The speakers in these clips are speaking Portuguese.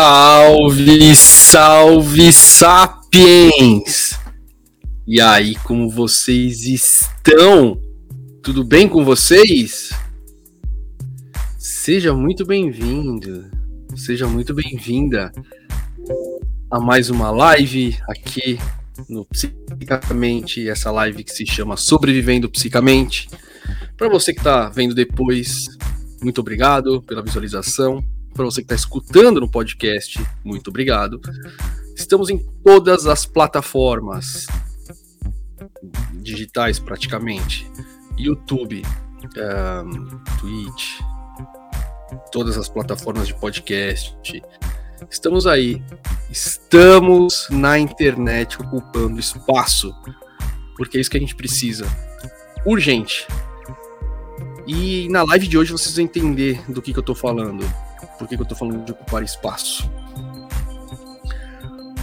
Salve, salve, sapiens! E aí, como vocês estão? Tudo bem com vocês? Seja muito bem-vindo, seja muito bem-vinda a mais uma live aqui no Psicamente, essa live que se chama Sobrevivendo Psicamente. Para você que está vendo depois, muito obrigado pela visualização para você que está escutando no podcast, muito obrigado. Estamos em todas as plataformas digitais, praticamente: YouTube, um, Twitch, todas as plataformas de podcast. Estamos aí, estamos na internet ocupando espaço, porque é isso que a gente precisa. Urgente. E na live de hoje vocês vão entender do que, que eu estou falando por que, que eu tô falando de ocupar espaço?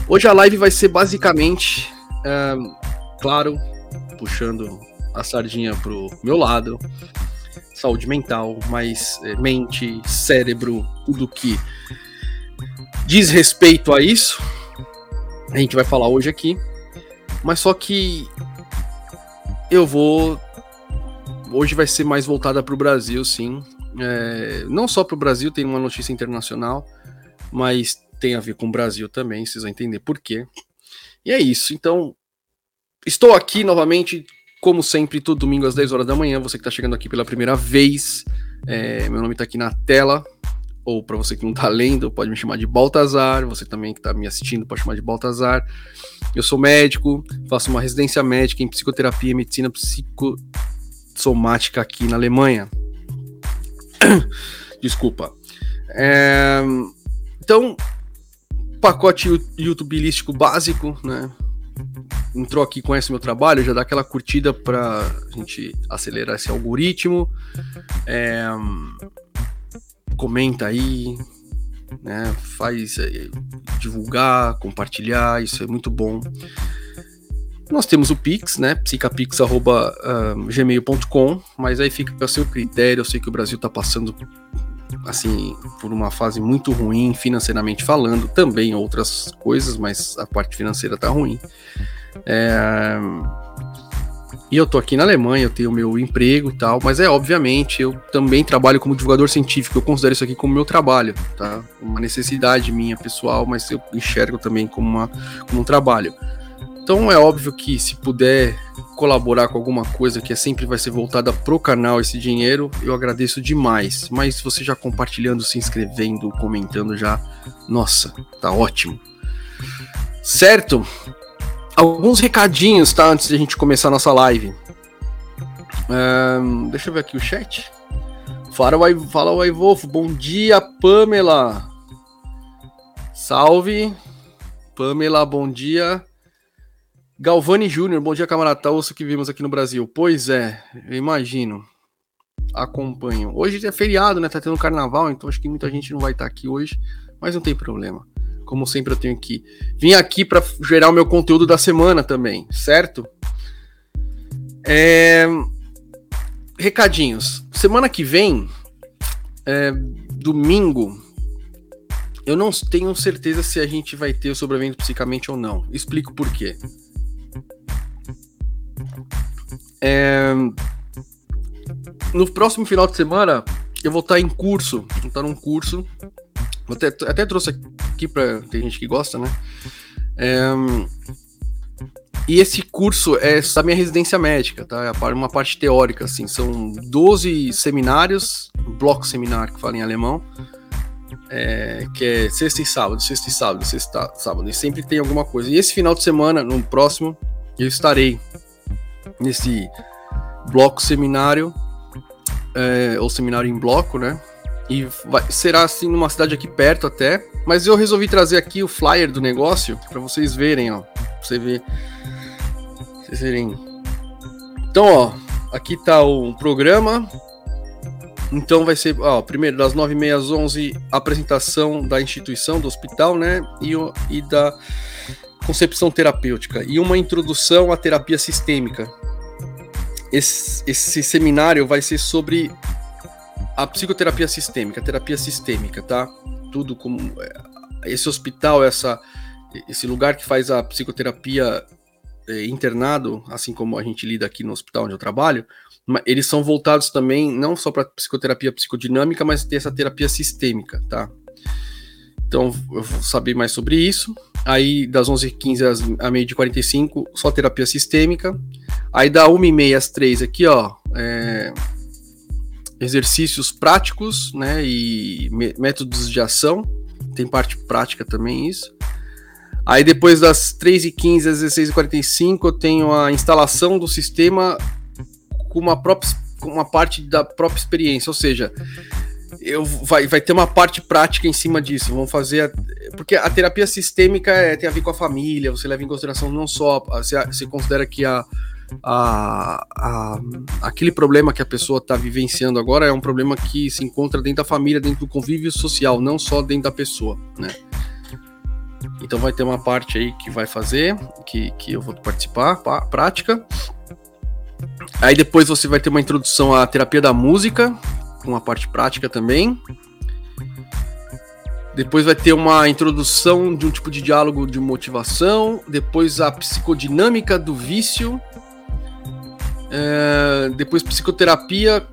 Hoje a live vai ser basicamente, é, claro, puxando a sardinha pro meu lado, saúde mental, mas é, mente, cérebro, tudo que diz respeito a isso, a gente vai falar hoje aqui. Mas só que eu vou. Hoje vai ser mais voltada para o Brasil, sim. É, não só para o Brasil, tem uma notícia internacional, mas tem a ver com o Brasil também, vocês vão entender por quê. E é isso. Então, estou aqui novamente, como sempre, todo domingo às 10 horas da manhã. Você que está chegando aqui pela primeira vez, é, meu nome está aqui na tela. Ou para você que não está lendo, pode me chamar de Baltazar. Você também que está me assistindo pode chamar de Baltazar. Eu sou médico, faço uma residência médica em psicoterapia e medicina psicossomática aqui na Alemanha. Desculpa. É, então, pacote YouTubeístico básico, né? Entrou aqui, conhece meu trabalho, já dá aquela curtida para a gente acelerar esse algoritmo. É, comenta aí, né? Faz é, divulgar, compartilhar, isso é muito bom. Nós temos o Pix, né? psicapix.gmail.com, mas aí fica a seu critério. Eu sei que o Brasil está passando assim por uma fase muito ruim financeiramente falando, também outras coisas, mas a parte financeira tá ruim. É... E eu tô aqui na Alemanha, eu tenho meu emprego e tal, mas é obviamente eu também trabalho como divulgador científico, eu considero isso aqui como meu trabalho, tá? Uma necessidade minha pessoal, mas eu enxergo também como, uma, como um trabalho. Então é óbvio que se puder colaborar com alguma coisa que é sempre vai ser voltada pro canal esse dinheiro, eu agradeço demais. Mas você já compartilhando, se inscrevendo, comentando já, nossa, tá ótimo. Certo? Alguns recadinhos, tá? Antes de a gente começar a nossa live. Um, deixa eu ver aqui o chat. Fala, fala o Wolf. Bom dia, Pamela. Salve. Pamela, bom dia. Galvani Júnior, bom dia, camarada. Ouço que vimos aqui no Brasil. Pois é, eu imagino. Acompanho. Hoje é feriado, né? Tá tendo carnaval, então acho que muita gente não vai estar tá aqui hoje, mas não tem problema. Como sempre, eu tenho que vir aqui para gerar o meu conteúdo da semana também, certo? É... Recadinhos. Semana que vem, é... domingo, eu não tenho certeza se a gente vai ter o sobrevivendo psicamente ou não. Explico por quê. É... No próximo final de semana, eu vou estar em curso. Vou estar num curso. Até, até trouxe aqui para Tem gente que gosta, né? É... E esse curso é da minha residência médica, tá? É uma parte teórica, assim. São 12 seminários, bloco seminário que fala em alemão. É, que é sexta e sábado, sexta e sábado, sexta e sábado. E sempre tem alguma coisa. E esse final de semana, no próximo, eu estarei nesse bloco seminário, é, ou seminário em bloco, né? E vai, será assim numa cidade aqui perto até. Mas eu resolvi trazer aqui o flyer do negócio para vocês verem, ó. Pra você ver. Vocês verem. Então, ó, aqui tá o programa. Então vai ser, ó, primeiro das 9h30 às 11 apresentação da instituição, do hospital, né? E, e da concepção terapêutica. E uma introdução à terapia sistêmica, esse, esse seminário vai ser sobre a psicoterapia sistêmica, a terapia sistêmica, tá? Tudo como. É, esse hospital, essa, esse lugar que faz a psicoterapia é, internado, assim como a gente lida aqui no hospital onde eu trabalho, eles são voltados também não só para psicoterapia psicodinâmica, mas tem essa terapia sistêmica, tá? Então, eu vou saber mais sobre isso. Aí, das 11h15 às meio de 45, só terapia sistêmica. Aí, da 1h30 às 3 aqui, ó, é, exercícios práticos, né, e métodos de ação. Tem parte prática também isso. Aí depois das 3h15 às 16h45 eu tenho a instalação do sistema com uma, própria, com uma parte da própria experiência, ou seja, eu, vai, vai ter uma parte prática em cima disso. Vamos fazer. A, porque a terapia sistêmica é, tem a ver com a família, você leva em consideração não só. Você, você considera que a, a, a, aquele problema que a pessoa está vivenciando agora é um problema que se encontra dentro da família, dentro do convívio social, não só dentro da pessoa, né? Então vai ter uma parte aí que vai fazer, que, que eu vou participar, pá, prática. Aí depois você vai ter uma introdução à terapia da música, com uma parte prática também. Depois vai ter uma introdução de um tipo de diálogo de motivação. Depois a psicodinâmica do vício. É, depois psicoterapia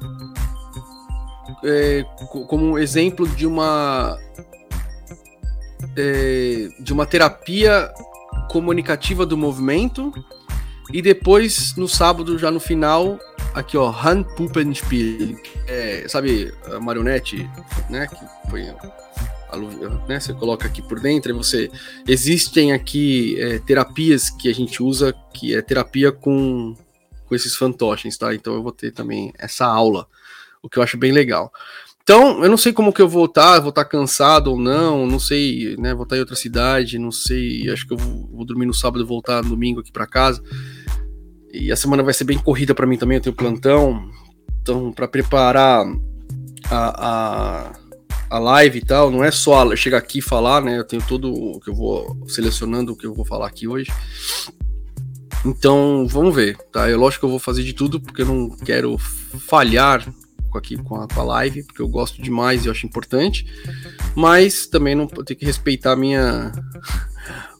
é, como exemplo de uma é, de uma terapia comunicativa do movimento. E depois, no sábado, já no final, aqui ó, Handpuppenspiel, é, sabe, a marionete, né, que foi né, você coloca aqui por dentro e você existem aqui é, terapias que a gente usa que é terapia com, com esses fantoches, tá? Então eu vou ter também essa aula, o que eu acho bem legal. Então, eu não sei como que eu vou estar, vou estar cansado ou não, não sei, né? Vou estar em outra cidade, não sei. Acho que eu vou, vou dormir no sábado e voltar no domingo aqui para casa. E a semana vai ser bem corrida para mim também, eu tenho plantão. Então, para preparar a, a, a, live e tal, não é só chegar aqui e falar, né? Eu tenho todo o que eu vou selecionando o que eu vou falar aqui hoje. Então, vamos ver, tá? É lógico que eu vou fazer de tudo porque eu não quero falhar aqui com a, com a live, porque eu gosto demais e eu acho importante, mas também não ter que respeitar minha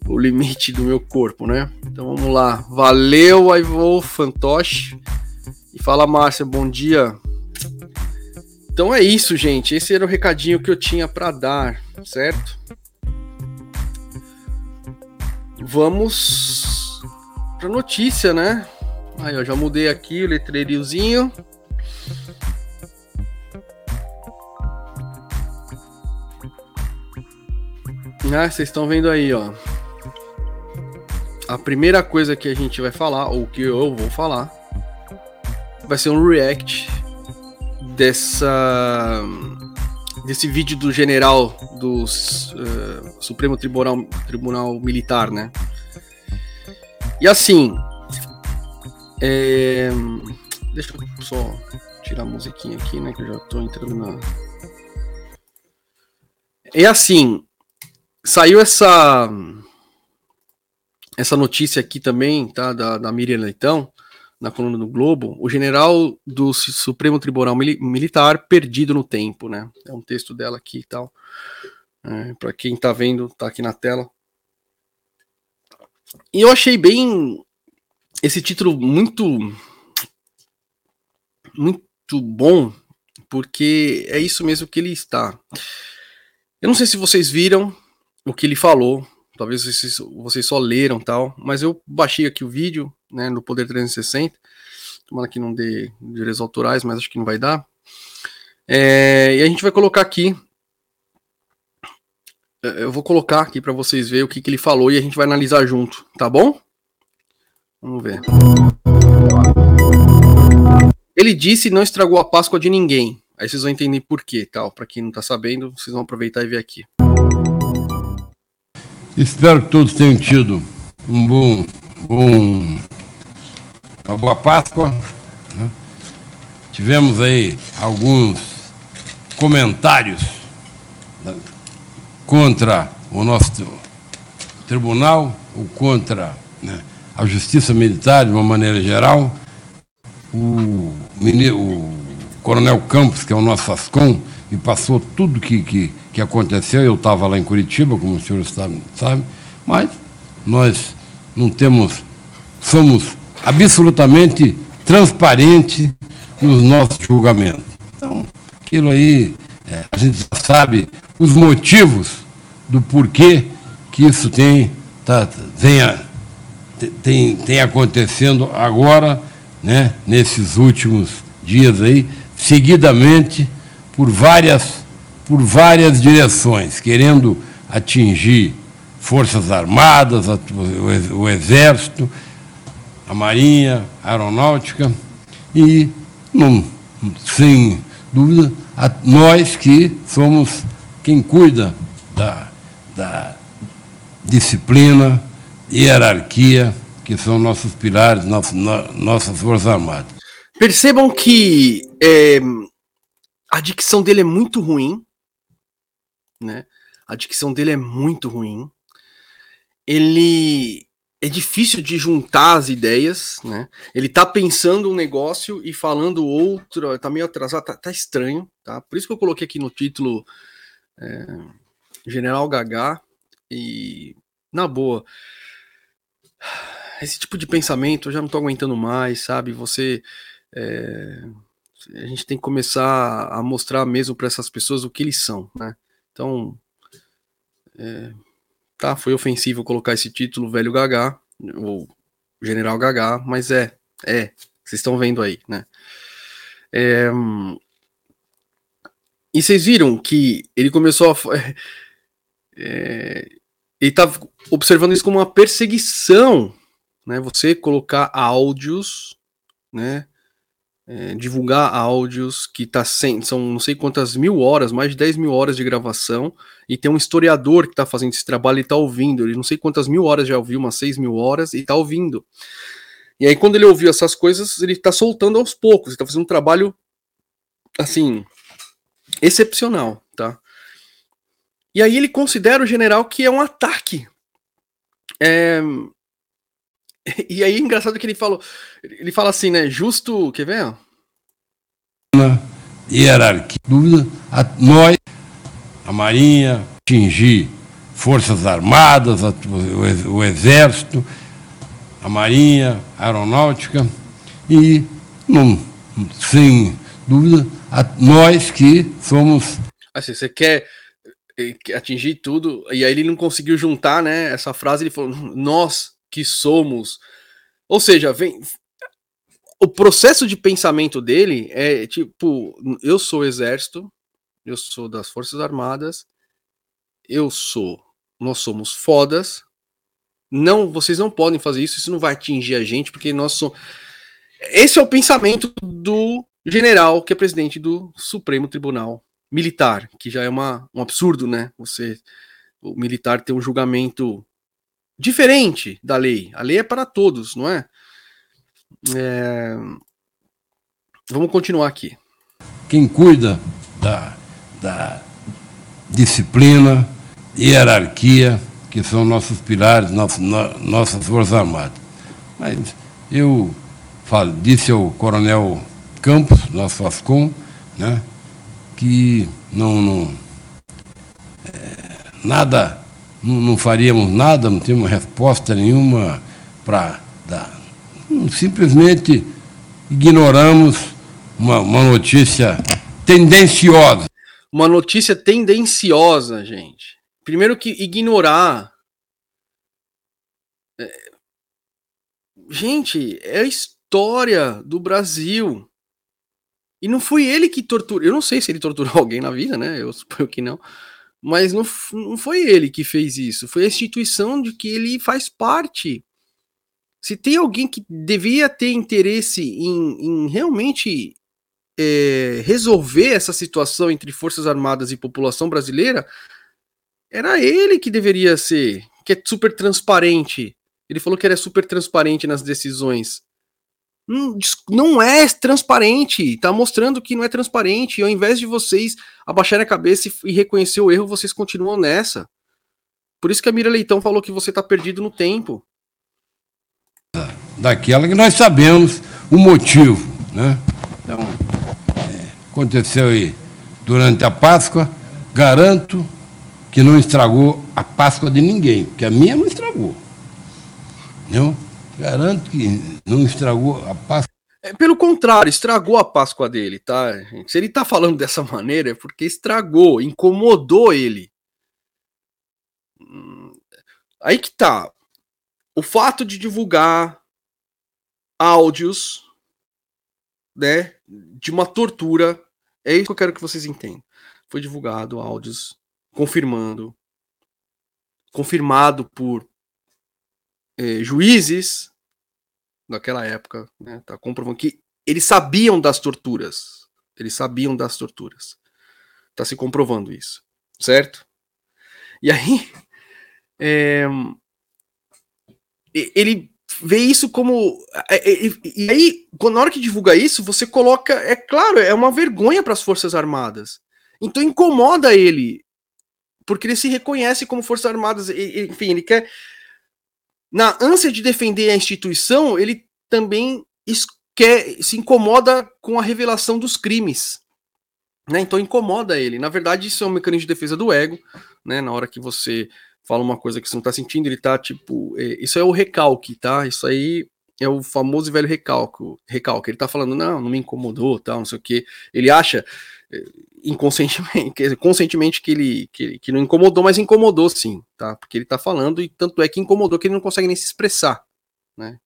o limite do meu corpo, né? Então vamos lá. Valeu, Aivô, fantoche. E fala, Márcia, bom dia. Então é isso, gente. Esse era o recadinho que eu tinha para dar, certo? Vamos para notícia, né? Aí, eu já mudei aqui o letreirozinho. Ah, vocês estão vendo aí, ó. A primeira coisa que a gente vai falar, ou que eu vou falar, vai ser um react dessa desse vídeo do general do uh, Supremo Tribunal, Tribunal Militar, né? E assim, é... deixa eu só tirar a musiquinha aqui, né? Que eu já tô entrando na. É assim, Saiu essa essa notícia aqui também, tá, da, da Miriam Leitão, na coluna do Globo, o general do Supremo Tribunal Militar perdido no tempo, né? É um texto dela aqui e tal. É, para quem tá vendo, tá aqui na tela. E eu achei bem esse título muito muito bom, porque é isso mesmo que ele está. Eu não sei se vocês viram, o que ele falou. Talvez vocês, vocês só leram tal, mas eu baixei aqui o vídeo, né, no Poder 360. Tomara que não dê direitos autorais, mas acho que não vai dar. É, e a gente vai colocar aqui. É, eu vou colocar aqui para vocês verem o que, que ele falou e a gente vai analisar junto, tá bom? Vamos ver. Ele disse não estragou a Páscoa de ninguém. Aí vocês vão entender por quê, tal. Para quem não tá sabendo, vocês vão aproveitar e ver aqui. Espero que todos tenham tido um bom, bom uma boa Páscoa. Né? Tivemos aí alguns comentários né, contra o nosso tribunal ou contra né, a justiça militar de uma maneira geral. O, o Coronel Campos, que é o nosso Ascom, me passou tudo que, que, que aconteceu. Eu estava lá em Curitiba, como o senhor sabe, mas nós não temos, somos absolutamente transparentes nos nossos julgamentos. Então, aquilo aí, é, a gente já sabe os motivos do porquê que isso tem, tá, tem, tem acontecendo agora, né, nesses últimos dias aí, seguidamente por várias, por várias direções, querendo atingir Forças Armadas, o Exército, a Marinha, a Aeronáutica e, não, sem dúvida, a nós que somos quem cuida da, da disciplina, hierarquia, que são nossos pilares, nossas, nossas Forças Armadas. Percebam que é, a dicção dele é muito ruim, né? A dicção dele é muito ruim ele é difícil de juntar as ideias, né? Ele tá pensando um negócio e falando outro, tá meio atrasado, tá, tá estranho, tá? Por isso que eu coloquei aqui no título é, General Gagá e na boa, esse tipo de pensamento eu já não tô aguentando mais, sabe? Você é, a gente tem que começar a mostrar mesmo para essas pessoas o que eles são, né? Então, é, tá? Foi ofensivo colocar esse título Velho Gagá, ou General Gagá, mas é, é, vocês estão vendo aí, né? É, e vocês viram que ele começou a. É, ele estava tá observando isso como uma perseguição, né? Você colocar áudios, né? É, divulgar áudios que tá sem, são não sei quantas mil horas, mais de 10 mil horas de gravação, e tem um historiador que está fazendo esse trabalho e está ouvindo, ele não sei quantas mil horas já ouviu, umas 6 mil horas, e está ouvindo. E aí, quando ele ouviu essas coisas, ele está soltando aos poucos, está fazendo um trabalho, assim, excepcional, tá? E aí ele considera o general que é um ataque. É, e aí, engraçado que ele falou, ele fala assim, né? Justo, quer ver? Hierarquia. Dúvida, a, nós, a Marinha, atingir Forças Armadas, a, o, o, Exército, a Marinha, a Aeronáutica e, não, sem dúvida, a, nós que somos. Assim, você quer eh, atingir tudo, e aí ele não conseguiu juntar, né? Essa frase, ele falou, nós que somos. Ou seja, vem. O processo de pensamento dele é tipo: eu sou exército, eu sou das Forças Armadas, eu sou. Nós somos fodas. Não, vocês não podem fazer isso, isso não vai atingir a gente, porque nós somos. Esse é o pensamento do general que é presidente do Supremo Tribunal Militar, que já é uma, um absurdo, né? Você, o militar ter um julgamento diferente da lei. A lei é para todos, não é? é... Vamos continuar aqui. Quem cuida da, da disciplina, hierarquia, que são nossos pilares, nossas, nossas Forças Armadas. Mas eu falo, disse ao Coronel Campos, nosso Ascom, né, que não, não é, nada não, não faríamos nada, não tínhamos resposta nenhuma para dar. Simplesmente ignoramos uma, uma notícia tendenciosa. Uma notícia tendenciosa, gente. Primeiro que ignorar. É... Gente, é a história do Brasil. E não foi ele que torturou. Eu não sei se ele torturou alguém na vida, né? Eu suponho que não. Mas não, não foi ele que fez isso, foi a instituição de que ele faz parte. Se tem alguém que devia ter interesse em, em realmente é, resolver essa situação entre Forças Armadas e população brasileira, era ele que deveria ser, que é super transparente. Ele falou que era super transparente nas decisões. Hum, não é transparente, tá mostrando que não é transparente. E ao invés de vocês abaixarem a cabeça e reconhecer o erro, vocês continuam nessa. Por isso que a Mira Leitão falou que você tá perdido no tempo. Daquela que nós sabemos o motivo, né? Então, é, aconteceu aí durante a Páscoa, garanto que não estragou a Páscoa de ninguém, porque a minha não estragou. Não? Garanto que não estragou a Páscoa. É, pelo contrário, estragou a Páscoa dele, tá? Se ele tá falando dessa maneira, é porque estragou, incomodou ele. Hum, aí que tá. O fato de divulgar áudios, né, de uma tortura, é isso que eu quero que vocês entendam. Foi divulgado áudios confirmando, confirmado por eh, juízes daquela época, né, tá comprovando que eles sabiam das torturas, eles sabiam das torturas, tá se comprovando isso, certo? E aí, é, ele vê isso como. E, e, e, aí, na hora que divulga isso, você coloca. É claro, é uma vergonha para as Forças Armadas. Então incomoda ele. Porque ele se reconhece como Forças Armadas. Enfim, ele quer. Na ânsia de defender a instituição, ele também quer, se incomoda com a revelação dos crimes. Né? Então incomoda ele. Na verdade, isso é um mecanismo de defesa do ego. Né? Na hora que você fala uma coisa que você não tá sentindo, ele tá tipo. É, isso é o recalque, tá? Isso aí é o famoso e velho recalque. recalque. Ele tá falando, não, não me incomodou, tal, não sei o que. Ele acha inconscientemente, conscientemente que ele, que, que não incomodou, mas incomodou sim, tá? Porque ele tá falando, e tanto é que incomodou que ele não consegue nem se expressar, né?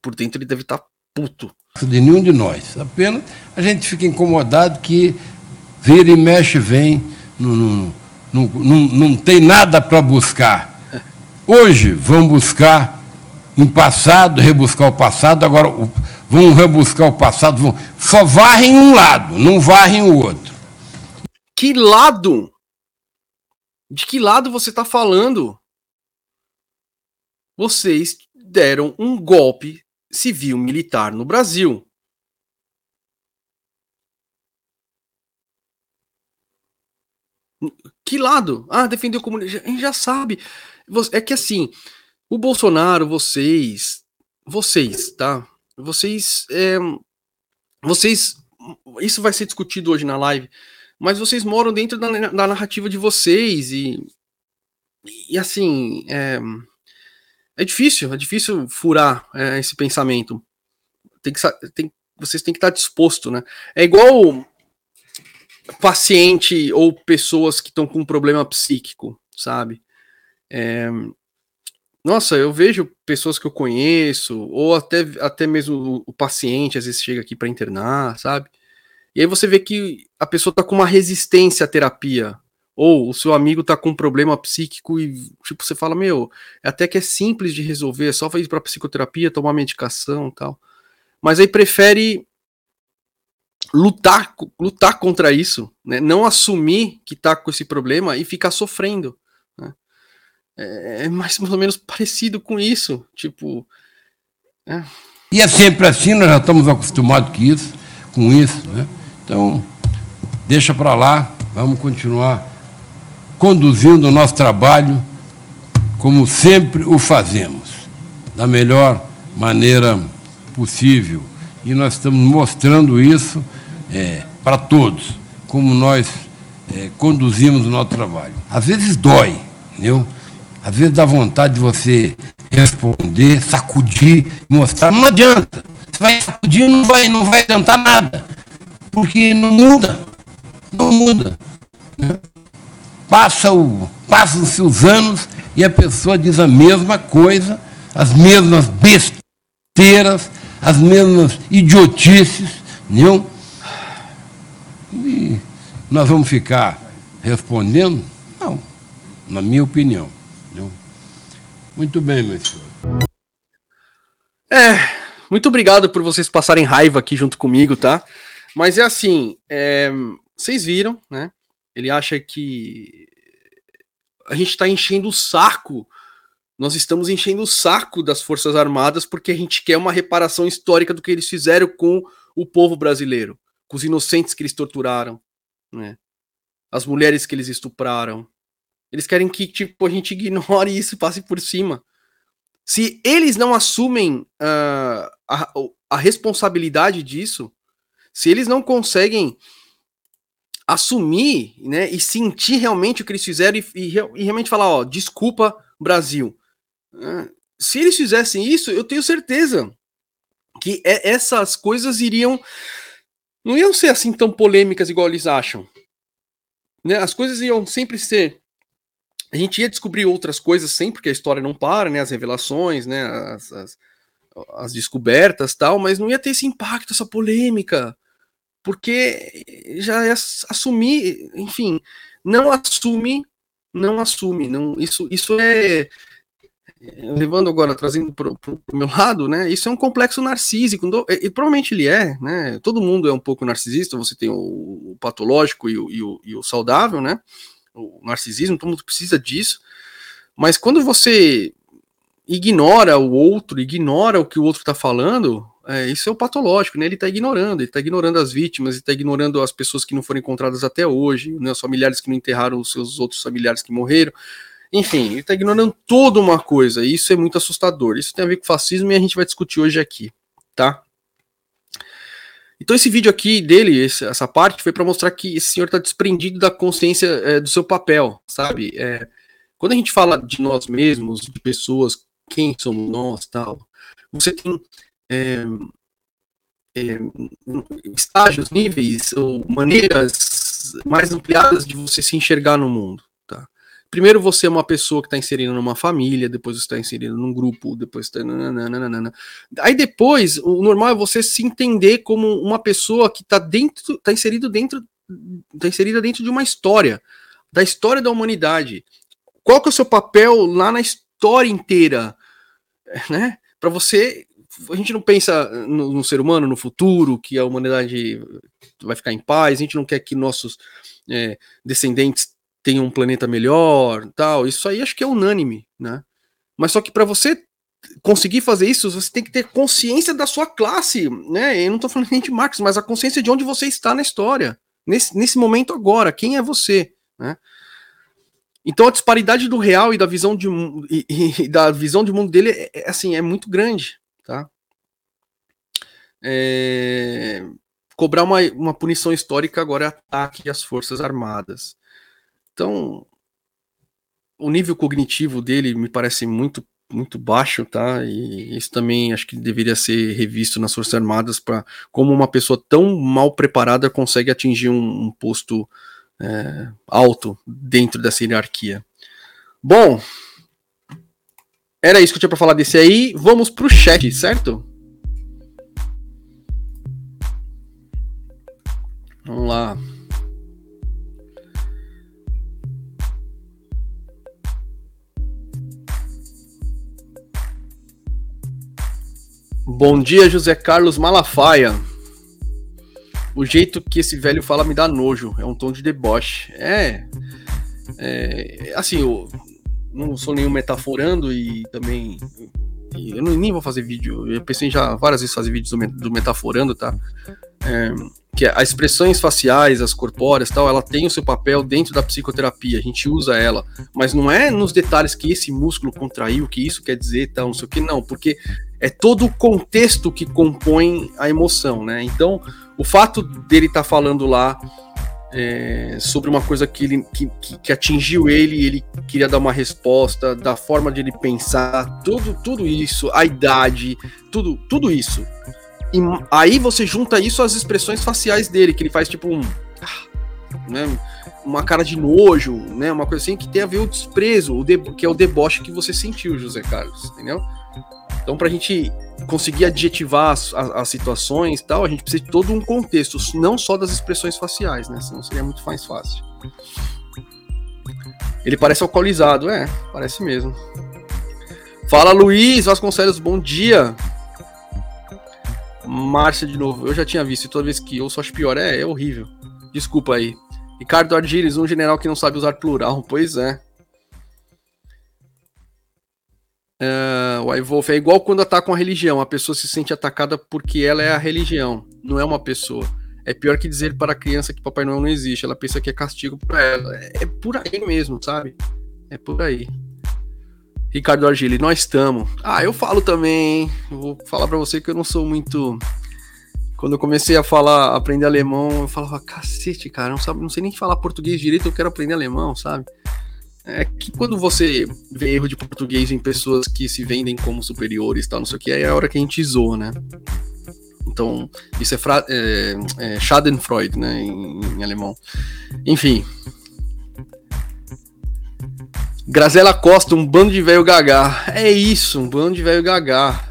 Por dentro ele deve estar tá puto. De nenhum de nós. Apenas a gente fica incomodado que vira e mexe vem no, no não, não, não tem nada para buscar. Hoje vão buscar em passado, rebuscar o passado, agora vão rebuscar o passado, vão, só varrem um lado, não varrem o outro. Que lado? De que lado você está falando? Vocês deram um golpe civil militar no Brasil. Que lado? Ah, defender o comunismo. A gente já sabe. É que assim, o Bolsonaro, vocês, vocês, tá? Vocês, é, vocês, isso vai ser discutido hoje na live, mas vocês moram dentro da, da narrativa de vocês e, e assim, é, é difícil, é difícil furar é, esse pensamento. Tem que, tem, vocês têm que estar disposto, né? É igual paciente ou pessoas que estão com um problema psíquico, sabe? É, nossa, eu vejo pessoas que eu conheço, ou até, até mesmo o, paciente às vezes chega aqui para internar, sabe? E aí você vê que a pessoa tá com uma resistência à terapia, ou o seu amigo tá com um problema psíquico e, tipo, você fala, meu, até que é simples de resolver, é só ir pra psicoterapia, tomar medicação tal. Mas aí prefere lutar, lutar contra isso, né? não assumir que está com esse problema e ficar sofrendo. Né? É, é, mais ou menos parecido com isso. Tipo. É. E é sempre assim, nós já estamos acostumados com isso, com isso. Né? Então, deixa para lá, vamos continuar conduzindo o nosso trabalho como sempre o fazemos, da melhor maneira possível. E nós estamos mostrando isso é, para todos, como nós é, conduzimos o nosso trabalho. Às vezes dói, entendeu? Às vezes dá vontade de você responder, sacudir, mostrar. Não adianta. Você vai sacudir não vai, não vai adiantar nada. Porque não muda. Não muda. Né? Passam-se os anos e a pessoa diz a mesma coisa, as mesmas besteiras, as mesmas idiotices, entendeu? E nós vamos ficar respondendo? Não, na minha opinião. Entendeu? Muito bem, meu senhor. É, muito obrigado por vocês passarem raiva aqui junto comigo, tá? Mas é assim, é, vocês viram, né? Ele acha que a gente está enchendo o saco. Nós estamos enchendo o saco das Forças Armadas porque a gente quer uma reparação histórica do que eles fizeram com o povo brasileiro com os inocentes que eles torturaram, né? As mulheres que eles estupraram. Eles querem que tipo a gente ignore isso e passe por cima. Se eles não assumem uh, a, a responsabilidade disso, se eles não conseguem assumir, né, e sentir realmente o que eles fizeram e, e, e realmente falar, ó, desculpa, Brasil. Se eles fizessem isso, eu tenho certeza que é, essas coisas iriam não iam ser assim tão polêmicas igual eles acham. Né? As coisas iam sempre ser a gente ia descobrir outras coisas sempre, porque a história não para, né? As revelações, né? As, as, as descobertas tal, mas não ia ter esse impacto, essa polêmica, porque já é assumir, enfim, não assume, não assume, não, isso, isso é levando agora, trazendo para o meu lado, né? Isso é um complexo narcísico, e, e, provavelmente ele é, né? Todo mundo é um pouco narcisista, você tem o, o patológico e o, e o, e o saudável, né? O narcisismo, todo mundo precisa disso, mas quando você ignora o outro, ignora o que o outro está falando, é, isso é o patológico, né? Ele está ignorando, ele está ignorando as vítimas, ele está ignorando as pessoas que não foram encontradas até hoje, né? os familiares que não enterraram os seus outros familiares que morreram. Enfim, ele está ignorando toda uma coisa, e isso é muito assustador. Isso tem a ver com fascismo e a gente vai discutir hoje aqui, tá? Então esse vídeo aqui dele, essa parte, foi para mostrar que esse senhor está desprendido da consciência é, do seu papel, sabe? É, quando a gente fala de nós mesmos, de pessoas, quem somos nós, tal, você tem é, é, estágios, níveis ou maneiras mais ampliadas de você se enxergar no mundo primeiro você é uma pessoa que está inserindo numa família, depois você está inserindo num grupo, depois está. Aí depois, o normal é você se entender como uma pessoa que está dentro, está inserido dentro, está inserida dentro de uma história, da história da humanidade. Qual que é o seu papel lá na história inteira, né? Para você, a gente não pensa no, no, ser humano, no futuro, que a humanidade vai ficar em paz, a gente não quer que nossos é, descendentes tem um planeta melhor, tal. Isso aí acho que é unânime, né? Mas só que para você conseguir fazer isso, você tem que ter consciência da sua classe, né? Eu não estou falando nem de Marx, mas a consciência de onde você está na história, nesse, nesse momento agora, quem é você, né? Então a disparidade do real e da visão de e, e da visão de mundo dele é, é, assim é muito grande, tá? É, cobrar uma, uma punição histórica agora é ataque às forças armadas. Então, o nível cognitivo dele me parece muito muito baixo, tá? E isso também acho que deveria ser revisto nas Forças Armadas para como uma pessoa tão mal preparada consegue atingir um, um posto é, alto dentro dessa hierarquia. Bom, era isso que eu tinha para falar desse aí. Vamos para o chat, certo? Vamos lá. Bom dia, José Carlos Malafaia. O jeito que esse velho fala me dá nojo. É um tom de deboche. É. é assim, eu não sou nenhum metaforando e também. Eu nem vou fazer vídeo. Eu pensei já várias vezes fazer vídeos do, metaforando, tá? É, que as expressões faciais, as corpóreas tal, ela tem o seu papel dentro da psicoterapia, a gente usa ela, mas não é nos detalhes que esse músculo contraiu, que isso quer dizer, tal, não sei o que, não, porque é todo o contexto que compõe a emoção, né? Então, o fato dele estar tá falando lá é, sobre uma coisa que, ele, que, que, atingiu ele, ele queria dar uma resposta, da forma de ele pensar, tudo, tudo isso, a idade, tudo, tudo isso. E aí você junta isso às expressões faciais dele, que ele faz tipo um. Né, uma cara de nojo, né? Uma coisa assim que tem a ver o desprezo, o de, que é o deboche que você sentiu, José Carlos, entendeu? Então, para a gente conseguir adjetivar as, as, as, situações e tal, a gente precisa de todo um contexto, não só das expressões faciais, né? Senão seria muito mais fácil. Ele parece alcoolizado, é, parece mesmo. Fala Luiz Vasconcelos, bom dia. Márcia de novo, eu já tinha visto, e toda vez que eu só acho pior, é, é horrível. Desculpa aí. Ricardo Argiles, um general que não sabe usar plural, pois é. Uh, o iWolf é igual quando atacam a religião. A pessoa se sente atacada porque ela é a religião, não é uma pessoa. É pior que dizer para a criança que Papai Noel não existe. Ela pensa que é castigo para ela. É, é por aí mesmo, sabe? É por aí. Ricardo Argili, nós estamos. Ah, eu falo também. Vou falar para você que eu não sou muito Quando eu comecei a falar, aprender alemão, eu falava, cacete, cara, não, sabe, não sei nem falar português direito, eu quero aprender alemão, sabe? É que quando você vê erro de português em pessoas que se vendem como superiores tal, não sei o que, aí é a hora que a gente zoa, né? Então, isso é, é, é Schadenfreude, né, em, em alemão. Enfim. Grazela Costa, um bando de velho gagá. É isso, um bando de velho gagá.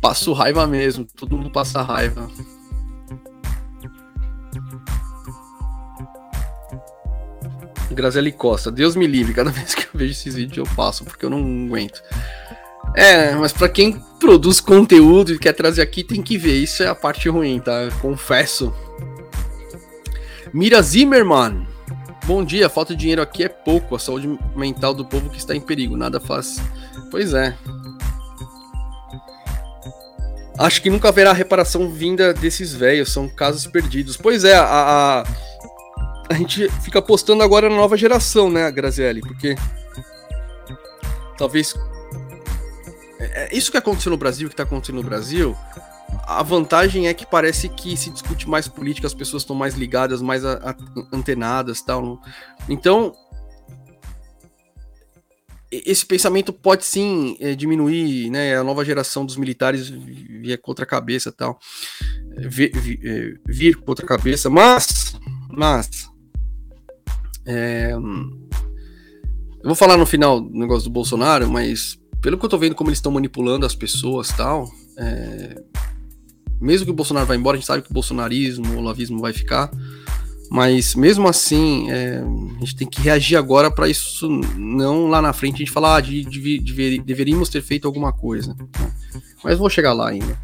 Passo raiva mesmo, todo mundo passa raiva. Graziele Costa, Deus me livre, cada vez que eu vejo esses vídeos eu passo, porque eu não aguento. É, mas para quem produz conteúdo e quer trazer aqui, tem que ver. Isso é a parte ruim, tá? Confesso. Mira Zimmerman. Bom dia, falta de dinheiro aqui é pouco. A saúde mental do povo que está em perigo. Nada faz. Pois é. Acho que nunca haverá reparação vinda desses velhos. São casos perdidos. Pois é, a, a, a gente fica apostando agora na nova geração, né, Grazielli? Porque talvez é, isso que aconteceu no Brasil, que está acontecendo no Brasil, a vantagem é que parece que se discute mais política, as pessoas estão mais ligadas, mais a, a, antenadas, tal. Então, esse pensamento pode sim é, diminuir, né? A nova geração dos militares vir contra a cabeça, tal, vir, vir, é, vir cabeça, mas, mas, é, eu vou falar no final do negócio do Bolsonaro, mas pelo que eu tô vendo como eles estão manipulando as pessoas tal, é, mesmo que o Bolsonaro vá embora, a gente sabe que o bolsonarismo, o olavismo vai ficar, mas mesmo assim, é, a gente tem que reagir agora para isso não lá na frente a gente falar ah, de, de, deveríamos ter feito alguma coisa. Né? Mas vou chegar lá ainda.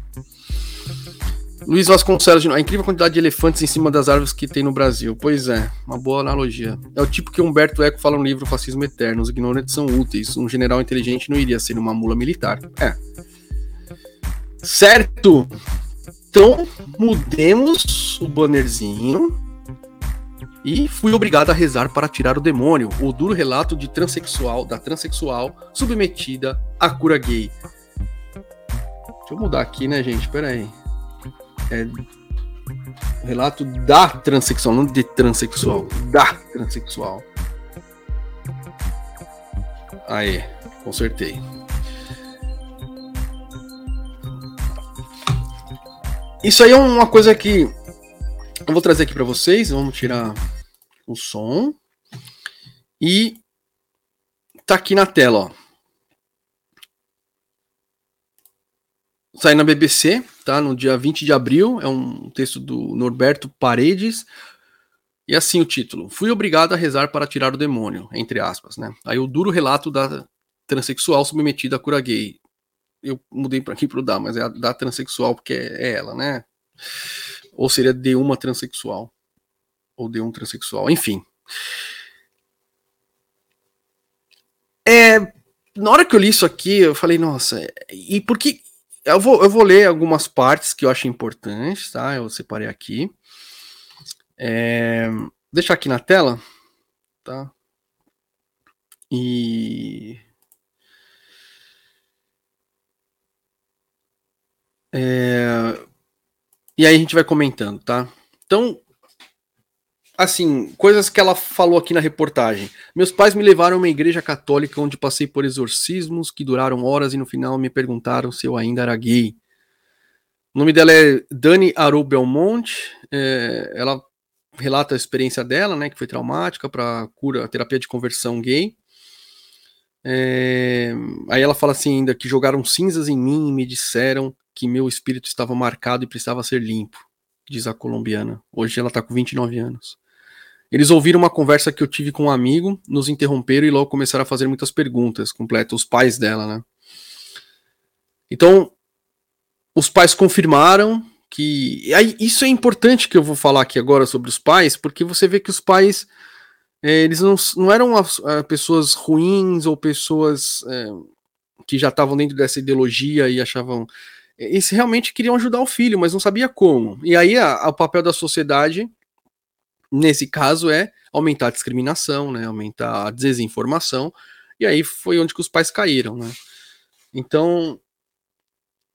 Luiz Vasconcelos, a incrível quantidade de elefantes em cima das árvores que tem no Brasil. Pois é, uma boa analogia. É o tipo que Humberto Eco fala no livro Fascismo Eterno. Os ignorantes são úteis. Um general inteligente não iria ser uma mula militar. É. Certo! Então, mudemos o bannerzinho. E fui obrigado a rezar para tirar o demônio. O duro relato de transexual, da transexual submetida à cura gay. Deixa eu mudar aqui, né, gente? Pera aí é, o relato da transexual, não de transexual, da transexual. Aí, consertei. Isso aí é uma coisa que eu vou trazer aqui para vocês. Vamos tirar o som. E tá aqui na tela, ó. Sai na BBC, tá? No dia 20 de abril, é um texto do Norberto Paredes. E assim o título: Fui obrigado a rezar para tirar o demônio, entre aspas, né? Aí o duro relato da transexual submetida à cura gay. Eu mudei para aqui para o da, mas é a da transexual porque é ela, né? Ou seria de uma transexual ou de um transexual, enfim. É, na hora que eu li isso aqui, eu falei, nossa, e por que eu vou, eu vou ler algumas partes que eu acho importantes, tá? Eu separei aqui. É, deixar aqui na tela, tá? E. É, e aí a gente vai comentando, tá? Então, assim, coisas que ela falou aqui na reportagem. Meus pais me levaram a uma igreja católica onde passei por exorcismos que duraram horas e no final me perguntaram se eu ainda era gay. O nome dela é Dani Aru Belmonte. É, ela relata a experiência dela, né, que foi traumática para cura, terapia de conversão gay. É, aí ela fala assim ainda que jogaram cinzas em mim e me disseram que meu espírito estava marcado e precisava ser limpo, diz a colombiana. Hoje ela está com 29 anos. Eles ouviram uma conversa que eu tive com um amigo, nos interromperam e logo começaram a fazer muitas perguntas, completa os pais dela, né? Então, os pais confirmaram que. Aí, isso é importante que eu vou falar aqui agora sobre os pais, porque você vê que os pais. É, eles não, não eram é, pessoas ruins ou pessoas é, que já estavam dentro dessa ideologia e achavam. Eles realmente queriam ajudar o filho, mas não sabia como. E aí a, a, o papel da sociedade nesse caso é aumentar a discriminação, né, aumentar a desinformação, e aí foi onde que os pais caíram, né. Então,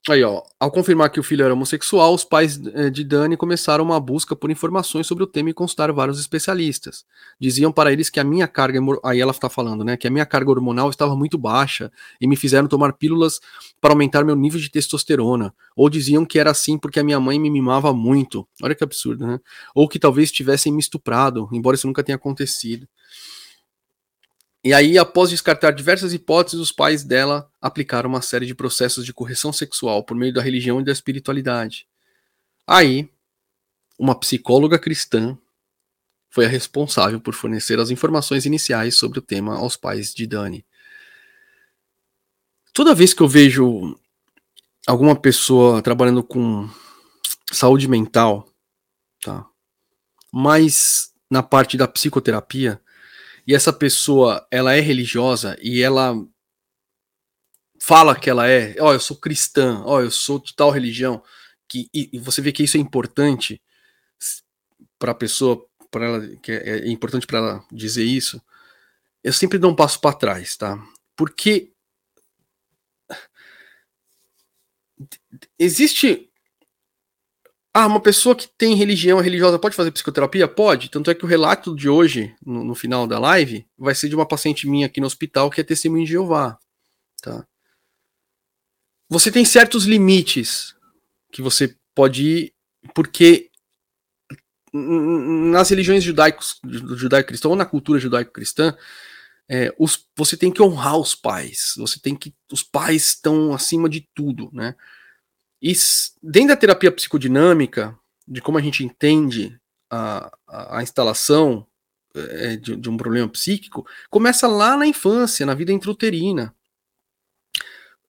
Aí, ó, ao confirmar que o filho era homossexual, os pais eh, de Dani começaram uma busca por informações sobre o tema e consultaram vários especialistas. Diziam para eles que a minha carga, aí ela está falando, né, que a minha carga hormonal estava muito baixa e me fizeram tomar pílulas para aumentar meu nível de testosterona. Ou diziam que era assim porque a minha mãe me mimava muito. Olha que absurdo, né? Ou que talvez tivessem me estuprado, embora isso nunca tenha acontecido. E aí, após descartar diversas hipóteses, os pais dela aplicaram uma série de processos de correção sexual por meio da religião e da espiritualidade. Aí, uma psicóloga cristã foi a responsável por fornecer as informações iniciais sobre o tema aos pais de Dani. Toda vez que eu vejo alguma pessoa trabalhando com saúde mental, tá? Mas na parte da psicoterapia, e essa pessoa ela é religiosa e ela fala que ela é, ó, oh, eu sou cristã, ó, oh, eu sou de tal religião, que e, e você vê que isso é importante para a pessoa, para ela que é, é importante para ela dizer isso. Eu sempre dou um passo para trás, tá? Porque existe ah, uma pessoa que tem religião religiosa pode fazer psicoterapia? Pode. Tanto é que o relato de hoje, no, no, final da live, vai ser de uma paciente minha aqui no hospital que é testemunha de Jeová. Tá? Você tem certos limites que você pode ir, porque nas religiões judaico-cristã ou na cultura judaico-cristã, é, os, você tem que honrar os pais. Você tem que. Os pais estão acima de tudo, né? E dentro da terapia psicodinâmica, de como a gente entende a, a, a instalação é, de, de, um problema psíquico, começa lá na infância, na vida intrauterina.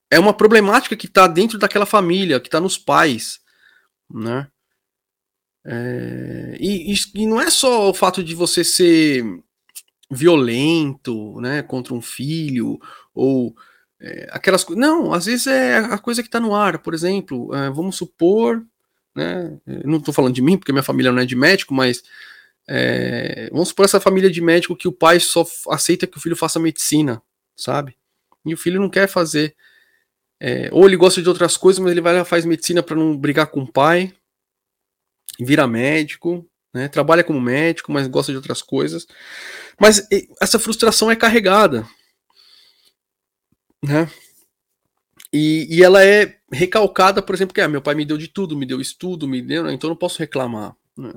É uma problemática que está dentro daquela família, que está nos pais, né? É, e, e, não é só o fato de você ser violento, né, contra um filho ou é, aquelas coisas. Não, às vezes é a coisa que está no ar. Por exemplo, é, vamos supor, né? Não estou falando de mim, porque minha família não é de médico, mas é, vamos supor essa família de médico que o pai só aceita que o filho faça medicina, sabe? E o filho não quer fazer. É, ou ele gosta de outras coisas, mas ele vai lá faz medicina para não brigar com o pai, vira médico, né? Trabalha como médico, mas gosta de outras coisas. Mas essa frustração é carregada, né? E, e ela é recalcada, por exemplo, que ah, meu pai me deu de tudo, me deu estudo, me deu, né? então não posso reclamar. Né?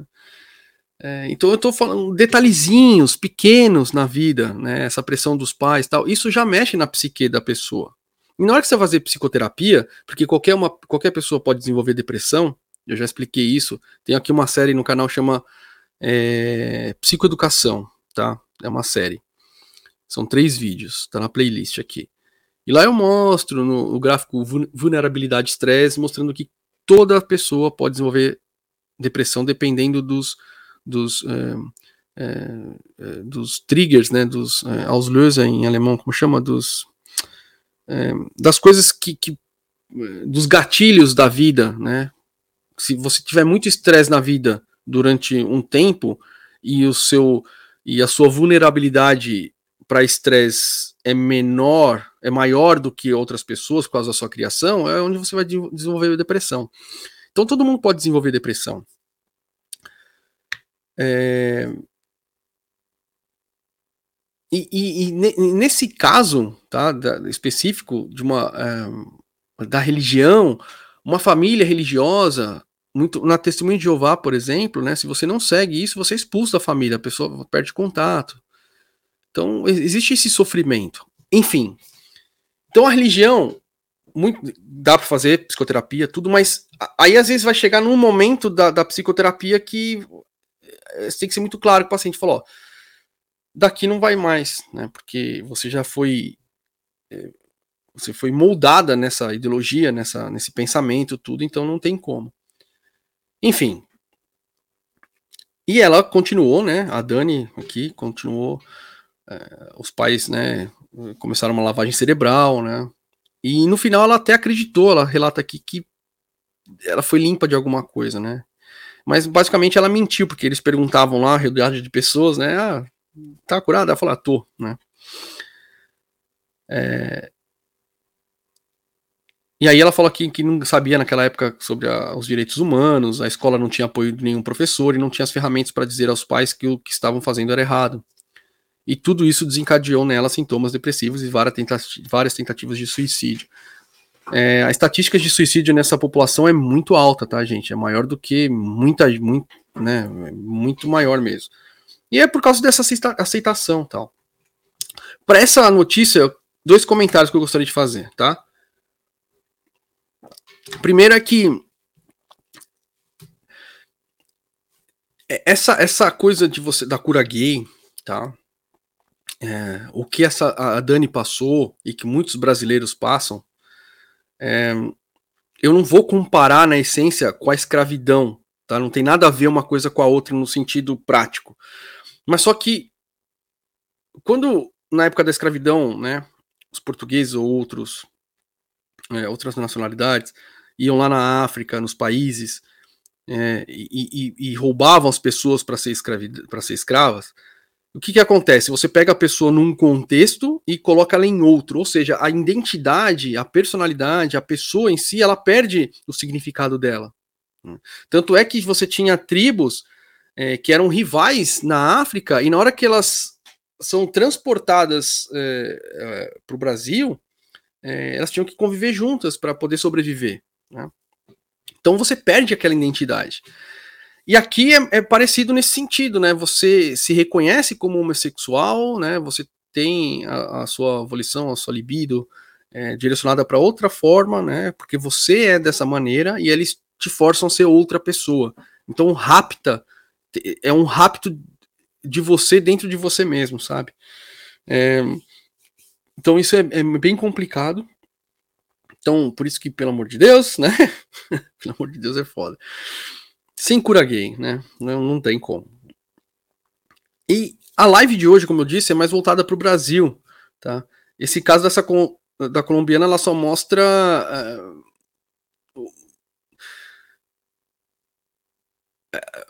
É, então eu estou falando detalhezinhos pequenos na vida, né? Essa pressão dos pais, tal. Isso já mexe na psique da pessoa. E na hora que você fazer psicoterapia, porque qualquer uma, qualquer pessoa pode desenvolver depressão, eu já expliquei isso. Tem aqui uma série no canal chama é, Psicoeducação, tá? É uma série. São três vídeos, tá na playlist aqui. E lá eu mostro no, gráfico vulnerabilidade estresse, mostrando que toda pessoa pode desenvolver depressão dependendo dos, dos, é, é, dos triggers, né, dos é, Auslöser em alemão, como chama, dos das coisas que, que, dos gatilhos da vida, né? Se você tiver muito estresse na vida durante um tempo e o seu e a sua vulnerabilidade para estresse é menor, é maior do que outras pessoas por causa da sua criação, é onde você vai desenvolver depressão. Então todo mundo pode desenvolver depressão. É... E, e, e, nesse caso, tá, da, específico de uma é, da religião, uma família religiosa, muito na testemunha de Jeová, por exemplo, né, se você não segue isso, você é expulsa da família, a pessoa perde contato. Então, existe esse sofrimento. Enfim. Então, a religião, muito, dá para fazer psicoterapia, tudo, mas aí às vezes vai chegar num momento da, da psicoterapia que eh, tem que ser muito claro que o paciente falou: daqui não vai mais, né? Porque você já foi. Eh, você foi moldada nessa ideologia, nessa, nesse pensamento, tudo, então não tem como. Enfim. E ela continuou, né? A Dani aqui continuou é, os pais, né, começaram uma lavagem cerebral, né, e no final ela até acreditou, ela relata aqui que ela foi limpa de alguma coisa, né, mas basicamente ela mentiu, porque eles perguntavam lá, rodeado de pessoas, né, ah, tá curada? Ela falou, ah, tô, né. É... e aí ela falou aqui que não sabia naquela época sobre a, os direitos humanos, a escola não tinha apoio de nenhum professor e não tinha as ferramentas para dizer aos pais que o que estavam fazendo era errado. E tudo isso desencadeou nela sintomas depressivos e várias, várias tentativas de suicídio. É, a estatística de suicídio nessa população é muito alta, tá, gente? É maior do que muita, muito, né? Muito maior mesmo. E é por causa dessa aceitação, tal. Para essa notícia, dois comentários que eu gostaria de fazer, tá? Primeiro é que essa essa coisa de você da cura gay, tá? É, o que essa a Dani passou e que muitos brasileiros passam, é, eu não vou comparar na essência com a escravidão, tá? Não tem nada a ver uma coisa com a outra no sentido prático. Mas só que quando na época da escravidão, né, os portugueses ou outros é, outras nacionalidades iam lá na África, nos países é, e, e, e, roubavam as pessoas para ser, ser escravas, o que, que acontece? Você pega a pessoa num contexto e coloca ela em outro, ou seja, a identidade, a personalidade, a pessoa em si, ela perde o significado dela. Tanto é que você tinha tribos é, que eram rivais na África, e na hora que elas são transportadas é, é, para o Brasil, é, elas tinham que conviver juntas para poder sobreviver. Né? Então você perde aquela identidade. E aqui é, é, parecido nesse sentido, né? Você se reconhece como homossexual, né? Você tem a, a sua volição, a sua libido é, direcionada para outra forma, né? Porque você é dessa maneira e eles te forçam a ser outra pessoa. Então, rapta é um rapto de você dentro de você mesmo, sabe? É, então isso é, é, bem complicado. Então, por isso que, pelo amor de Deus, né? pelo amor de Deus é foda. Sem cura gay, né? Não, não tem como. E a live de hoje, como eu disse, é mais voltada para o Brasil, tá? Esse caso dessa da colombiana, ela só mostra uh,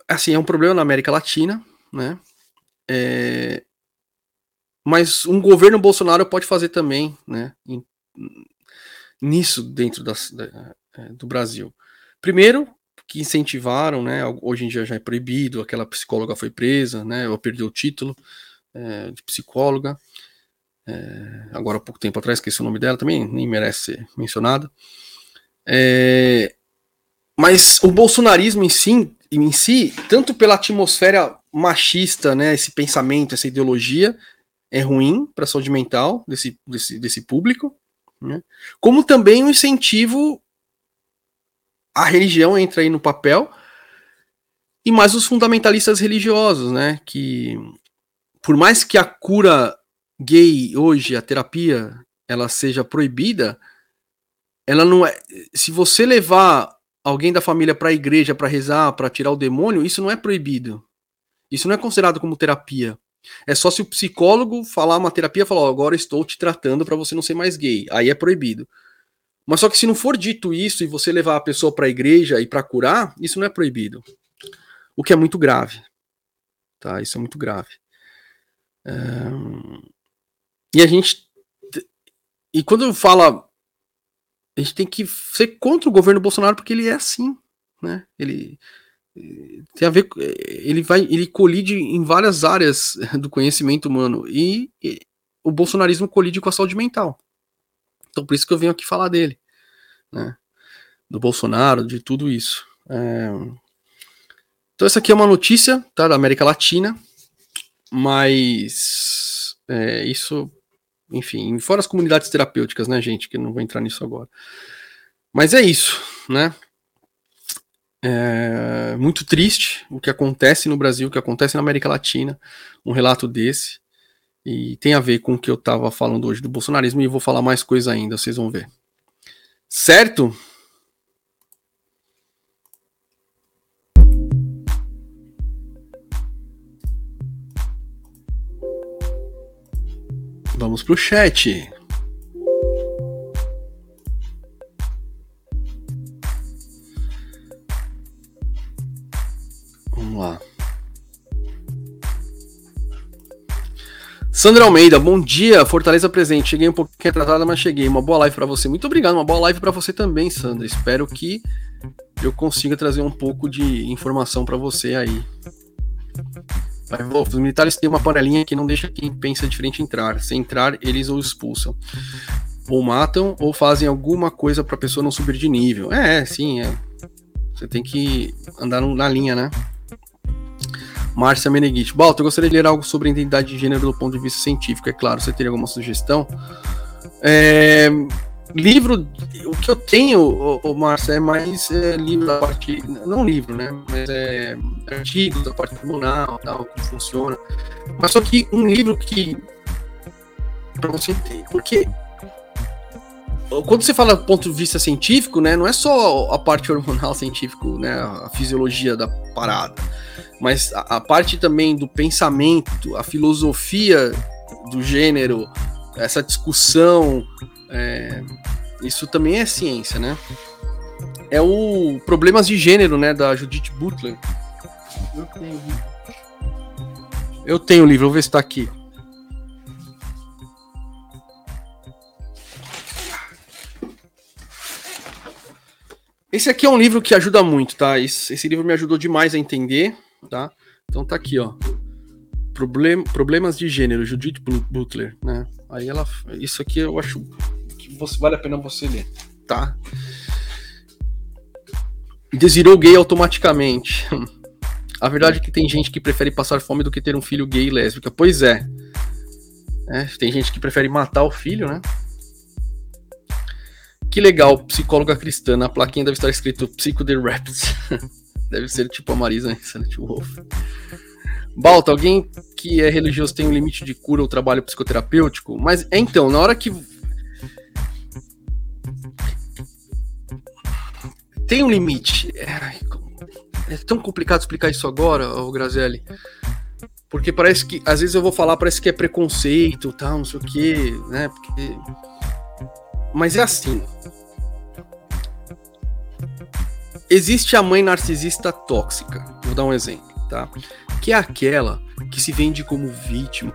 assim, é um problema na América Latina, né? É, mas um governo Bolsonaro pode fazer também, né? Nisso dentro da, é, do Brasil. Primeiro, que incentivaram, né? Hoje em dia já é proibido, aquela psicóloga foi presa, né? Ela perdeu o título é, de psicóloga. É, agora há pouco tempo atrás, esqueci o nome dela também, nem merece ser mencionada. É, mas o bolsonarismo em si, em si, tanto pela atmosfera machista, né, esse pensamento, essa ideologia, é ruim para a saúde mental desse, desse, desse público, né, como também o um incentivo à religião entra aí no papel, e mais os fundamentalistas religiosos, né, que por mais que a cura gay hoje, a terapia, ela seja proibida, ela não é. Se você levar alguém da família para a igreja para rezar, para tirar o demônio, isso não é proibido. Isso não é considerado como terapia. É só se o psicólogo falar uma terapia, falar, oh, agora estou te tratando para você não ser mais gay. Aí é proibido. Mas só que se não for dito isso e você levar a pessoa para a igreja e para curar, isso não é proibido. O que é muito grave. Tá? Isso é muito grave. É... E a gente. E quando fala a gente tem que ser contra o governo Bolsonaro porque ele é assim, né? Ele tem a ver, ele vai, ele colide em várias áreas do conhecimento humano e, e o bolsonarismo colide com a saúde mental. Então por isso que eu venho aqui falar dele, né? Do Bolsonaro, de tudo isso. É... Então essa aqui é uma notícia, tá, da América Latina, mas é, isso enfim, fora as comunidades terapêuticas, né, gente, que não vou entrar nisso agora. Mas é isso, né? É muito triste o que acontece no Brasil, o que acontece na América Latina, um relato desse. E tem a ver com o que eu estava falando hoje do bolsonarismo e vou falar mais coisa ainda, vocês vão ver. Certo? Vamos pro chat. Sandra Almeida, bom dia, Fortaleza presente. Cheguei um pouquinho atrasada, mas cheguei. Uma boa live para você. Muito obrigado, uma boa live para você também, Sandra. Espero que eu consiga trazer um pouco de informação para você aí. Os militares têm uma panelinha que não deixa quem pensa diferente entrar. Se entrar, eles o expulsam. Ou matam, ou fazem alguma coisa para a pessoa não subir de nível. É, sim, é. Você tem que andar na linha, né? Márcia Meneghite. Balto, eu gostaria de ler algo sobre a identidade de gênero do ponto de vista científico, é claro. Você teria alguma sugestão? É, livro, o que eu tenho, o, Márcia, é mais é, livro da parte. Não livro, né? Mas é artigos da parte tribunal, tal, como funciona. Mas só que um livro que. para você entender. Porque quando você fala do ponto de vista científico, né, não é só a parte hormonal científico, né, a fisiologia da parada, mas a, a parte também do pensamento, a filosofia do gênero, essa discussão, é, isso também é ciência, né? É o Problemas de Gênero, né, da Judith Butler. Eu tenho, eu tenho o livro, vou ver se tá aqui. Esse aqui é um livro que ajuda muito, tá? Esse, livro me ajudou demais a entender, tá? Então tá aqui, ó. Problem, problemas de gênero, Judith Butler, né? Aí ela. Isso aqui eu acho que você, vale a pena você ler, tá? Desirou gay automaticamente. A verdade é que tem gente que prefere passar fome do que ter um filho gay e lésbica. Pois é. é tem gente que prefere matar o filho, né? Que legal, psicóloga cristã. Na plaquinha deve estar escrito Psico the Raps. deve ser tipo a Marisa Insanity Wolf. Balta, alguém que é religioso tem um limite de cura ou trabalho psicoterapêutico? Mas é então, na hora que. Tem um limite. É, é tão complicado explicar isso agora, o Grazelli. Porque parece que, às vezes eu vou falar, parece que é preconceito, tal, não sei o quê, né? Porque mas é assim. Existe a mãe narcisista tóxica. Vou dar um exemplo, tá? Que é aquela que se vende como vítima,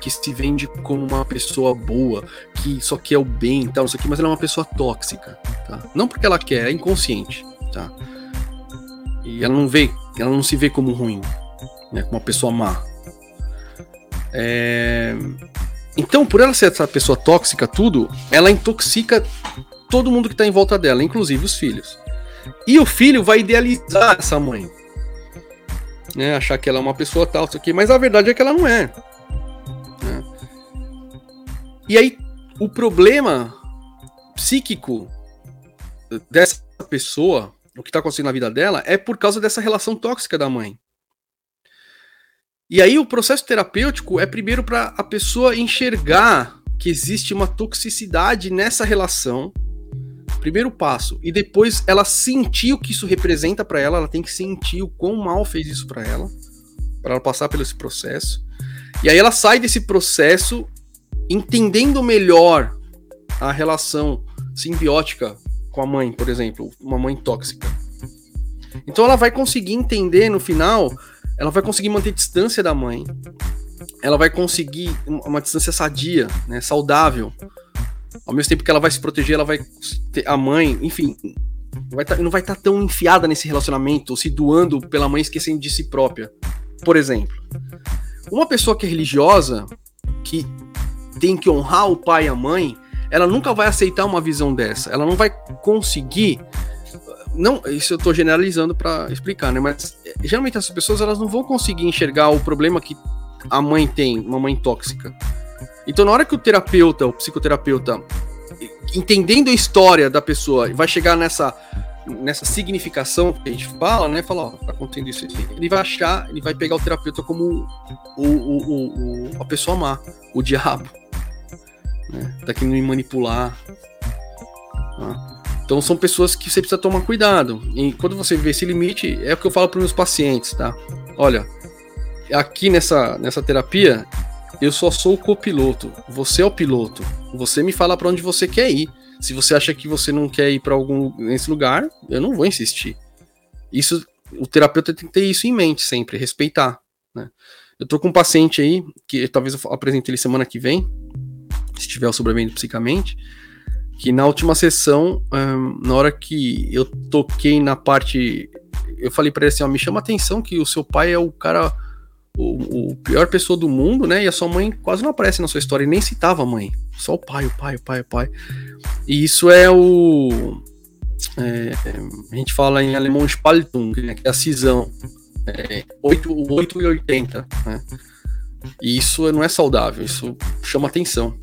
que se vende como uma pessoa boa, que só quer o bem e tal, isso aqui, mas ela é uma pessoa tóxica, tá? Não porque ela quer, é inconsciente, tá? E ela não vê, ela não se vê como ruim, né? Como uma pessoa má. É... Então, por ela ser essa pessoa tóxica, tudo, ela intoxica todo mundo que está em volta dela, inclusive os filhos. E o filho vai idealizar essa mãe. Né, achar que ela é uma pessoa tal, isso aqui, mas a verdade é que ela não é. Né? E aí, o problema psíquico dessa pessoa, o que está acontecendo na vida dela, é por causa dessa relação tóxica da mãe. E aí o processo terapêutico é primeiro para a pessoa enxergar que existe uma toxicidade nessa relação. Primeiro passo. E depois ela sentir o que isso representa para ela, ela tem que sentir o quão mal fez isso para ela, para ela passar pelo esse processo. E aí ela sai desse processo entendendo melhor a relação simbiótica com a mãe, por exemplo, uma mãe tóxica. Então ela vai conseguir entender no final ela vai conseguir manter distância da mãe. Ela vai conseguir uma distância sadia, né, saudável. Ao mesmo tempo que ela vai se proteger, ela vai ter a mãe, enfim, vai tá, não vai estar tá tão enfiada nesse relacionamento, se doando pela mãe, esquecendo de si própria. Por exemplo, uma pessoa que é religiosa, que tem que honrar o pai e a mãe, ela nunca vai aceitar uma visão dessa. Ela não vai conseguir não, isso eu estou generalizando para explicar, né? Mas é, geralmente essas pessoas elas não vão conseguir enxergar o problema que a mãe tem, uma mãe tóxica. Então, na hora que o terapeuta, o psicoterapeuta, entendendo a história da pessoa, vai chegar nessa nessa significação que a gente fala, né? Falar, ó, tá acontecendo isso. Ele vai achar, ele vai pegar o terapeuta como o, o, o, a pessoa má, o diabo, né? Tá querendo me manipular. Tá? Então são pessoas que você precisa tomar cuidado. E quando você vê esse limite, é o que eu falo para meus pacientes, tá? Olha, aqui nessa, nessa terapia, eu só sou o copiloto. Você é o piloto. Você me fala para onde você quer ir. Se você acha que você não quer ir para algum nesse lugar, eu não vou insistir. Isso, o terapeuta tem que ter isso em mente sempre, respeitar. Né? Eu tô com um paciente aí, que talvez eu apresente ele semana que vem, se tiver o sobrevivendo psicamente, que na última sessão, um, na hora que eu toquei na parte. Eu falei para ele assim: ó, me chama atenção que o seu pai é o cara. O, o, pior pessoa do mundo, né? E a sua mãe quase não aparece na sua história, e nem citava a mãe. Só o pai, o pai, o pai, o pai. E isso é o. É, a gente fala em alemão Spaltung, né, que é a cisão. É, 8, 8 e 80. Né? E isso não é saudável, isso chama atenção.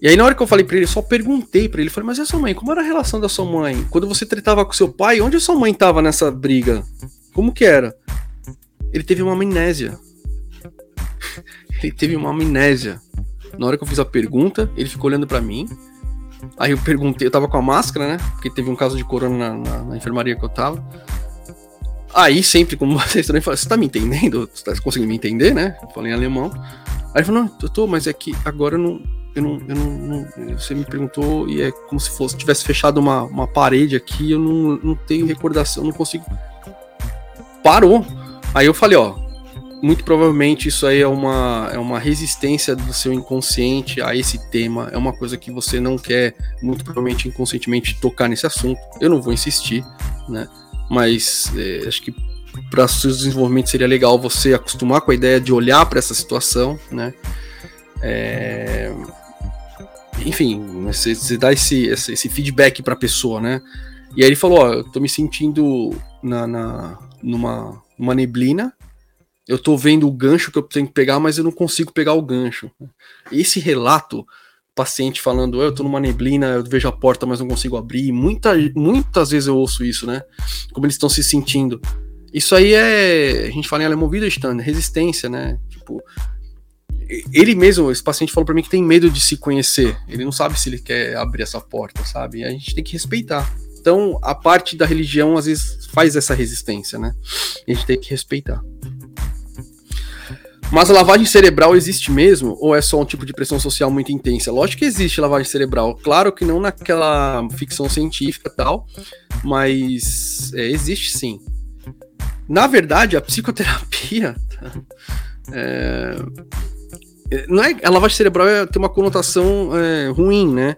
E aí, na hora que eu falei pra ele, eu só perguntei pra ele, falei, mas e a sua mãe? Como era a relação da sua mãe? Quando você tretava com seu pai, onde a sua mãe tava nessa briga? Como que era? Ele teve uma amnésia. ele teve uma amnésia. Na hora que eu fiz a pergunta, ele ficou olhando para mim. Aí eu perguntei, eu tava com a máscara, né? Porque teve um caso de corona na, na, na enfermaria que eu tava. Aí, sempre, como vocês também falam, você tá me entendendo? Você tá conseguindo me entender, né? Eu falei em alemão. Aí ele falou, não, eu tô, mas é que agora eu não. Eu não, eu não, não você me perguntou e é como se fosse tivesse fechado uma, uma parede aqui, eu não, não tenho recordação, não consigo. Parou. Aí eu falei, ó, muito provavelmente isso aí é uma, é uma resistência do seu inconsciente a esse tema. É uma coisa que você não quer, muito provavelmente inconscientemente, tocar nesse assunto. Eu não vou insistir, né? Mas é, acho que para seu desenvolvimento seria legal você acostumar com a ideia de olhar para essa situação, né? É... Enfim, você, você dá esse, esse, esse feedback para a pessoa, né? E aí ele falou: Ó, eu tô me sentindo na, na, numa, numa neblina, eu tô vendo o gancho que eu tenho que pegar, mas eu não consigo pegar o gancho. Esse relato, paciente falando, eu tô numa neblina, eu vejo a porta, mas não consigo abrir. Muita, muitas vezes eu ouço isso, né? Como eles estão se sentindo. Isso aí é. A gente fala em alemão Widerstand, resistência, né? Tipo. Ele mesmo, esse paciente falou para mim que tem medo de se conhecer. Ele não sabe se ele quer abrir essa porta, sabe? E a gente tem que respeitar. Então, a parte da religião às vezes faz essa resistência, né? A gente tem que respeitar. Mas a lavagem cerebral existe mesmo? Ou é só um tipo de pressão social muito intensa? Lógico que existe lavagem cerebral. Claro que não naquela ficção científica tal, mas é, existe sim. Na verdade, a psicoterapia. É, não é, a lavagem cerebral é, tem uma conotação é, ruim, né?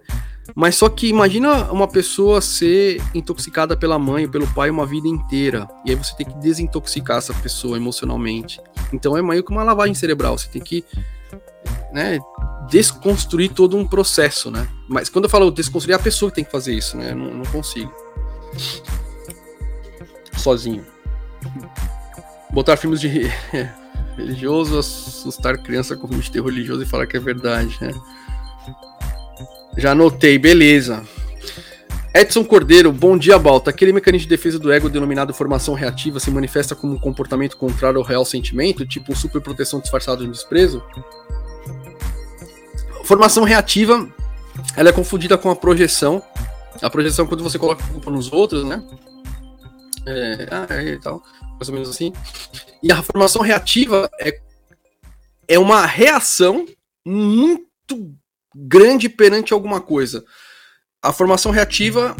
Mas só que imagina uma pessoa ser intoxicada pela mãe ou pelo pai uma vida inteira. E aí você tem que desintoxicar essa pessoa emocionalmente. Então é meio que uma lavagem cerebral. Você tem que né, desconstruir todo um processo, né? Mas quando eu falo desconstruir, é a pessoa que tem que fazer isso, né? Eu não, não consigo. Sozinho. Botar filmes de religioso, assustar criança com filmes de terror religioso e falar que é verdade, né? Já anotei, beleza. Edson Cordeiro, bom dia, Balta. Aquele mecanismo de defesa do ego denominado formação reativa se manifesta como um comportamento contrário ao real sentimento, tipo superproteção disfarçada de desprezo? Formação reativa, ela é confundida com a projeção. A projeção é quando você coloca a culpa nos outros, né? É, ah, é, e tal, mais ou menos assim. E a formação reativa é, é uma reação muito grande perante alguma coisa. A formação reativa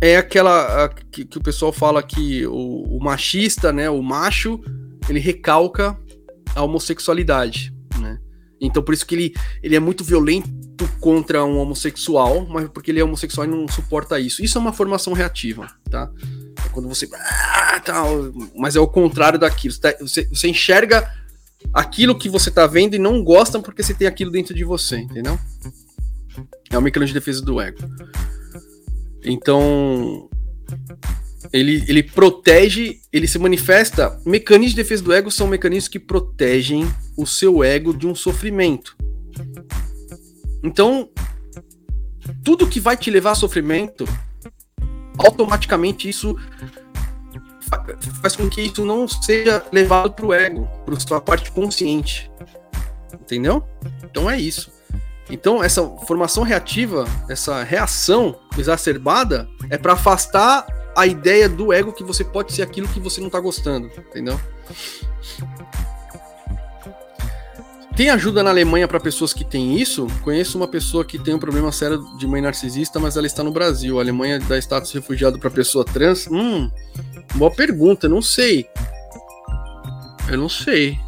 é aquela a, que, que, o pessoal fala que o, o, machista, né, o macho, ele recalca a homossexualidade, né? Então por isso que ele, ele é muito violento contra um homossexual, mas porque ele é homossexual e não suporta isso. Isso é uma formação reativa, tá? É quando você ah, tal, mas é o contrário daquilo. Você, tá, você, você enxerga aquilo que você tá vendo e não gostam porque você tem aquilo dentro de você, entendeu? É o mecanismo de defesa do ego. Então, ele, ele protege, ele se manifesta. Mecanismos de defesa do ego são mecanismos que protegem o seu ego de um sofrimento. Então, tudo que vai te levar a sofrimento, automaticamente isso faz com que isso não seja levado para o ego, para sua parte consciente. Entendeu? Então é isso. Então essa formação reativa, essa reação exacerbada é para afastar a ideia do ego que você pode ser aquilo que você não está gostando, entendeu? Tem ajuda na Alemanha para pessoas que têm isso? Conheço uma pessoa que tem um problema sério de mãe narcisista, mas ela está no Brasil. A Alemanha dá status refugiado para pessoa trans? Hum, boa pergunta, não sei. Eu não sei.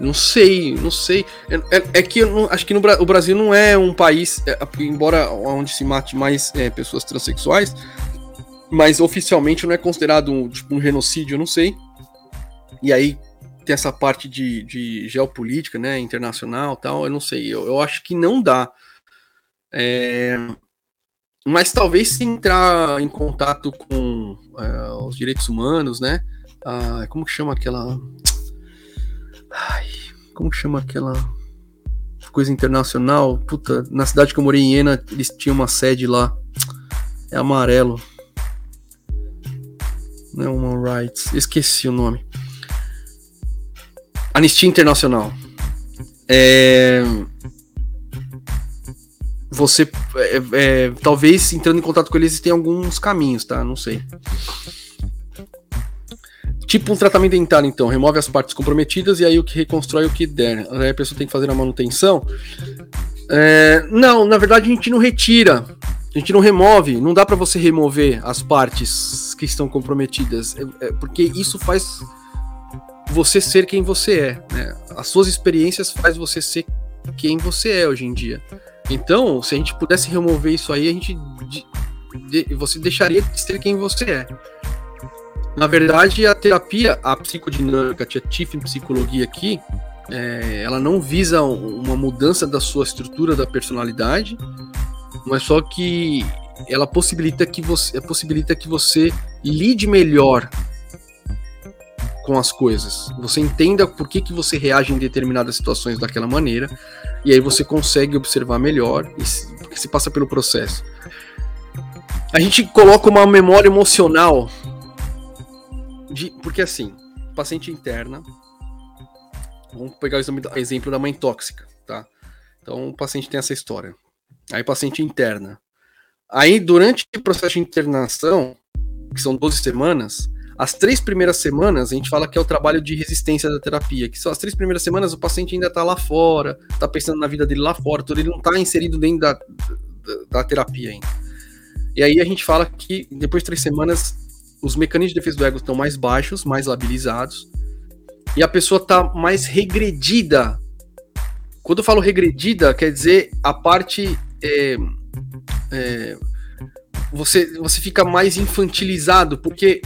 Não sei, não sei. É, é, é que eu não, acho que no, o Brasil não é um país, é, embora onde se mate mais é, pessoas transexuais, mas oficialmente não é considerado um, tipo, um genocídio, não sei. E aí tem essa parte de, de geopolítica, né, internacional tal, eu não sei. Eu, eu acho que não dá. É, mas talvez se entrar em contato com é, os direitos humanos, né? Ah, como que chama aquela. Ai, como que chama aquela coisa internacional? Puta, na cidade que eu morei em Ena, eles tinham uma sede lá. É amarelo. Não é Human Rights. Esqueci o nome. Anistia Internacional. É... Você, é, é, talvez entrando em contato com eles, tem alguns caminhos, tá? Não sei. Tipo um tratamento dentário, então, remove as partes comprometidas e aí o que reconstrói o que der. Aí a pessoa tem que fazer a manutenção. É, não, na verdade a gente não retira, a gente não remove. Não dá para você remover as partes que estão comprometidas, é, é, porque isso faz você ser quem você é. Né? As suas experiências faz você ser quem você é hoje em dia. Então, se a gente pudesse remover isso aí, a gente de, de, você deixaria de ser quem você é. Na verdade, a terapia, a psicodinâmica, a TIF em psicologia aqui, é, ela não visa uma mudança da sua estrutura da personalidade, mas só que ela possibilita que você, possibilita que você lide melhor com as coisas. Você entenda por que, que você reage em determinadas situações daquela maneira, e aí você consegue observar melhor, e porque se passa pelo processo. A gente coloca uma memória emocional de, porque assim, paciente interna, vamos pegar o exemplo da mãe tóxica, tá? Então o paciente tem essa história. Aí paciente interna. Aí durante o processo de internação, que são 12 semanas, as três primeiras semanas a gente fala que é o trabalho de resistência da terapia, que são as três primeiras semanas o paciente ainda tá lá fora, tá pensando na vida dele lá fora, tudo ele não tá inserido dentro da, da, da terapia ainda. E aí a gente fala que depois de três semanas os mecanismos de defesa do ego estão mais baixos, mais labilizados, e a pessoa está mais regredida. Quando eu falo regredida, quer dizer a parte. É, é, você, você fica mais infantilizado, porque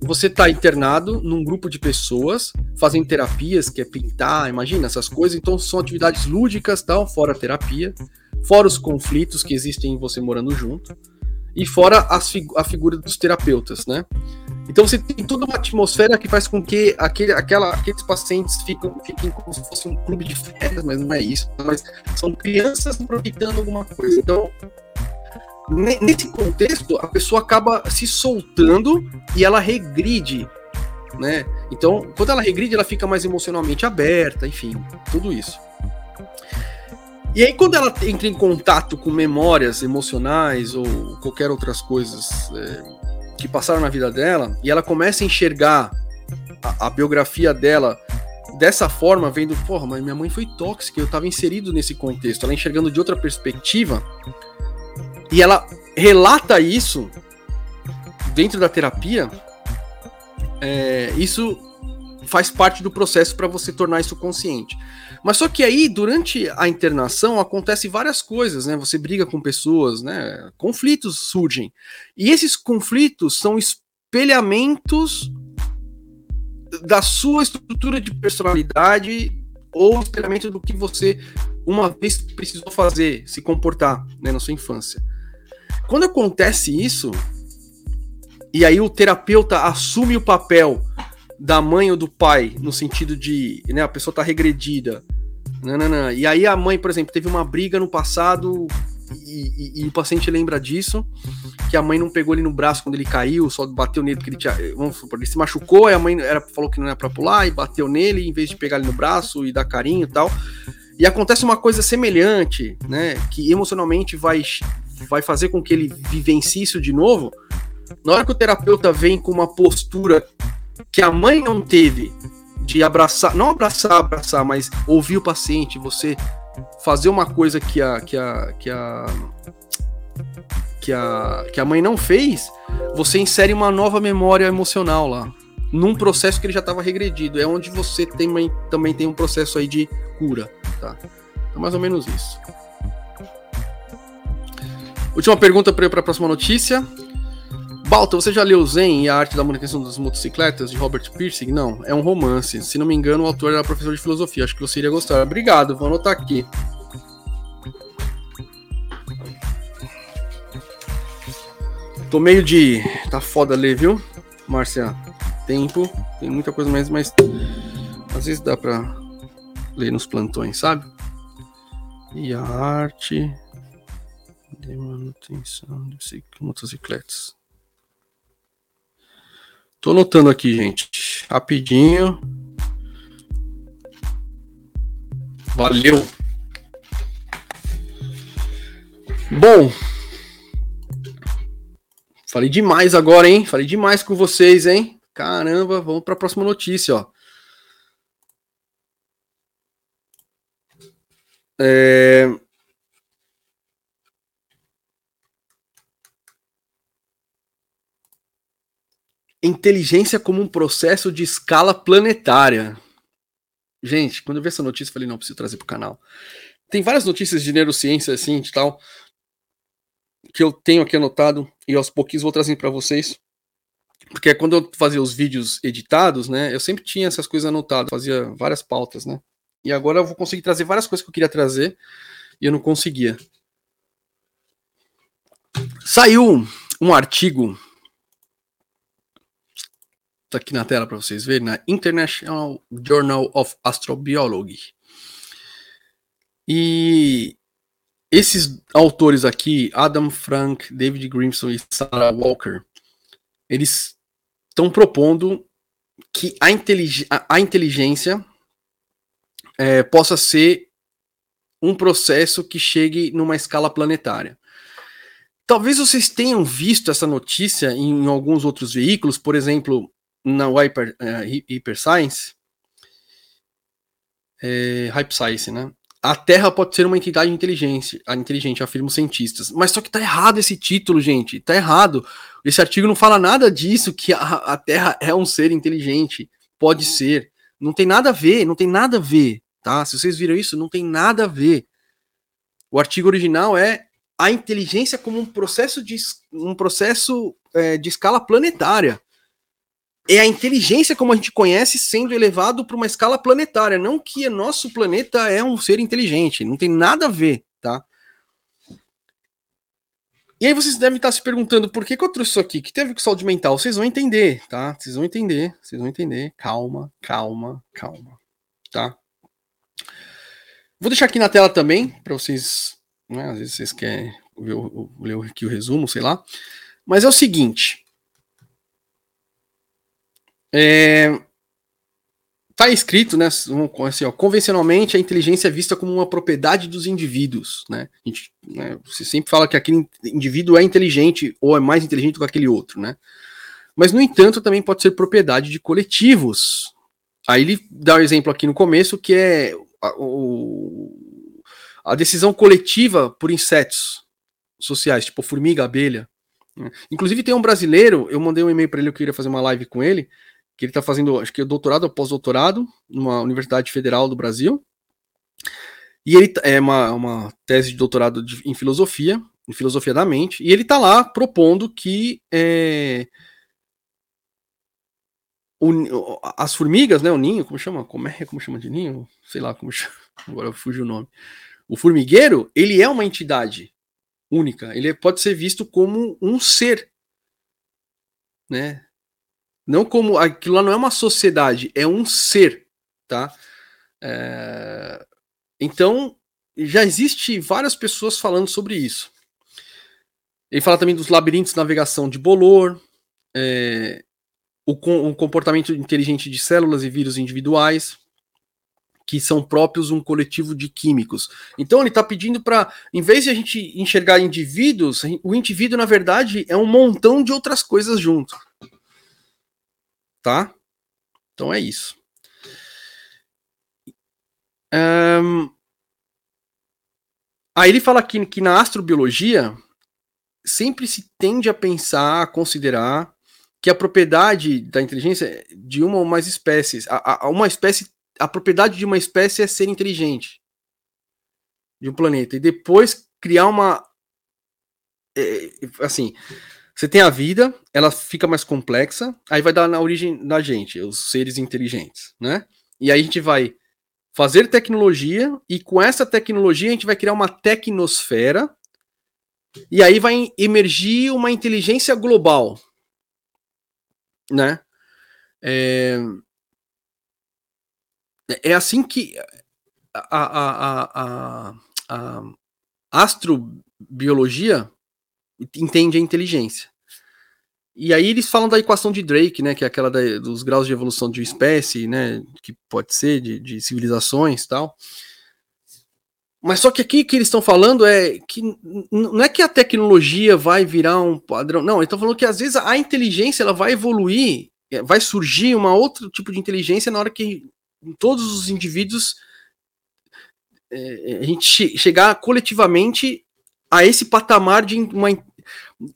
você está internado num grupo de pessoas fazendo terapias, que é pintar, imagina essas coisas, então são atividades lúdicas, tal, fora a terapia, fora os conflitos que existem em você morando junto e fora fig a figura dos terapeutas, né? Então você tem toda uma atmosfera que faz com que aquele, aquela, aqueles pacientes fiquem, como se fosse um clube de férias, mas não é isso. Mas são crianças aproveitando alguma coisa. Então, nesse contexto, a pessoa acaba se soltando e ela regride, né? Então, quando ela regride, ela fica mais emocionalmente aberta, enfim, tudo isso. E aí, quando ela entra em contato com memórias emocionais ou qualquer outras coisas é, que passaram na vida dela, e ela começa a enxergar a, a, biografia dela dessa forma, vendo, porra, mas minha mãe foi tóxica, eu estava inserido nesse contexto, ela enxergando de outra perspectiva, e ela relata isso dentro da terapia, é, isso faz parte do processo para você tornar isso consciente. Mas só que aí, durante a internação, acontece várias coisas, né? Você briga com pessoas, né? Conflitos surgem. E esses conflitos são espelhamentos da sua estrutura de personalidade ou espelhamento do que você uma vez precisou fazer, se comportar, né, na sua infância. Quando acontece isso, e aí o terapeuta assume o papel da mãe ou do pai, no sentido de, né, a pessoa tá regredida, não. E aí a mãe, por exemplo, teve uma briga no passado e, e, e, o paciente lembra disso, que a mãe não pegou ele no braço quando ele caiu, só bateu nele porque ele tinha, vamos supor, ele se machucou, e a mãe era, falou que não era para pular e bateu nele em vez de pegar ele no braço e dar carinho e tal. E acontece uma coisa semelhante, né, que emocionalmente vai vai fazer com que ele vivencie isso de novo. Na hora que o terapeuta vem com uma postura que a mãe não teve de abraçar, não abraçar, abraçar, mas ouvir o paciente, você fazer uma coisa que a que a que a que a, que a mãe não fez, você insere uma nova memória emocional lá. num processo que ele já estava regredido. É onde você tem, também tem um processo aí de cura, tá? Então, mais ou menos isso. Última pergunta para a próxima notícia. Balta, você já leu Zen e a arte da manutenção das motocicletas de Robert Piercing? Não, é um romance. Se não me engano, o autor era professor de filosofia. Acho que você iria gostar. Obrigado, vou anotar aqui. Tô meio de. Tá foda ler, viu, Márcia? Tempo, tem muita coisa mais, mas às vezes dá pra ler nos plantões, sabe? E a arte de manutenção de motocicletas. Tô anotando aqui, gente. Rapidinho. Valeu. Bom. Falei demais agora, hein? Falei demais com vocês, hein? Caramba, vamos para a próxima notícia, ó. É... inteligência como um processo de escala planetária. Gente, quando eu vi essa notícia, eu falei, não, preciso trazer para o canal. Tem várias notícias de neurociência, assim, de tal, que eu tenho aqui anotado, e aos pouquinhos vou trazendo para vocês. Porque quando eu fazia os vídeos editados, né, eu sempre tinha essas coisas anotadas, fazia várias pautas, né. E agora eu vou conseguir trazer várias coisas que eu queria trazer, e eu não conseguia. Saiu um artigo Tá aqui na tela para vocês verem, na International Journal of Astrobiology. E esses autores aqui, Adam Frank, David Grimson e Sarah Walker, eles estão propondo que a, intelig a inteligência é, possa ser um processo que chegue numa escala planetária. Talvez vocês tenham visto essa notícia em alguns outros veículos, por exemplo, na Hyper, uh, Hyper Science, é, Hype Science, né? A Terra pode ser uma entidade inteligente, inteligente, afirmam cientistas. Mas só que tá errado esse título, gente. Tá errado. Esse artigo não fala nada disso, que a, a Terra é um ser inteligente. Pode ser. Não tem nada a ver, não tem nada a ver, tá? Se vocês viram isso, não tem nada a ver. O artigo original é a inteligência como um processo de, um processo é, de escala planetária é a inteligência como a gente conhece sendo elevado para uma escala planetária, não que nosso planeta é um ser inteligente, não tem nada a ver, tá? E aí vocês devem estar se perguntando por que, que eu trouxe isso aqui, que teve com saúde mental. Vocês vão entender, tá? Vocês vão entender, vocês vão entender. Calma, calma, calma, tá? Vou deixar aqui na tela também, para vocês, né, às vezes vocês querem ver, ler aqui o resumo, sei lá. Mas é o seguinte, é, tá escrito, né, assim, ó, convencionalmente a inteligência é vista como uma propriedade dos indivíduos, né? A gente, né, você sempre fala que aquele indivíduo é inteligente ou é mais inteligente do que aquele outro, né? Mas no entanto também pode ser propriedade de coletivos. Aí ele dá o um exemplo aqui no começo que é a, o, a decisão coletiva por insetos sociais, tipo formiga, abelha. Né? Inclusive tem um brasileiro, eu mandei um e-mail para ele, eu queria fazer uma live com ele que ele está fazendo, acho que doutorado ou pós-doutorado, numa Universidade Federal do Brasil. E ele é uma, uma tese de doutorado de, em filosofia, em filosofia da mente, e ele está lá propondo que é, o, as formigas, né, o ninho, como chama? Como é, como chama de ninho? Sei lá como chama, agora fugiu o nome. O formigueiro, ele é uma entidade única, ele pode ser visto como um ser, né? Não como. Aquilo lá não é uma sociedade, é um ser, tá? É, então, já existe várias pessoas falando sobre isso. Ele fala também dos labirintos de navegação de Bolor, é, o, o, comportamento inteligente de células e vírus individuais, que são próprios um coletivo de químicos. Então ele está pedindo para, em vez de a gente enxergar indivíduos, o indivíduo, na verdade, é um montão de outras coisas junto tá? Então é isso. Um, aí ele fala aqui que na astrobiologia sempre se tende a pensar, a considerar que a propriedade da inteligência de uma ou mais espécies, a, a, uma espécie, a propriedade de uma espécie é ser inteligente de um planeta e depois criar uma é, assim, você tem a vida, ela fica mais complexa, aí vai dar na origem da gente, os seres inteligentes, né? E aí a gente vai fazer tecnologia e com essa tecnologia a gente vai criar uma tecnosfera e aí vai emergir uma inteligência global, né? É, é assim que a, a, a, a, astrobiologia entende a inteligência. E aí eles falam da equação de Drake, né, que é aquela da, dos graus de evolução de espécie, né, que pode ser de, de civilizações tal. Mas só que aqui que eles estão falando é que não é que a tecnologia vai virar um padrão, não, eles estão falando que às vezes a inteligência ela vai evoluir, é, vai surgir uma outro tipo de inteligência na hora que todos os indivíduos é, a gente chegar coletivamente a esse patamar de uma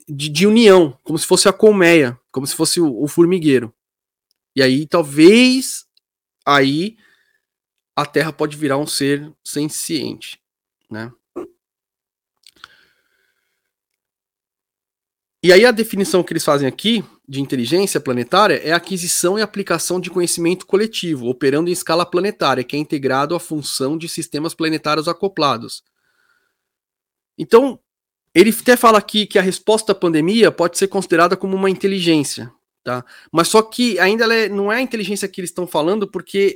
de, de, união, como se fosse a colmeia, como se fosse o, o formigueiro. E aí talvez aí a Terra pode virar um ser senciente, né? E aí a definição que eles fazem aqui de inteligência planetária é a aquisição e aplicação de conhecimento coletivo, operando em escala planetária, que é integrado à função de sistemas planetários acoplados. Então, ele até fala aqui que a resposta à pandemia pode ser considerada como uma inteligência, tá? Mas só que ainda é, não é a inteligência que eles estão falando, porque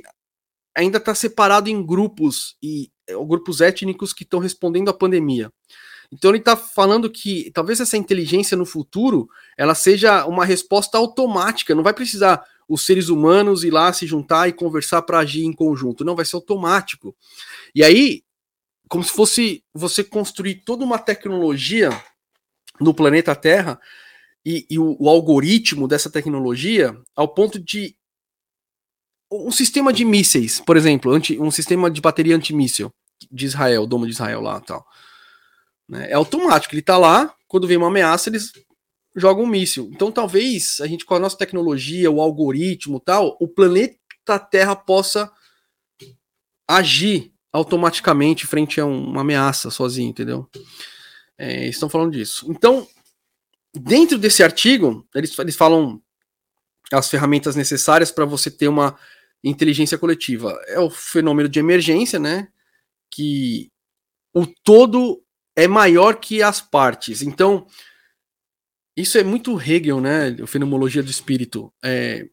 ainda está separado em grupos e é, grupos étnicos que estão respondendo à pandemia. Então ele está falando que talvez essa inteligência no futuro ela seja uma resposta automática, não vai precisar os seres humanos ir lá se juntar e conversar para agir em conjunto, não vai ser automático. E aí como se fosse você construir toda uma tecnologia no planeta Terra e, e o, o, algoritmo dessa tecnologia ao ponto de um sistema de mísseis, por exemplo, anti, um sistema de bateria antimíssil de Israel, domo de Israel lá tal. Né? É automático, ele está lá, quando vem uma ameaça, eles jogam um míssil. Então talvez a gente, com a nossa tecnologia, o algoritmo tal, o planeta Terra possa agir automaticamente frente a uma ameaça sozinho, entendeu? É, estão falando disso. Então, dentro desse artigo, eles, eles falam as ferramentas necessárias para você ter uma inteligência coletiva. É o fenômeno de emergência, né? Que o todo é maior que as partes. Então, isso é muito Hegel, né? A fenomenologia do espírito. É,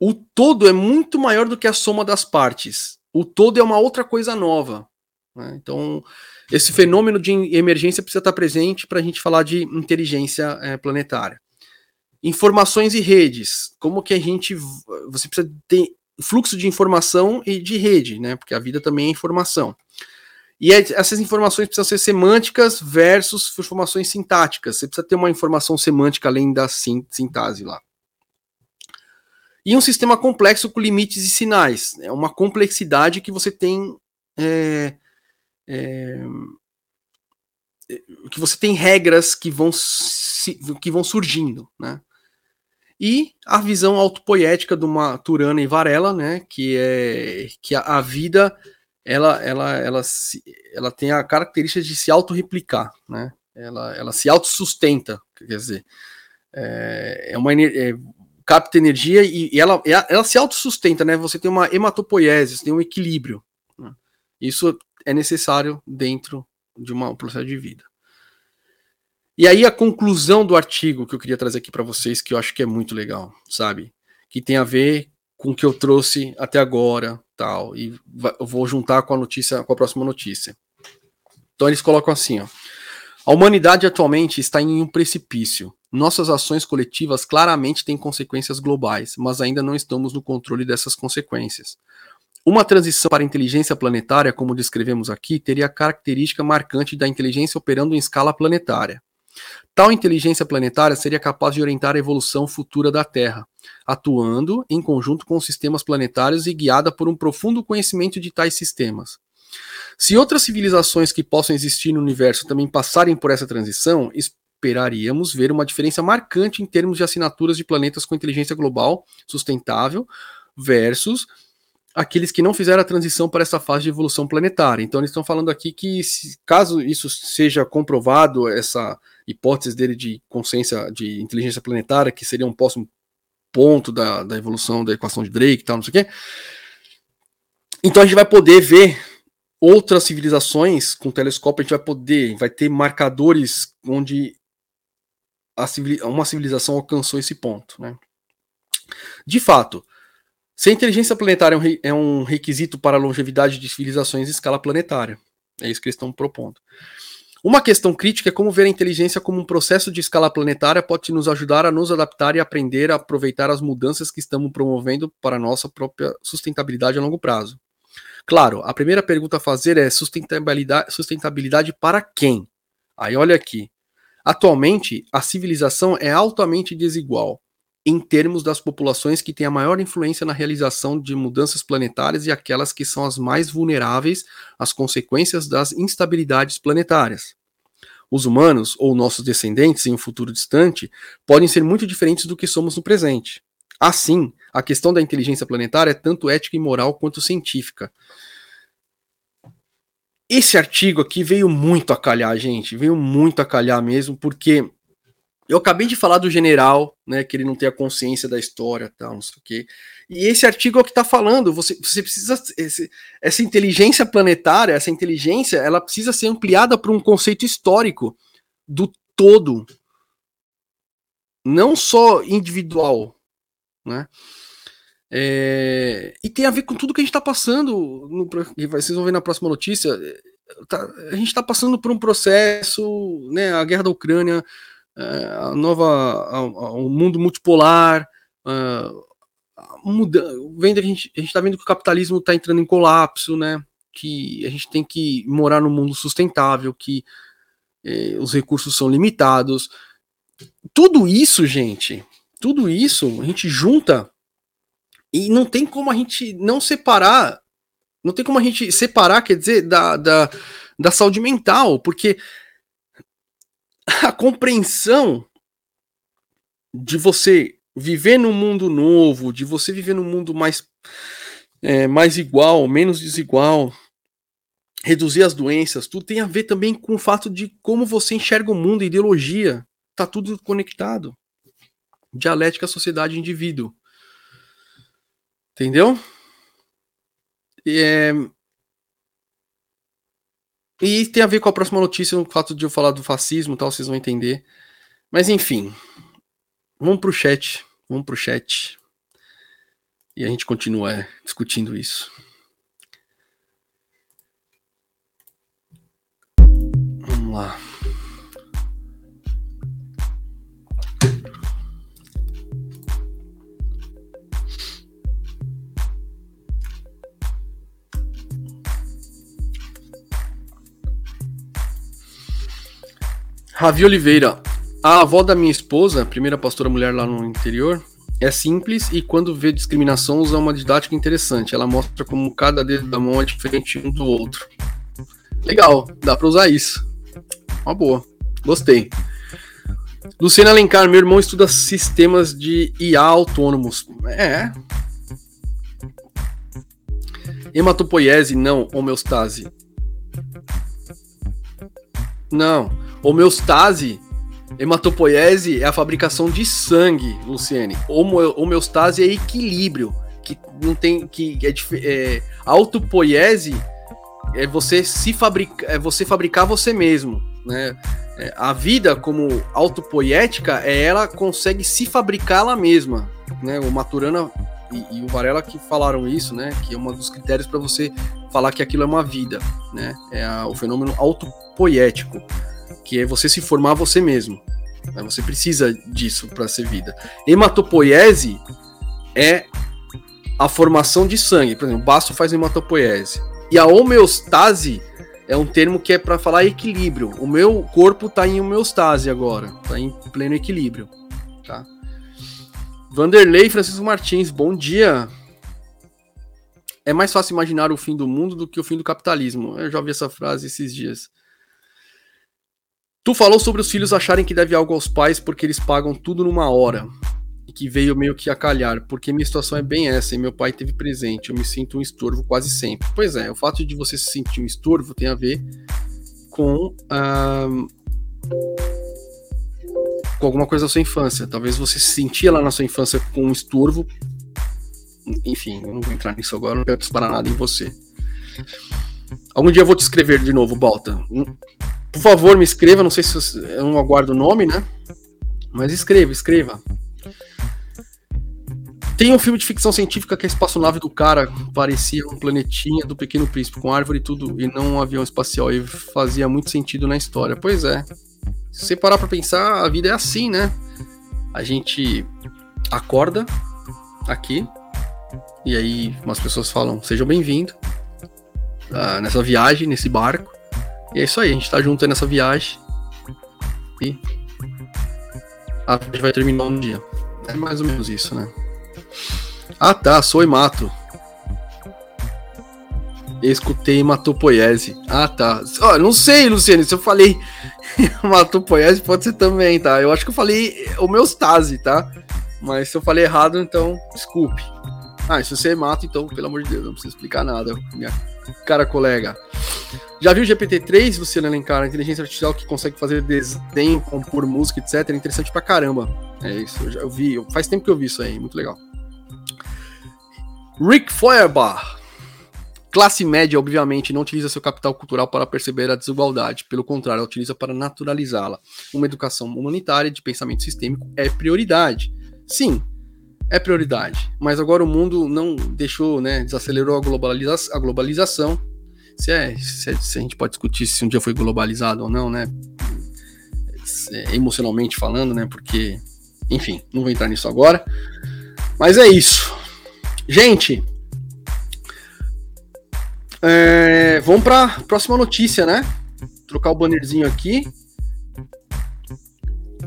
o todo é muito maior do que a soma das partes o todo é uma outra coisa nova. Né? Então, esse fenômeno de emergência precisa estar presente para a gente falar de inteligência é, planetária. Informações e redes. Como que a gente. Você precisa ter fluxo de informação e de rede, né? Porque a vida também é informação. E essas informações precisam ser semânticas versus informações sintáticas. Você precisa ter uma informação semântica além da sintase lá. E um sistema complexo com limites e sinais. É uma complexidade que você tem. É, é, que você tem regras que vão, que vão surgindo, né? E a visão autopoética de uma Turana e Varela, né? Que é que a, a vida ela, ela, ela, se, ela tem a característica de se autorreplicar, né? Ela, ela se autossustenta, quer dizer, é, é uma é, capta energia e, e ela, ela se autossustenta, né? Você tem uma hematopoiese, você tem um equilíbrio. Né? Isso é necessário dentro de uma, um processo de vida. E aí a conclusão do artigo que eu queria trazer aqui para vocês, que eu acho que é muito legal, sabe? Que tem a ver com o que eu trouxe até agora, tal, e eu vou juntar com a notícia, com a próxima notícia. Então eles colocam assim, ó. A humanidade atualmente está em um precipício. Nossas ações coletivas claramente têm consequências globais, mas ainda não estamos no controle dessas consequências. Uma transição para a inteligência planetária, como descrevemos aqui, teria a característica marcante da inteligência operando em escala planetária. Tal inteligência planetária seria capaz de orientar a evolução futura da Terra, atuando em conjunto com sistemas planetários e guiada por um profundo conhecimento de tais sistemas. Se outras civilizações que possam existir no universo também passarem por essa transição, esperaríamos ver uma diferença marcante em termos de assinaturas de planetas com inteligência global sustentável versus aqueles que não fizeram a transição para essa fase de evolução planetária. Então eles estão falando aqui que se, caso isso seja comprovado, essa hipótese dele de consciência de inteligência planetária, que seria um próximo ponto da, da evolução da equação de Drake e tal, não sei o quê. Então a gente vai poder ver outras civilizações com telescópio, a gente vai poder, vai ter marcadores onde uma civilização alcançou esse ponto, né? De fato, se a inteligência planetária é um requisito para a longevidade de civilizações em escala planetária, é isso que eles estão propondo. Uma questão crítica é como ver a inteligência como um processo de escala planetária pode nos ajudar a nos adaptar e aprender a aproveitar as mudanças que estamos promovendo para a nossa própria sustentabilidade a longo prazo. Claro, a primeira pergunta a fazer é sustentabilidade, sustentabilidade para quem? Aí olha aqui. Atualmente, a civilização é altamente desigual em termos das populações que têm a maior influência na realização de mudanças planetárias e aquelas que são as mais vulneráveis às consequências das instabilidades planetárias. Os humanos, ou nossos descendentes em um futuro distante, podem ser muito diferentes do que somos no presente. Assim, a questão da inteligência planetária é tanto ética e moral quanto científica. Esse artigo aqui veio muito a calhar, gente, veio muito a calhar mesmo, porque eu acabei de falar do general, né, que ele não tem a consciência da história, tal, não sei o quê. E esse artigo é o que está falando. Você, você precisa esse, essa inteligência planetária, essa inteligência, ela precisa ser ampliada para um conceito histórico do todo, não só individual, né? É, e tem a ver com tudo que a gente está passando. No, vocês vão ver na próxima notícia. Tá, a gente está passando por um processo, né? A guerra da Ucrânia é, a nova, a, a, o mundo multipolar, uh, muda, vendo a gente a está vendo que o capitalismo está entrando em colapso, né? Que a gente tem que morar num mundo sustentável, que os recursos são limitados. Tudo isso, gente, tudo isso a gente junta e não tem como a gente não separar, não tem como a gente separar, quer dizer, da, da, da saúde mental, porque a compreensão de você viver num mundo novo, de você viver num mundo mais, é, mais igual, menos desigual, reduzir as doenças, tudo tem a ver também com o fato de como você enxerga o mundo, ideologia, tá tudo conectado. Dialética, sociedade, indivíduo. Entendeu? É, e tem a ver com a próxima notícia, o fato de eu falar do fascismo tal, vocês vão entender. Mas enfim, vamos pro chat. Vamos pro chat. E a gente continua é, discutindo isso. Vamos lá. Ravi Oliveira. A avó da minha esposa, primeira pastora mulher lá no interior, é simples e quando vê discriminação usa uma didática interessante. Ela mostra como cada dedo da mão é diferente um do outro. Legal, dá para usar isso. Uma boa. Gostei. Luciana Alencar, meu irmão estuda sistemas de IA autônomos. É. Hematopoiese, não. Homeostase. Não. Homeostase, hematopoiese é a fabricação de sangue, Luciene. Homeostase é equilíbrio, que não tem que é, é autopoiese é você se fabricar, é você fabricar você mesmo, né? É, a vida como autopoética é ela consegue se fabricar ela mesma, né? O Maturana e, e o Varela que falaram isso, né? Que é um dos critérios para você falar que aquilo é uma vida, né? É a, o fenômeno autopoético que é você se formar você mesmo. Né? Você precisa disso para ser vida. Hematopoiese é a formação de sangue. Por exemplo, o baço faz hematopoiese. E a homeostase é um termo que é para falar equilíbrio. O meu corpo está em homeostase agora, está em pleno equilíbrio, tá? Vanderlei Francisco Martins, bom dia. É mais fácil imaginar o fim do mundo do que o fim do capitalismo. Eu já ouvi essa frase esses dias. Tu falou sobre os filhos acharem que deve algo aos pais porque eles pagam tudo numa hora. E que veio meio que a calhar, porque minha situação é bem essa, e meu pai teve presente, eu me sinto um estorvo quase sempre. Pois é, o fato de você se sentir um estorvo tem a ver com. Uh, com alguma coisa da sua infância. Talvez você se sentia lá na sua infância com um estorvo. Enfim, eu não vou entrar nisso agora, não quero disparar nada em você. Algum dia eu vou te escrever de novo, Balta. Por favor, me escreva. Não sei se eu não aguardo o nome, né? Mas escreva, escreva. Tem um filme de ficção científica que a espaçonave do cara parecia um planetinha do Pequeno Príncipe, com árvore e tudo, e não um avião espacial, e fazia muito sentido na história. Pois é. Se você parar pra pensar, a vida é assim, né? A gente acorda aqui, e aí umas pessoas falam: sejam bem-vindos uh, nessa viagem, nesse barco. E é isso aí, a gente tá junto nessa viagem. E a gente vai terminar um dia. É mais ou menos isso, né? Ah tá, sou e mato. Escutei Matopoiese. Ah tá. Oh, não sei, Luciano, se eu falei Matopoiese pode ser também, tá? Eu acho que eu falei homeostase, tá? Mas se eu falei errado, então desculpe. Ah, se você é mato, então, pelo amor de Deus, não precisa explicar nada, minha cara colega. Já viu o GPT-3, Luciano Alencar, a inteligência artificial que consegue fazer desenho, compor música, etc. É interessante pra caramba. É isso, eu já vi, faz tempo que eu vi isso aí, muito legal. Rick Feuerbach. Classe média, obviamente, não utiliza seu capital cultural para perceber a desigualdade. Pelo contrário, ela utiliza para naturalizá-la. Uma educação humanitária de pensamento sistêmico é prioridade. Sim, é prioridade. Mas agora o mundo não deixou, né? Desacelerou a, globaliza a globalização. Se, é, se, é, se, a gente pode discutir se um dia foi globalizado ou não, né? É, emocionalmente falando, né? Porque, enfim, não vou entrar nisso agora. Mas é isso. Gente, é, vamos para próxima notícia, né? Trocar o bannerzinho aqui.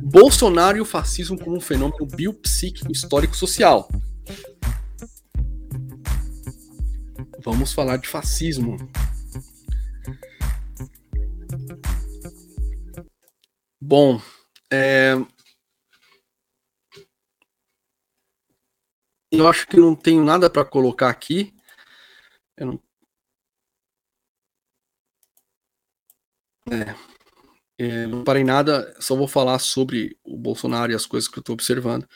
Bolsonaro e o fascismo como um fenômeno biopsíquico histórico-social. Vamos falar de fascismo. Bom, é, eu acho que não tenho nada para colocar aqui. Eu não... É. é. não parei nada, só vou falar sobre o Bolsonaro e as coisas que eu estou observando.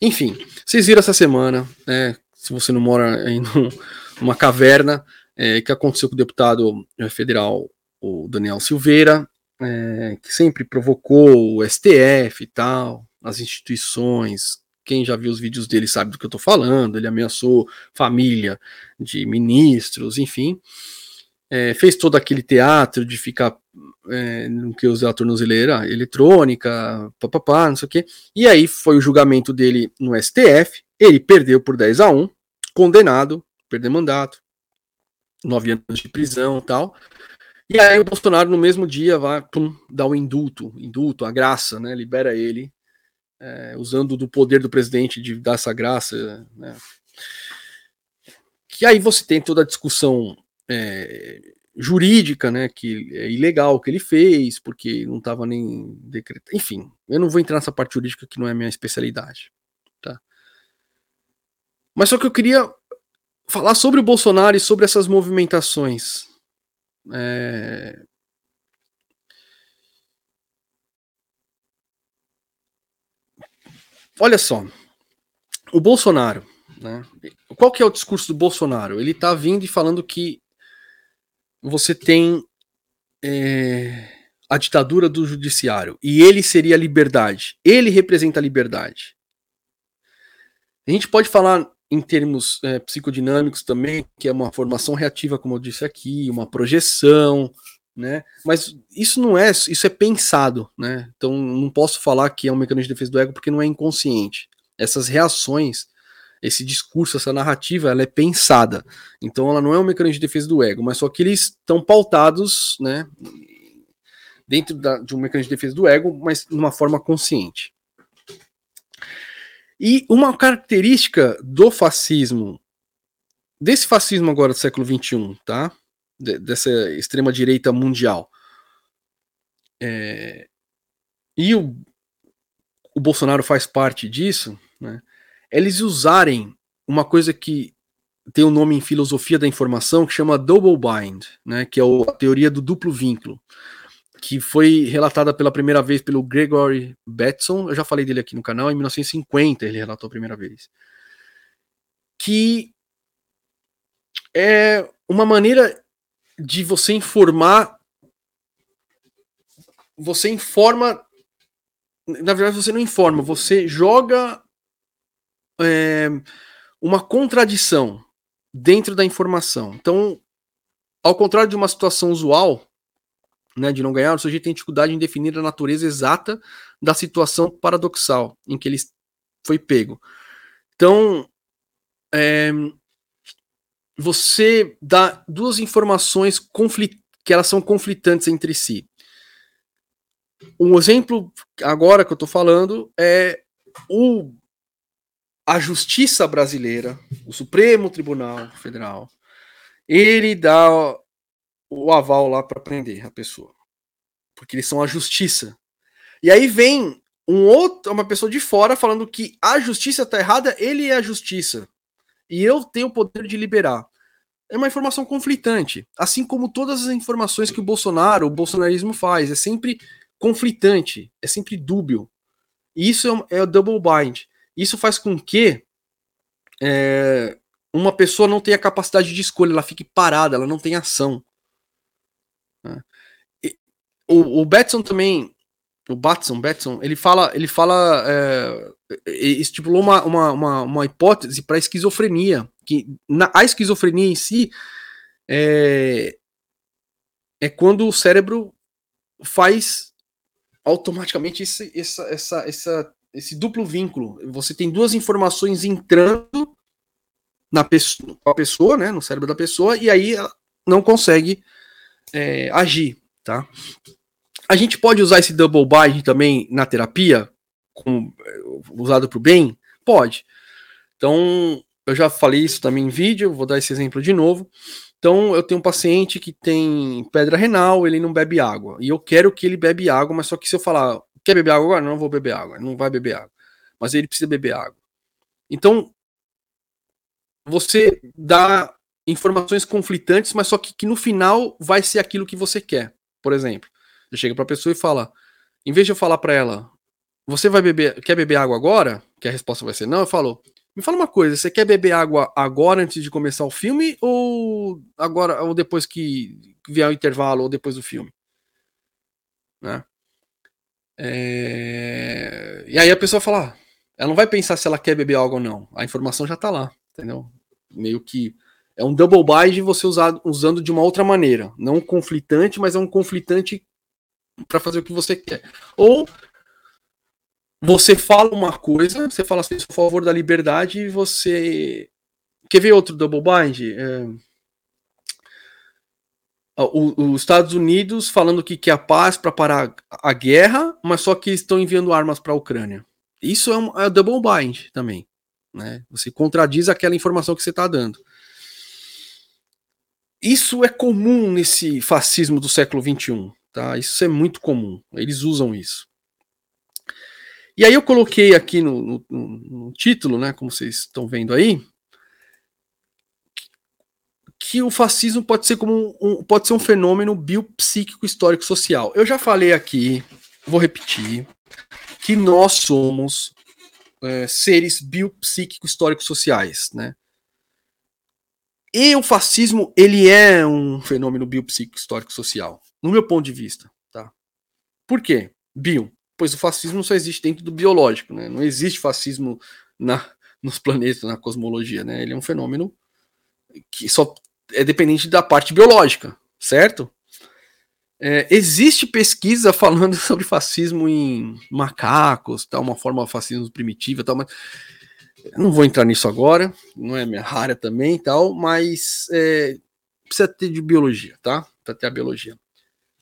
Enfim, vocês viram essa semana, né, se você não mora em numa caverna, é, que aconteceu com o deputado é, federal, o Daniel Silveira, é, que sempre provocou o STF e tal, as instituições, quem já viu os vídeos dele sabe do que eu tô falando. Ele ameaçou família de ministros, enfim. É, fez todo aquele teatro de ficar é, no que usa a tornozeleira eletrônica, papapá, não sei o quê. E aí foi o julgamento dele no STF. Ele perdeu por 10 a 1, condenado, perdeu mandato, nove anos de prisão tal. E aí o Bolsonaro no mesmo dia vai pum, dar o indulto, indulto, a graça, né? Libera ele é, usando do poder do presidente de dar essa graça, né? Que aí você tem toda a discussão é, jurídica, né? Que é ilegal que ele fez, porque não estava nem decretado. Enfim, eu não vou entrar nessa parte jurídica que não é minha especialidade, tá? Mas só que eu queria falar sobre o Bolsonaro e sobre essas movimentações. É, olha só, o Bolsonaro, né? Qual que é o discurso do Bolsonaro? Ele está vindo e falando que você tem é, a ditadura do judiciário e ele seria a liberdade. Ele representa a liberdade. A gente pode falar em termos é, psicodinâmicos também, que é uma formação reativa, como eu disse aqui, uma projeção, né? Mas isso não é, isso é pensado, né? Então não posso falar que é um mecanismo de defesa do ego porque não é inconsciente. Essas reações, esse discurso, essa narrativa, ela é pensada. Então ela não é um mecanismo de defesa do ego, mas só que eles estão pautados, né? Dentro da, de um mecanismo de defesa do ego, mas de uma forma consciente. E uma característica do fascismo, desse fascismo agora do século XXI, tá? dessa extrema direita mundial. É, e o, o Bolsonaro faz parte disso, né, eles usarem uma coisa que tem um nome em filosofia da informação que chama double bind, né, que é a teoria do duplo vínculo, que foi relatada pela primeira vez pelo Gregory Bateson, eu já falei dele aqui no canal, em 1950 ele relatou a primeira vez, que é uma maneira de você informar, você informa, na verdade você não informa, você joga é, uma contradição dentro da informação. Então, ao contrário de uma situação usual, né, de não ganhar, o sujeito tem dificuldade em definir a natureza exata da situação paradoxal em que ele foi pego. Então, é, você dá duas informações que elas são conflitantes entre si. Um exemplo agora que eu estou falando é o a justiça brasileira, o Supremo Tribunal Federal, ele dá o aval lá para prender a pessoa. Porque eles são a justiça. E aí vem um outro, uma pessoa de fora falando que a justiça está errada, ele é a justiça. E eu tenho o poder de liberar. É uma informação conflitante. Assim como todas as informações que o Bolsonaro, o bolsonarismo faz. É sempre conflitante, é sempre dúbio. E isso é, é o double bind. Isso faz com que é, uma pessoa não tenha capacidade de escolha, ela fique parada, ela não tem ação. Né? o, o Betson também, o Batson, Betson, ele fala, ele fala, é, estipulou uma, uma, uma, uma hipótese para esquizofrenia, que na, a esquizofrenia em si é, é quando o cérebro faz automaticamente esse, essa, essa, essa esse duplo vínculo. Você tem duas informações entrando na pessoa, a pessoa, né, no cérebro da pessoa, e aí ela não consegue é, agir, tá? A gente pode usar esse double bind também na terapia, com, usado para o bem? Pode. Então, eu já falei isso também em vídeo, vou dar esse exemplo de novo. Então, eu tenho um paciente que tem pedra renal, ele não bebe água. E eu quero que ele bebe água, mas só que se eu falar, Quer beber água agora? Não vou beber água. Não vai beber água. Mas ele precisa beber água. Então, você dá informações conflitantes, mas só que, que no final vai ser aquilo que você quer. Por exemplo, você chega para a pessoa e fala, em vez de eu falar para ela, você vai beber, quer beber água agora? Que a resposta vai ser não. Eu falo, me fala uma coisa, você quer beber água agora antes de começar o filme ou agora ou depois que vier o intervalo ou depois do filme? Né? É... E aí a pessoa fala, ah, ela não vai pensar se ela quer beber algo ou não. A informação já está lá, entendeu? Meio que é um double bind você usar, usando de uma outra maneira. Não conflitante, mas é um conflitante para fazer o que você quer. Ou você fala uma coisa, você fala assim, sou a favor da liberdade e você. Quer ver outro double bind? É os Estados Unidos falando que quer a paz para parar a guerra, mas só que estão enviando armas para a Ucrânia. Isso é um é double bind também. Né? Você contradiz aquela informação que você está dando. Isso é comum nesse fascismo do século XXI. Tá? Isso é muito comum. Eles usam isso. E aí eu coloquei aqui no, no, no título, né, como vocês estão vendo aí, que o fascismo pode ser como um, pode ser um fenômeno biopsíquico histórico social. Eu já falei aqui, vou repetir, que nós somos é, seres biopsíquico histórico sociais, né? E o fascismo ele é um fenômeno biopsíquico histórico social, no meu ponto de vista, tá? Por quê? Bio, pois o fascismo só existe dentro do biológico, né? Não existe fascismo na nos planetas, na cosmologia, né? Ele é um fenômeno que só é dependente da parte biológica, certo? É, existe pesquisa falando sobre fascismo em macacos, tal, uma forma de fascismo primitiva, tal, mas não vou entrar nisso agora, não é minha área também, tal, mas é, precisa ter de biologia, tá? Precisa ter a biologia.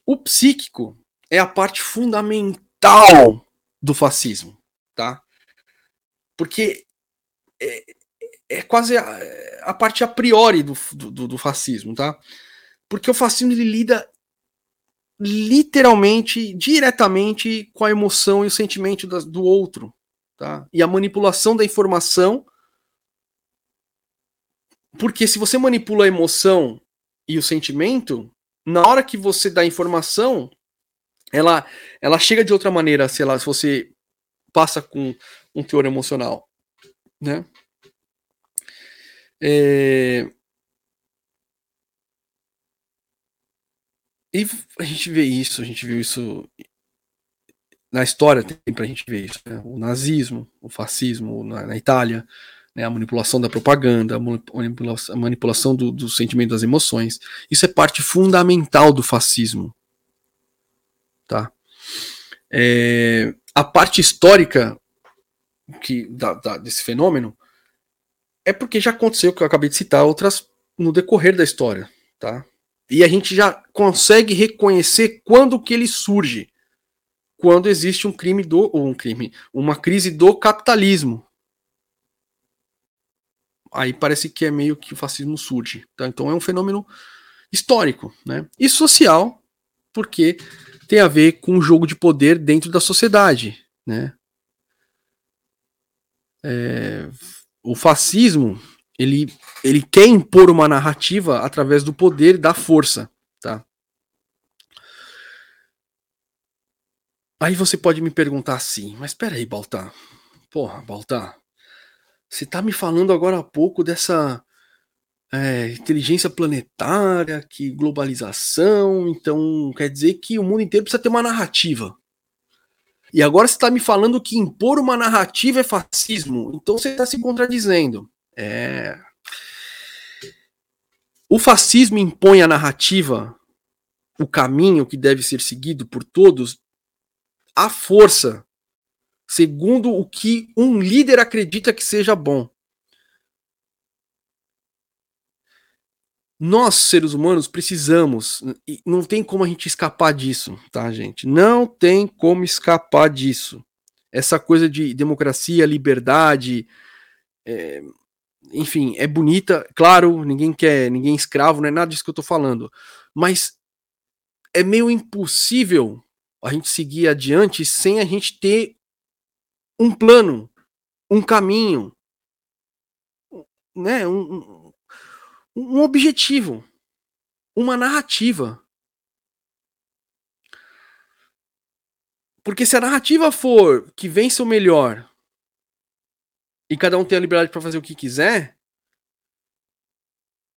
O psíquico é a parte fundamental do fascismo, tá? Porque é, é quase a, a, parte a priori do, do, do, fascismo, tá? Porque o fascismo ele lida literalmente, diretamente com a emoção e o sentimento do outro, tá? E a manipulação da informação, porque se você manipula a emoção e o sentimento, na hora que você dá a informação, ela, ela chega de outra maneira, sei lá, se você passa com um teor emocional, né? É... E a gente vê isso, a gente viu isso na história, tem pra gente ver isso. Né? O nazismo, o fascismo na, na Itália, né? a manipulação da propaganda, a manipulação, a manipulação do, do sentimento das emoções. Isso é parte fundamental do fascismo. Tá? É, a parte histórica que, da, da, desse fenômeno é porque já aconteceu, que eu acabei de citar, outras no decorrer da história. Tá? E a gente já consegue reconhecer quando que ele surge. Quando existe um crime do ou um crime, uma crise do capitalismo. Aí parece que é meio que o fascismo surge. Tá? Então é um fenômeno histórico, né? E social, porque tem a ver com o jogo de poder dentro da sociedade, né? É, o fascismo ele, ele quer impor uma narrativa através do poder e da força, tá? Aí você pode me perguntar assim, mas peraí, Baltar. Porra, Baltar. Você tá me falando agora há pouco dessa é, inteligência planetária, que globalização, então quer dizer que o mundo inteiro precisa ter uma narrativa. E agora você está me falando que impor uma narrativa é fascismo, então você está se contradizendo. É... O fascismo impõe a narrativa, o caminho que deve ser seguido por todos, à força, segundo o que um líder acredita que seja bom. Nós, seres humanos, precisamos, e não tem como a gente escapar disso, tá, gente? Não tem como escapar disso. Essa coisa de democracia, liberdade, é, enfim, é bonita, claro, ninguém quer, ninguém é escravo, não é nada disso que eu tô falando, mas é meio impossível a gente seguir adiante sem a gente ter um plano, um caminho, né, um, um objetivo, uma narrativa. Porque se a narrativa for que vence o melhor e cada um tem a liberdade para fazer o que quiser,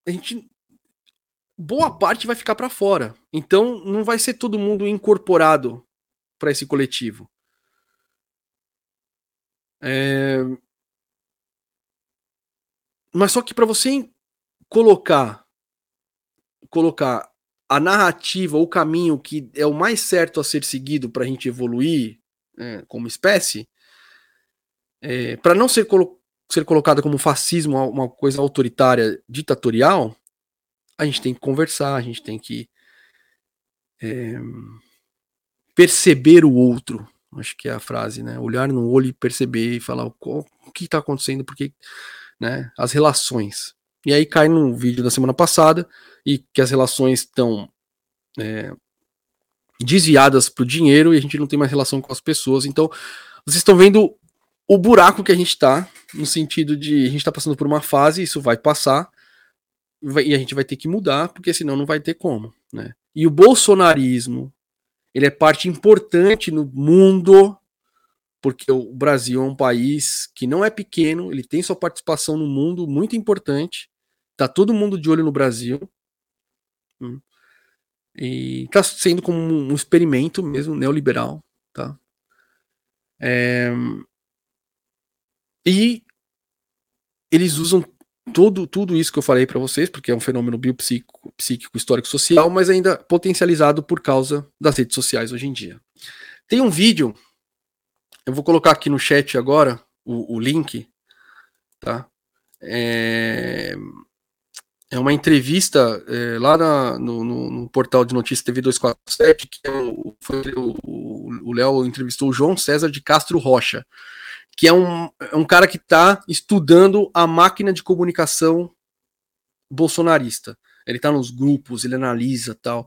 a gente boa parte vai ficar para fora. Então não vai ser todo mundo incorporado para esse coletivo. É... Mas só que para você colocar colocar a narrativa, o caminho que é o mais certo a ser seguido para a gente evoluir né, como espécie, é, para não ser, colo ser colocada como fascismo, uma coisa autoritária, ditatorial, a gente tem que conversar, a gente tem que é, perceber o outro. Acho que é a frase, né? Olhar no olho e perceber e falar o, o que está acontecendo, porque, né? As relações. E aí cai no vídeo da semana passada e que as relações estão é, desviadas para o dinheiro e a gente não tem mais relação com as pessoas. Então, vocês estão vendo o buraco que a gente está, no sentido de a gente está passando por uma fase, isso vai passar, e a gente vai ter que mudar, porque senão não vai ter como. Né? E o bolsonarismo, ele é parte importante no mundo, porque o Brasil é um país que não é pequeno, ele tem sua participação no mundo muito importante, tá todo mundo de olho no Brasil, hum, e está sendo como um experimento mesmo neoliberal, tá? É, e eles usam todo, tudo isso que eu falei para vocês, porque é um fenômeno biopsíquico, psíquico, histórico, social, mas ainda potencializado por causa das redes sociais hoje em dia. Tem um vídeo, eu vou colocar aqui no chat agora o, o link, tá? É, é uma entrevista é, lá na, no, no, no, portal de notícias TV 247, que é o, foi, o Léo entrevistou o João César de Castro Rocha que é um, é um cara que está estudando a máquina de comunicação bolsonarista. Ele está nos grupos, ele analisa tal.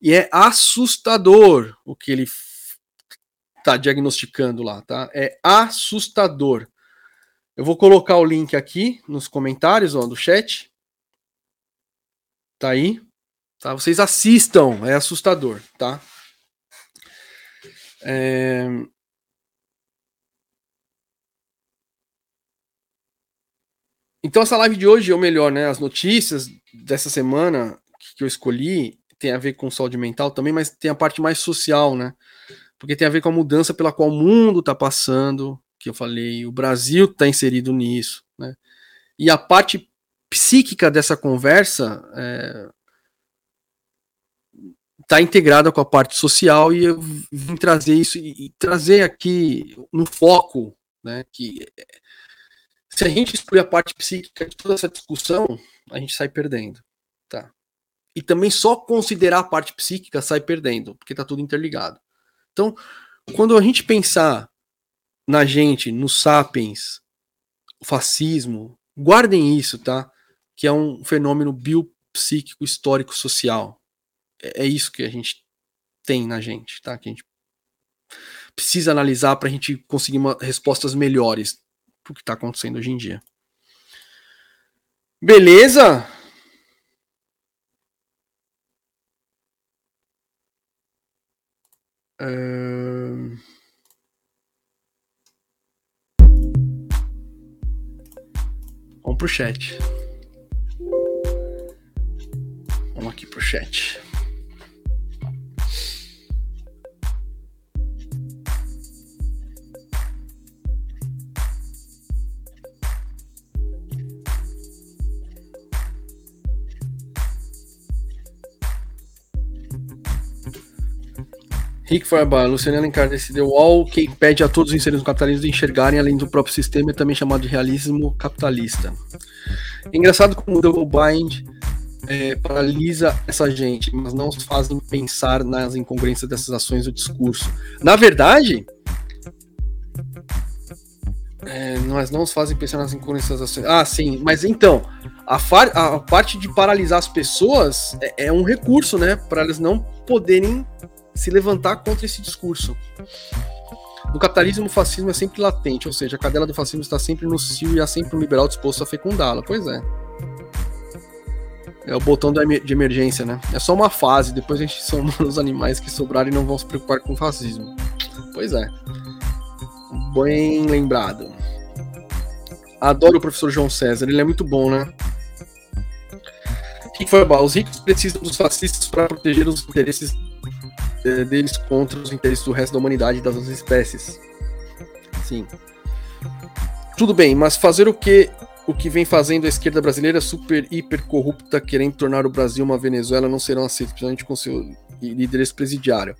E é assustador o que ele está diagnosticando lá, tá? É assustador. Eu vou colocar o link aqui nos comentários ó, do chat. Tá aí. Tá? Vocês assistam, é assustador, tá? É... Então essa live de hoje, ou melhor, né, as notícias dessa semana que eu escolhi tem a ver com saúde mental também, mas tem a parte mais social, né? Porque tem a ver com a mudança pela qual o mundo está passando, que eu falei, o Brasil está inserido nisso, né? E a parte psíquica dessa conversa é, está integrada com a parte social e eu vim trazer isso e, e trazer aqui no foco, né, que se a gente excluir a parte psíquica de toda essa discussão, a gente sai perdendo, tá? E também só considerar a parte psíquica sai perdendo, porque tá tudo interligado. Então, quando a gente pensar na gente, no sapiens, o fascismo, guardem isso, tá? Que é um fenômeno biopsíquico histórico social é, é isso que a gente tem na gente, tá? Que a gente precisa analisar para a gente conseguir uma, respostas melhores pro que está acontecendo hoje em dia. Beleza? Vamos pro chat. Vamos aqui pro chat. Rick Farbar, Luciano Alencar decidiu all que impede a todos os inseridos no capitalismo de enxergarem além do próprio sistema, também chamado de realismo capitalista. É engraçado como o Double Bind é, paralisa essa gente, mas não os fazem pensar nas incongruências dessas ações do discurso. Na verdade, é, nós não os fazem pensar nas incongruências das ações. Ah, sim, mas então, a, a parte de paralisar as pessoas é, é um recurso, né, para elas não poderem se levantar contra esse discurso. No capitalismo, o fascismo é sempre latente, ou seja, a cadela do fascismo está sempre no cio e há sempre um liberal disposto a fecundá-la. Pois é. É o botão de emergência, né? É só uma fase, depois a gente soma os animais que sobrarem e não vão se preocupar com o fascismo. Pois é. Bem lembrado. Adoro o professor João César, ele é muito bom, né? O que foi Os ricos precisam dos fascistas para proteger os interesses deles contra os interesses do resto da humanidade e das outras espécies. Sim. Tudo bem, mas fazer o que o que vem fazendo a esquerda brasileira super hiper corrupta, querendo tornar o Brasil uma Venezuela, não serão aceitos, principalmente com seu líderes presidiário.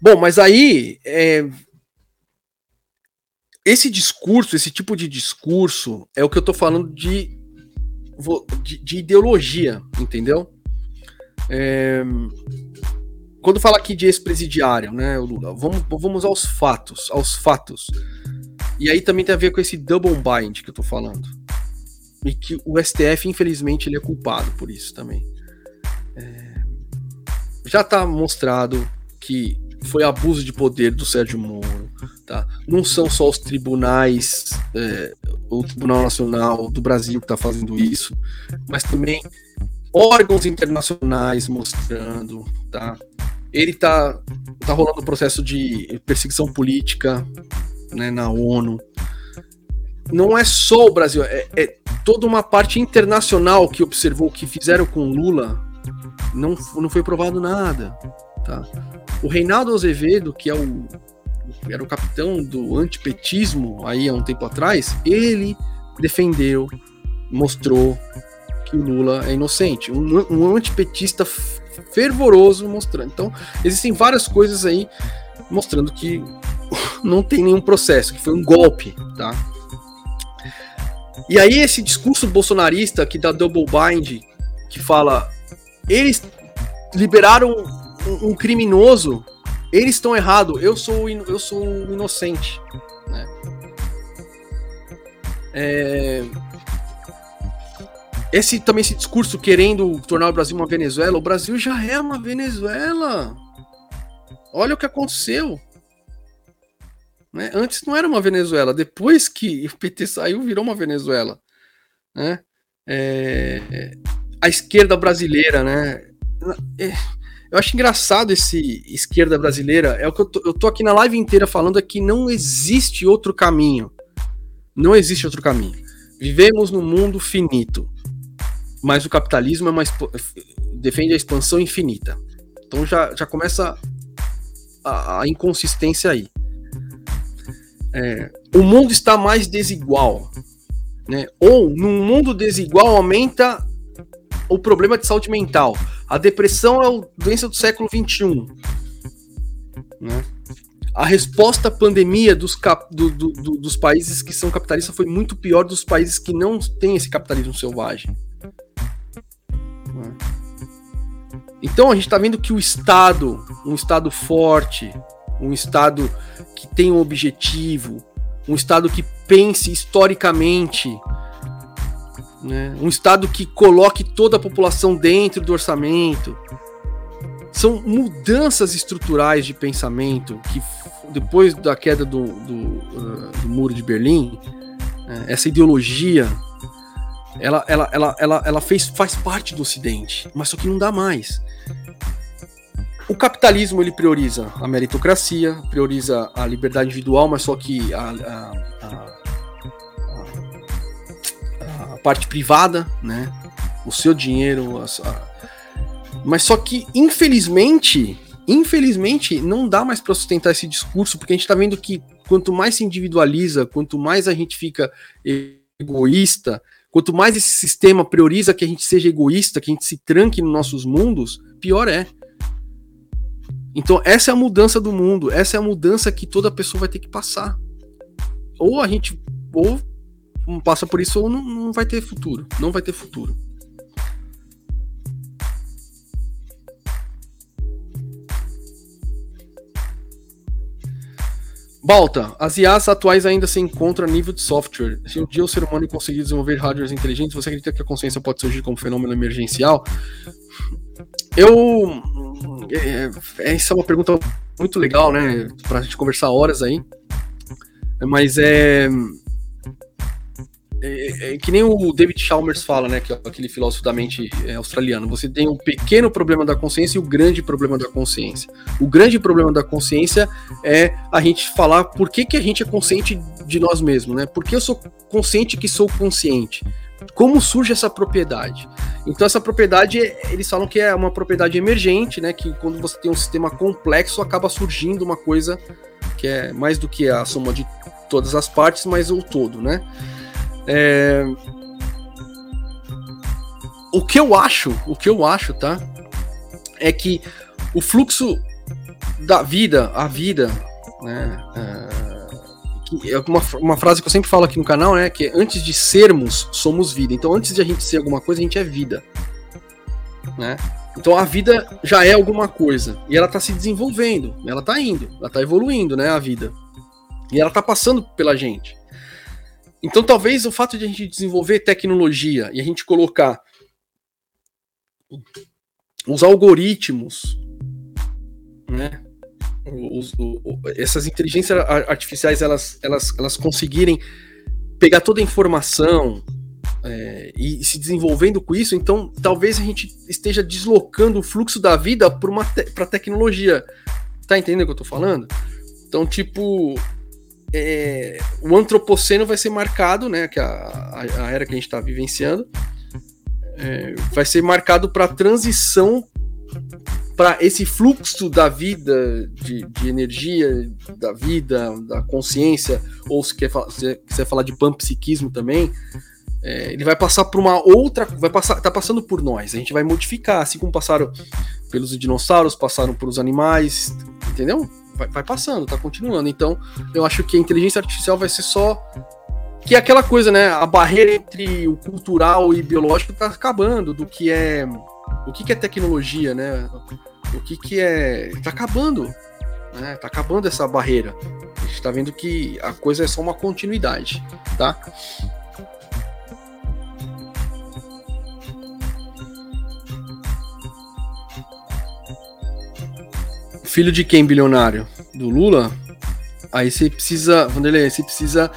Bom, mas aí é... esse discurso, esse tipo de discurso, é o que eu tô falando de, de, de ideologia, entendeu? É... Quando fala aqui de ex-presidiário, né, Lula, vamos, vamos aos fatos, aos fatos. E aí também tem a ver com esse double bind que eu tô falando. E que o STF, infelizmente, ele é culpado por isso também. É... Já tá mostrado que foi abuso de poder do Sérgio Moro, tá? Não são só os tribunais, é, o Tribunal Nacional do Brasil que está fazendo isso, mas também órgãos internacionais mostrando, tá? Ele tá, tá rolando um processo de perseguição política né, na ONU. Não é só o Brasil, é, é toda uma parte internacional que observou o que fizeram com Lula. Não, não foi provado nada. Tá? O Reinaldo Azevedo, que é o, era o capitão do antipetismo aí há um tempo atrás, ele defendeu, mostrou que o Lula é inocente. Um, um antipetista fervoroso mostrando. Então, existem várias coisas aí mostrando que não tem nenhum processo, que foi um golpe, tá? E aí esse discurso bolsonarista que dá double bind, que fala eles liberaram um, um criminoso, eles estão errados, eu sou eu sou inocente, né? É... esse também esse discurso querendo tornar o Brasil uma Venezuela, o Brasil já é uma Venezuela. Olha o que aconteceu. Né? Antes não era uma Venezuela, depois que o PT saiu, virou uma Venezuela. Né? É, a esquerda brasileira, né? É, eu acho engraçado esse esquerda brasileira. É o que eu tô, eu tô aqui na live inteira falando é que não existe outro caminho. Não existe outro caminho. Vivemos num mundo finito, mas o capitalismo é uma, defende a expansão infinita. Então já, já começa a, a inconsistência aí. É, o mundo está mais desigual. Né? Ou, num mundo desigual, aumenta o problema de saúde mental. A depressão é a doença do século XXI. Né? A resposta à pandemia dos, cap, do, do, do, dos países que são capitalistas foi muito pior dos países que não têm esse capitalismo selvagem. Né? Então a gente está vendo que o Estado, um Estado forte, um Estado que tem um objetivo, um Estado que pense historicamente, né? um Estado que coloque toda a população dentro do orçamento. São mudanças estruturais de pensamento que, depois da queda do, do, uh, do muro de Berlim, uh, essa ideologia ela, ela, ela, ela, ela fez, faz parte do Ocidente, mas só que não dá mais. O capitalismo ele prioriza a meritocracia, prioriza a liberdade individual, mas só que a, a, a, a parte privada, né? O seu dinheiro, mas só que infelizmente, infelizmente não dá mais para sustentar esse discurso, porque a gente está vendo que quanto mais se individualiza, quanto mais a gente fica egoísta, quanto mais esse sistema prioriza que a gente seja egoísta, que a gente se tranque nos nossos mundos, pior é. Então, essa é a mudança do mundo, essa é a mudança que toda pessoa vai ter que passar. Ou a gente ou passa por isso ou não, não vai ter futuro, não vai ter futuro. Balta, as IAs atuais ainda se encontram a nível de software. Se um dia o ser humano conseguir desenvolver hardwares inteligentes, você acredita que a consciência pode surgir como fenômeno emergencial? Eu. É, essa é uma pergunta muito legal, né? Pra gente conversar horas aí. Mas é. É, é, que nem o David Chalmers fala, né, que é aquele filósofo da mente é, australiano. Você tem um pequeno problema da consciência e o grande problema da consciência. O grande problema da consciência é a gente falar por que, que a gente é consciente de nós mesmos, né? Por que eu sou consciente que sou consciente? Como surge essa propriedade? Então essa propriedade, eles falam que é uma propriedade emergente, né? Que quando você tem um sistema complexo, acaba surgindo uma coisa que é mais do que a soma de todas as partes, mas o todo, né? É... O que eu acho, o que eu acho, tá? É que o fluxo da vida, a vida, né? É, é uma, uma frase que eu sempre falo aqui no canal, né? Que antes de sermos, somos vida. Então, antes de a gente ser alguma coisa, a gente é vida. Né? Então a vida já é alguma coisa. E ela está se desenvolvendo, ela está indo, ela está evoluindo, né? A vida. E ela está passando pela gente. Então, talvez o fato de a gente desenvolver tecnologia e a gente colocar os algoritmos, né? Os, os, essas inteligências artificiais elas, elas, elas conseguirem pegar toda a informação é, e se desenvolvendo com isso, então talvez a gente esteja deslocando o fluxo da vida para te, tecnologia. Tá entendendo o que eu tô falando? Então, tipo, é, o antropoceno vai ser marcado, né, que é a, a, era que a gente está vivenciando, é, vai ser marcado para a transição para esse fluxo da vida, de, de, energia, da vida, da consciência, ou se quer, se quiser falar de panpsiquismo também, é, ele vai passar por uma outra, vai passar, tá passando por nós. A gente vai modificar, assim como passaram pelos dinossauros, passaram por os animais, entendeu? Vai, vai passando, tá continuando. Então, eu acho que a inteligência artificial vai ser só que é aquela coisa, né? A barreira entre o cultural e biológico tá acabando, do que é o que, que é tecnologia, né? O que, que é. tá acabando. Né? Tá acabando essa barreira. A gente tá vendo que a coisa é só uma continuidade, tá? Filho de quem bilionário? Do Lula? Aí você precisa, Vanderlei, você precisa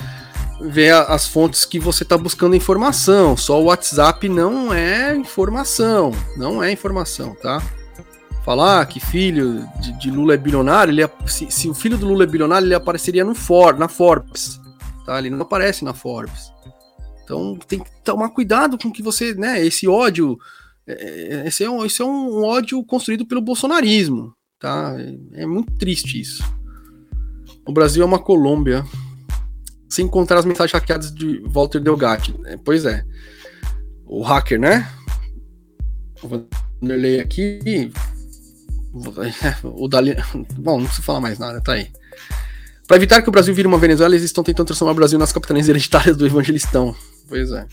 ver as fontes que você está buscando informação. Só o WhatsApp não é informação, não é informação, tá? Falar que filho de, de Lula é bilionário, ele, se, se, o filho do Lula é bilionário, ele apareceria no For, na Forbes, tá? Ele não aparece na Forbes. Então tem que tomar cuidado com que você, né? Esse ódio, é, é, esse é um, esse é um ódio construído pelo bolsonarismo, tá? É, muito triste isso. O Brasil é uma Colômbia. Se encontrar as mensagens hackeadas de Walter Delgatti. É, pois é. O hacker, né? Vou ler aqui. O Dali. Bom, não preciso falar mais nada, tá aí. Para evitar que o Brasil vire uma Venezuela, eles estão tentando transformar o Brasil nas capitanias hereditárias do evangelistão. Pois é.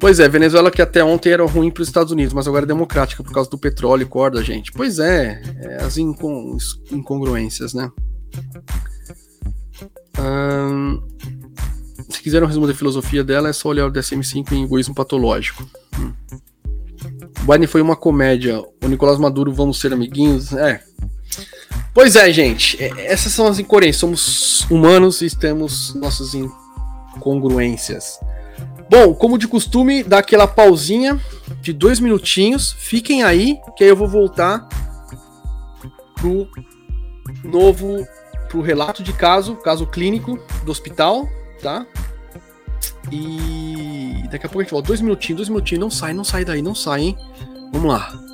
Pois é, Venezuela que até ontem era ruim para os Estados Unidos, mas agora é democrática por causa do petróleo e corda, gente. Pois é, é as incon incongruências, né? Se quiser um resumo da filosofia dela, é só olhar o DSM-5 em egoísmo patológico. Hum. Biden foi uma comédia. O Nicolás Maduro, vamos ser amiguinhos? É. Pois é, gente. É, essas são as incoerências. Somos humanos e temos nossas incongruências. Bom, como de costume, dá aquela pausinha de dois minutinhos. Fiquem aí, que aí eu vou voltar pro novo, pro relato de caso, caso clínico do hospital, tá? E daqui a pouco a gente volta. Dois minutinhos, dois minutinhos. Não sai, não sai daí, não sai, hein? Vamos lá.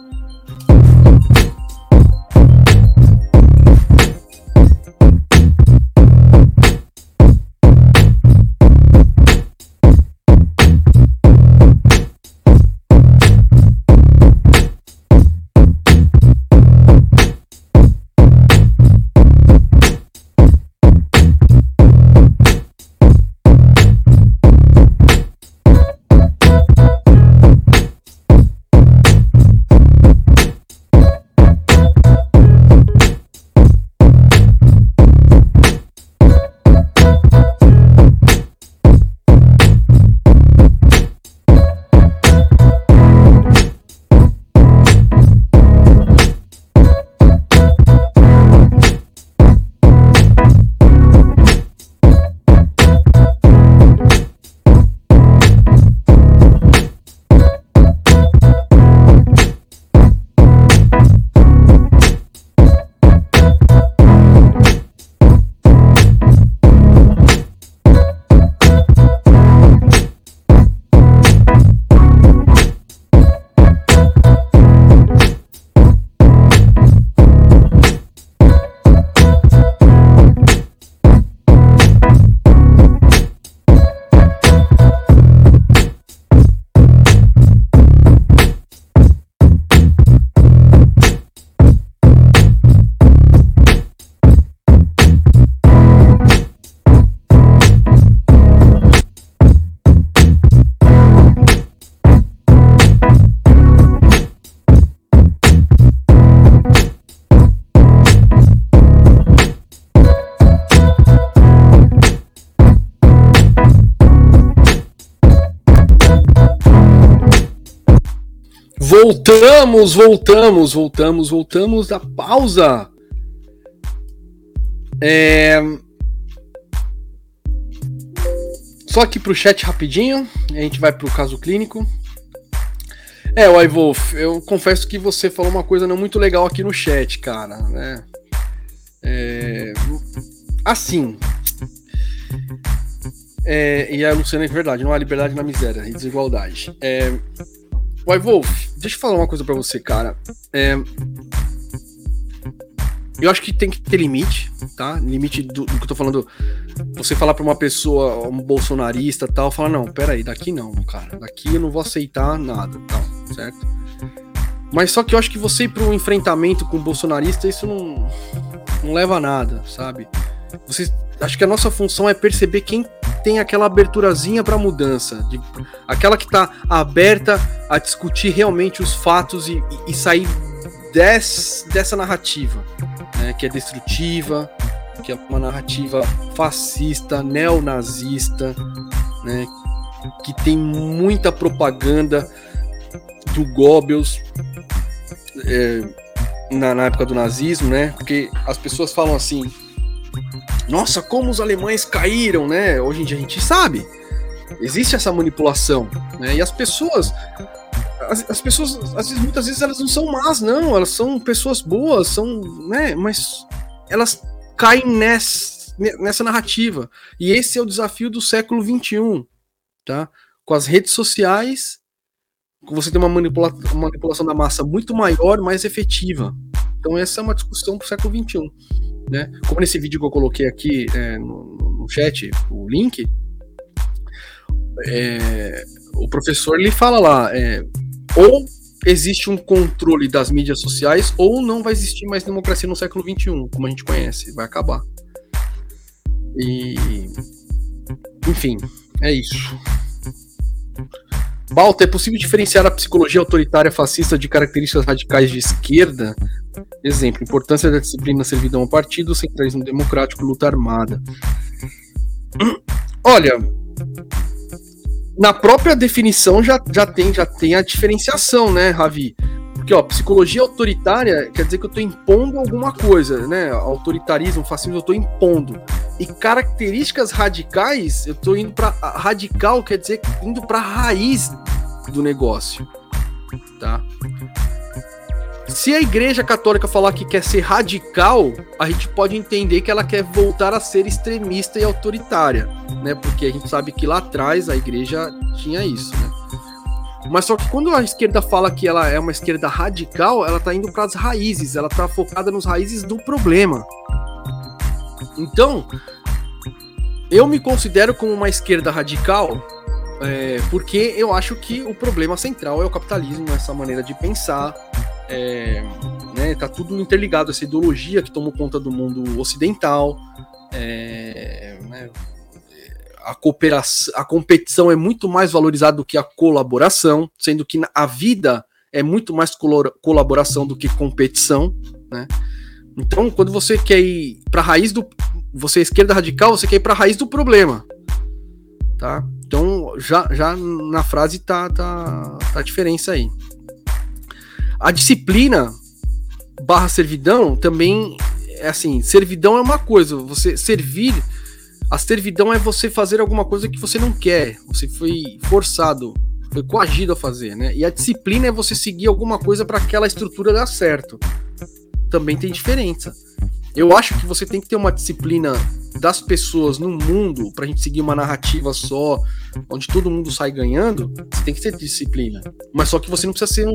Voltamos, voltamos, voltamos, voltamos da pausa. É... Só aqui pro chat rapidinho, a gente vai pro caso clínico. É, o Wolf, eu confesso que você falou uma coisa não muito legal aqui no chat, cara, né? É... Assim. É... E a Luciana é verdade, não há liberdade na miséria e desigualdade. É... Uai, Wolf, deixa eu falar uma coisa para você, cara. É... Eu acho que tem que ter limite, tá? Limite do, do que eu tô falando. Você falar pra uma pessoa, um bolsonarista tal, falar, não, peraí, daqui não, cara. Daqui eu não vou aceitar nada, tal, certo? Mas só que eu acho que você ir pro enfrentamento com o bolsonarista, isso não, não leva a nada, sabe? Você, acho que a nossa função é perceber quem tem aquela aberturazinha para mudança, de, aquela que está aberta a discutir realmente os fatos e, e, sair des, dessa narrativa, né, que é destrutiva, que é uma narrativa fascista, neonazista, né, que tem muita propaganda do Goebbels. É, na, na época do nazismo, né? Porque as pessoas falam assim: nossa, como os alemães caíram, né? Hoje em dia a gente sabe. Existe essa manipulação, né? E as pessoas as, as, pessoas, às vezes, muitas vezes, elas não são más, não, elas são pessoas boas, são, né, mas elas caem nessa, nessa narrativa. E esse é o desafio do século XXI, tá? Com as redes sociais, você tem uma, manipula uma manipulação da massa muito maior, mais efetiva. Então, essa é uma discussão para o século XXI. Né? Como nesse vídeo que eu coloquei aqui é, no, no chat, o link, é, o professor ele fala lá, é, ou existe um controle das mídias sociais, ou não vai existir mais democracia no século XXI, como a gente conhece, vai acabar. E. Enfim, é isso. Balta, é possível diferenciar a psicologia autoritária fascista de características radicais de esquerda? Exemplo, importância da disciplina servidão ao partido, centralismo democrático, luta armada. Olha, na própria definição já, já, tem, já tem a diferenciação, né, Ravi? Porque, ó, psicologia autoritária quer dizer que eu estou impondo alguma coisa, né? Autoritarismo, fascismo, eu estou impondo. E características radicais, eu estou indo para radical, quer dizer indo para raiz do negócio, tá? Se a Igreja Católica falar que quer ser radical, a gente pode entender que ela quer voltar a ser extremista e autoritária, né? Porque a gente sabe que lá atrás a Igreja tinha isso, né? Mas só que quando a esquerda fala que ela é uma esquerda radical, ela tá indo para as raízes, ela tá focada nos raízes do problema. Então, eu me considero como uma esquerda radical é, porque eu acho que o problema central é o capitalismo, essa maneira de pensar, é, né, tá tudo interligado, essa ideologia que tomou conta do mundo ocidental, é, né, a cooperação, a competição é muito mais valorizada do que a colaboração, sendo que a vida é muito mais colaboração do que competição, né? Então, quando você quer ir para a raiz do você é esquerda radical, você quer ir para a raiz do problema, tá? Então, já, já na frase tá, tá, tá a diferença aí. A disciplina barra servidão também é assim, servidão é uma coisa, você servir, a servidão é você fazer alguma coisa que você não quer, você foi forçado, foi coagido a fazer, né? E a disciplina é você seguir alguma coisa para aquela estrutura dar certo. Também tem diferença. Eu acho que você tem que ter uma disciplina das pessoas no mundo pra gente seguir uma narrativa só, onde todo mundo sai ganhando, você tem que ter disciplina. Mas só que você não precisa ser um,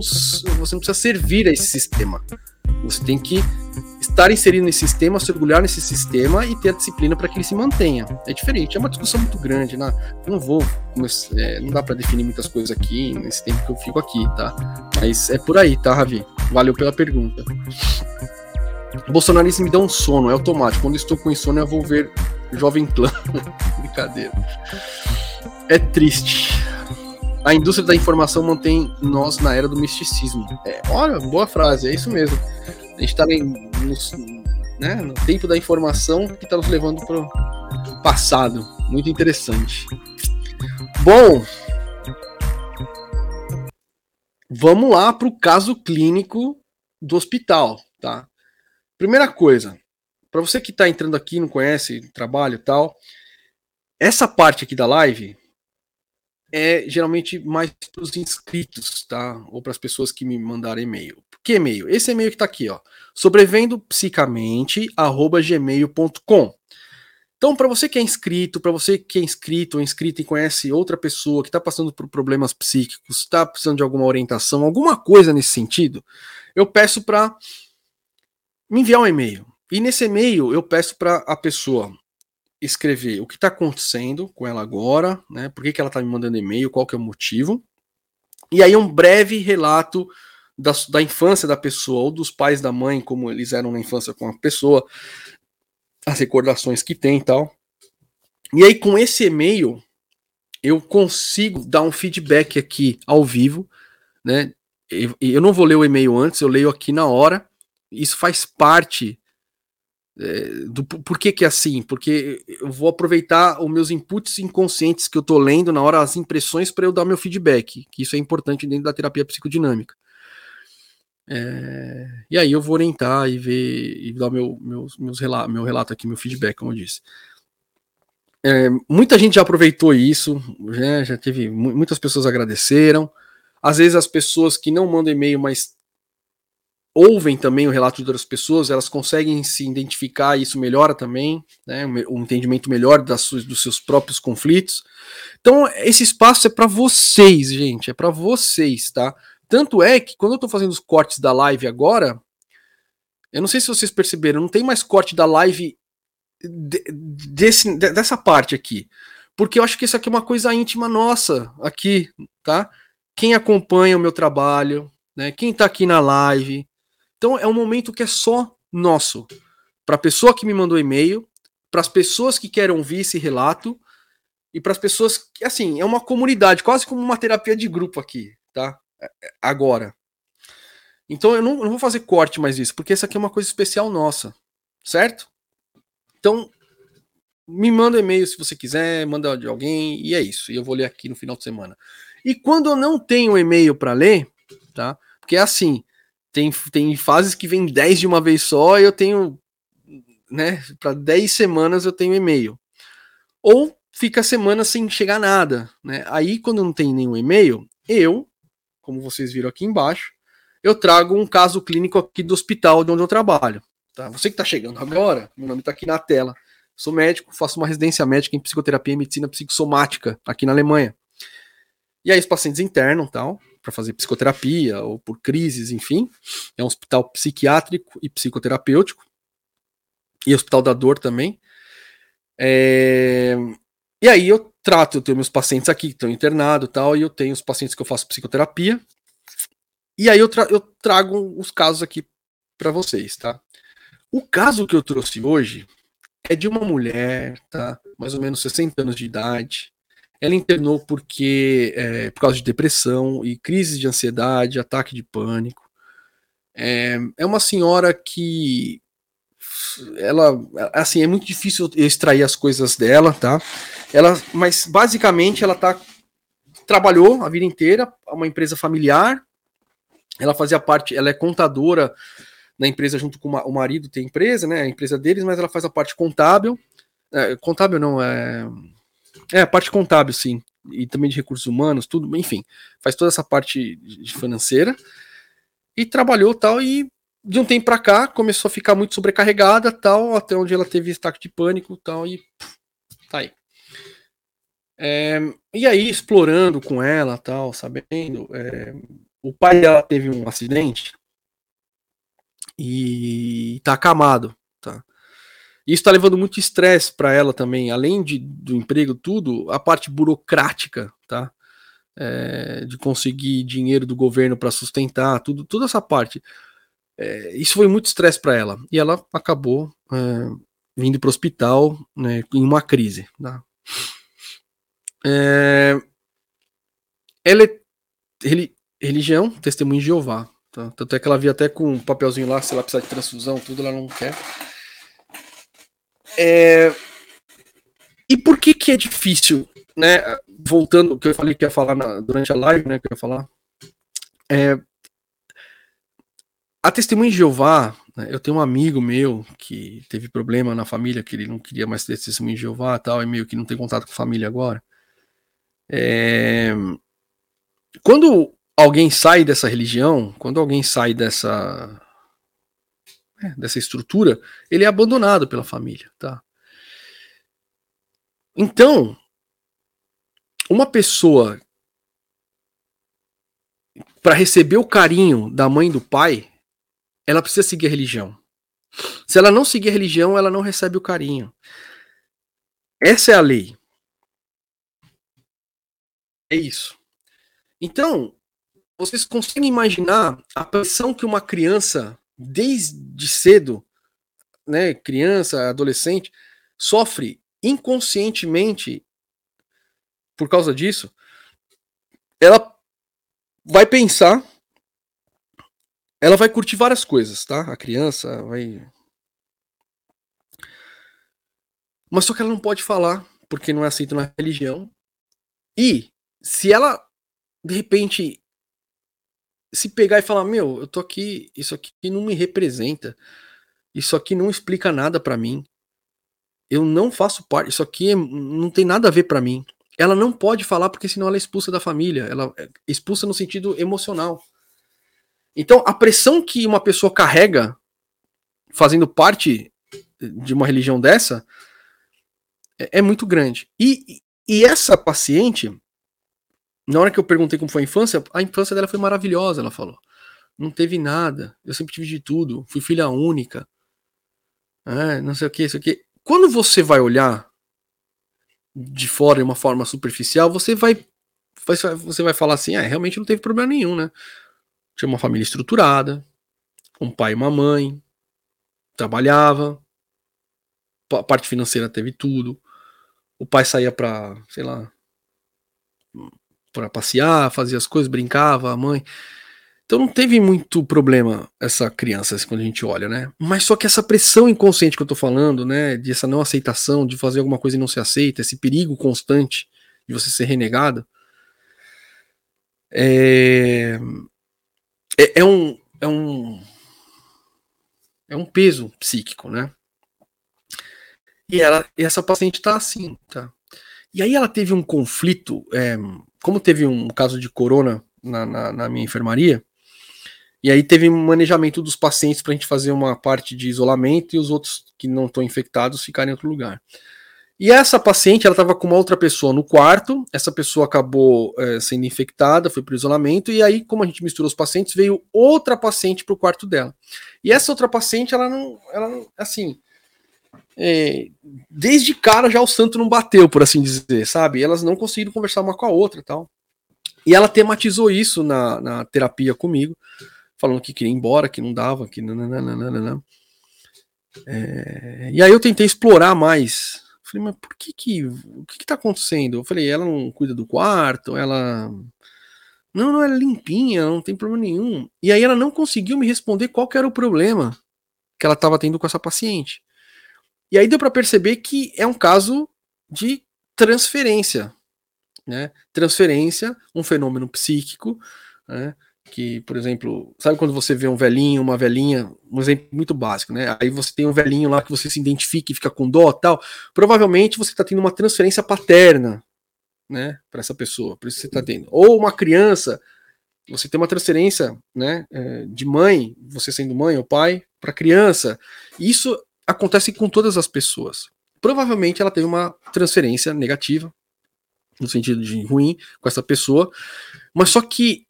você não precisa servir a esse sistema. Você tem que estar inserido nesse sistema, se orgulhar nesse sistema e ter a disciplina para que ele se mantenha. É diferente, é uma discussão muito grande, né? Eu não vou, é, não dá para definir muitas coisas aqui nesse tempo que eu fico aqui, tá? Mas é por aí, tá, Ravi? Valeu pela pergunta. Bolsonarismo me dá um sono, é automático. Quando estou com insônia, eu vou ver Jovem Clã. Brincadeira. É triste. A indústria da informação mantém nós na era do misticismo. É, olha, boa frase, é isso mesmo. A gente está né, no tempo da informação que está nos levando para o passado. Muito interessante. Bom, vamos lá para o caso clínico do hospital, tá? Primeira coisa, para você que está entrando aqui, não conhece trabalho e tal, essa parte aqui da live é geralmente mais para os inscritos, tá? Ou para as pessoas que me mandaram e-mail. Que e-mail? Esse e-mail que está aqui, ó, sobrevendopsicamente@gmail.com. Então, para você que é inscrito, para você que é inscrito ou inscrito e conhece outra pessoa que está passando por problemas psíquicos, está precisando de alguma orientação, alguma coisa nesse sentido, eu peço para me enviar um e-mail. E nesse e-mail eu peço para a pessoa escrever o que está acontecendo com ela agora, né? Por que, que ela está me mandando e-mail, qual que é o motivo. E aí um breve relato da, da infância da pessoa, ou dos pais da mãe, como eles eram na infância com a pessoa, as recordações que tem e tal. E aí, com esse e-mail, eu consigo dar um feedback aqui ao vivo, né? Eu, eu não vou ler o e-mail antes, eu leio aqui na hora isso faz parte é, do por que, que é assim? Porque eu vou aproveitar os meus inputs inconscientes que eu estou lendo na hora, as impressões, para eu dar meu feedback, que isso é importante dentro da terapia psicodinâmica. É, e aí eu vou orientar e ver e dar meu, meus, meus relato, meu relato aqui, meu feedback, como eu disse. É, muita gente já aproveitou isso, já, já teve muitas pessoas agradeceram. Às vezes as pessoas que não mandam e-mail, mas ouvem também o relato de outras pessoas, elas conseguem se identificar e isso melhora também, né, um entendimento melhor das suas, dos seus próprios conflitos. Então, esse espaço é para vocês, gente, é para vocês, tá? Tanto é que quando eu tô fazendo os cortes da live agora, eu não sei se vocês perceberam, não tem mais corte da live de, desse, dessa parte aqui. Porque eu acho que isso aqui é uma coisa íntima nossa aqui, tá? Quem acompanha o meu trabalho, né? Quem tá aqui na live, então é um momento que é só nosso. Para a pessoa que me mandou e-mail, para as pessoas que querem ouvir esse relato e para as pessoas que, assim, é uma comunidade, quase como uma terapia de grupo aqui, tá? É, é, agora. Então eu não, não vou fazer corte mais isso, porque isso aqui é uma coisa especial nossa, certo? Então, me manda um e-mail se você quiser, manda de alguém, e é isso. E eu vou ler aqui no final de semana. E quando eu não tenho e-mail para ler, tá? Porque é assim, tem, tem fases que vem 10 de uma vez só e eu tenho, né, para 10 semanas eu tenho e-mail. Ou fica a semana sem chegar nada, né? Aí quando não tem nenhum e-mail, eu, como vocês viram aqui embaixo, eu trago um caso clínico aqui do hospital de onde eu trabalho. Tá? Você que está chegando agora, meu nome está aqui na tela. Sou médico, faço uma residência médica em psicoterapia e medicina psicossomática aqui na Alemanha. E aí os pacientes internam tal, para fazer psicoterapia ou por crises, enfim. É um hospital psiquiátrico e psicoterapêutico. E hospital da dor também. É... E aí eu trato, eu tenho meus pacientes aqui que estão internados e tal, e eu tenho os pacientes que eu faço psicoterapia. E aí eu, tra eu trago os casos aqui para vocês, tá? O caso que eu trouxe hoje é de uma mulher, tá? Mais ou menos 60 anos de idade, ela internou porque é, por causa de depressão e crises de ansiedade, ataque de pânico. É, é uma senhora que ela assim é muito difícil extrair as coisas dela, tá? Ela, mas basicamente ela tá trabalhou a vida inteira, uma empresa familiar. Ela fazia parte, ela é contadora da empresa junto com o marido tem empresa, né? A empresa deles, mas ela faz a parte contábil. É, contábil não é é, a parte contábil, sim. E também de recursos humanos, tudo, enfim. Faz toda essa parte financeira. E trabalhou tal, e de um tempo para cá começou a ficar muito sobrecarregada, tal, até onde ela teve ataque de pânico tal, e tá aí. É, e aí, explorando com ela, tal, sabendo, é, o pai dela teve um acidente e tá acamado? Isso está levando muito estresse para ela também, além de, do emprego, tudo, a parte burocrática, tá? É, de conseguir dinheiro do governo para sustentar, tudo, toda essa parte. É, isso foi muito estresse para ela. E ela acabou é, vindo para o hospital né, em uma crise. Tá? É, ela é religião, testemunho de Jeová. Tá? Tanto é que ela via até com um papelzinho lá, se ela precisar de transfusão, tudo, ela não quer. É... E por que que é difícil, né? Voltando, que eu falei que ia falar na, durante a live, né? Que eu ia falar. É... A testemunha de Jeová, né, eu tenho um amigo meu que teve problema na família, que ele não queria mais ter testemunha de Jeová tal, e meio que não tem contato com a família agora. É... Quando alguém sai dessa religião, quando alguém sai dessa dessa estrutura, ele é abandonado pela família, tá? Então, uma pessoa para receber o carinho da mãe e do pai, ela precisa seguir a religião. Se ela não seguir a religião, ela não recebe o carinho. Essa é a lei. É isso. Então, vocês conseguem imaginar a pressão que uma criança desde cedo, né, criança, adolescente, sofre inconscientemente por causa disso, ela vai pensar, ela vai curtir várias coisas, tá? A criança vai. Mas só que ela não pode falar, porque não é aceito na religião. E se ela, de repente, se pegar e falar, meu, eu tô aqui, isso aqui não me representa, isso aqui não explica nada para mim, eu não faço parte, isso aqui é, não tem nada a ver para mim. Ela não pode falar porque senão ela é expulsa da família, ela é expulsa no sentido emocional. Então, a pressão que uma pessoa carrega fazendo parte de uma religião dessa é, é muito grande. E, e essa paciente, na hora que eu perguntei como foi a infância, a infância dela foi maravilhosa, ela falou. Não teve nada, eu sempre tive de tudo, fui filha única. É, não sei o que, isso aqui. Quando você vai olhar de fora de uma forma superficial, você vai, você vai falar assim, ah, realmente não teve problema nenhum, né? Tinha uma família estruturada, um pai e uma mãe, trabalhava, a parte financeira teve tudo. O pai saía pra, sei lá, para passear, fazia as coisas, brincava, a mãe. Então não teve muito problema essa criança assim, quando a gente olha, né? Mas só que essa pressão inconsciente que eu tô falando, né, de essa não aceitação, de fazer alguma coisa e não se aceita, esse perigo constante de você ser renegado, é, é, é um é um é um peso psíquico, né? E ela, e essa paciente tá assim, tá? E aí ela teve um conflito, é, como teve um caso de corona na, na, na minha enfermaria, e aí teve um manejamento dos pacientes para a gente fazer uma parte de isolamento e os outros que não estão infectados ficarem em outro lugar. E essa paciente, ela estava com uma outra pessoa no quarto, essa pessoa acabou é, sendo infectada, foi para isolamento, e aí, como a gente misturou os pacientes, veio outra paciente para o quarto dela. E essa outra paciente, ela não, ela não assim, é, desde cara já o santo não bateu, por assim dizer, sabe? Elas não conseguiram conversar uma com a outra tal. E ela tematizou isso na, na terapia comigo, falando que queria ir embora, que não dava, que não. É, e aí eu tentei explorar mais. Falei, mas por que que. O que que tá acontecendo? Eu falei, ela não cuida do quarto, ela. Não, não, ela é limpinha, não tem problema nenhum. E aí ela não conseguiu me responder qual que era o problema que ela estava tendo com essa paciente. E aí deu para perceber que é um caso de transferência, né? Transferência, um fenômeno psíquico, né? Que, por exemplo, sabe quando você vê um velhinho, uma velhinha, um exemplo muito básico, né? Aí você tem um velhinho lá que você se identifica e fica com dó tal. Provavelmente você está tendo uma transferência paterna, né? Para essa pessoa, por isso você está tendo. Ou uma criança, você tem uma transferência, né? Eh, de mãe, você sendo mãe ou pai, para criança. Isso acontece com todas as pessoas. Provavelmente ela teve uma transferência negativa, no sentido de ruim, com essa pessoa, mas só que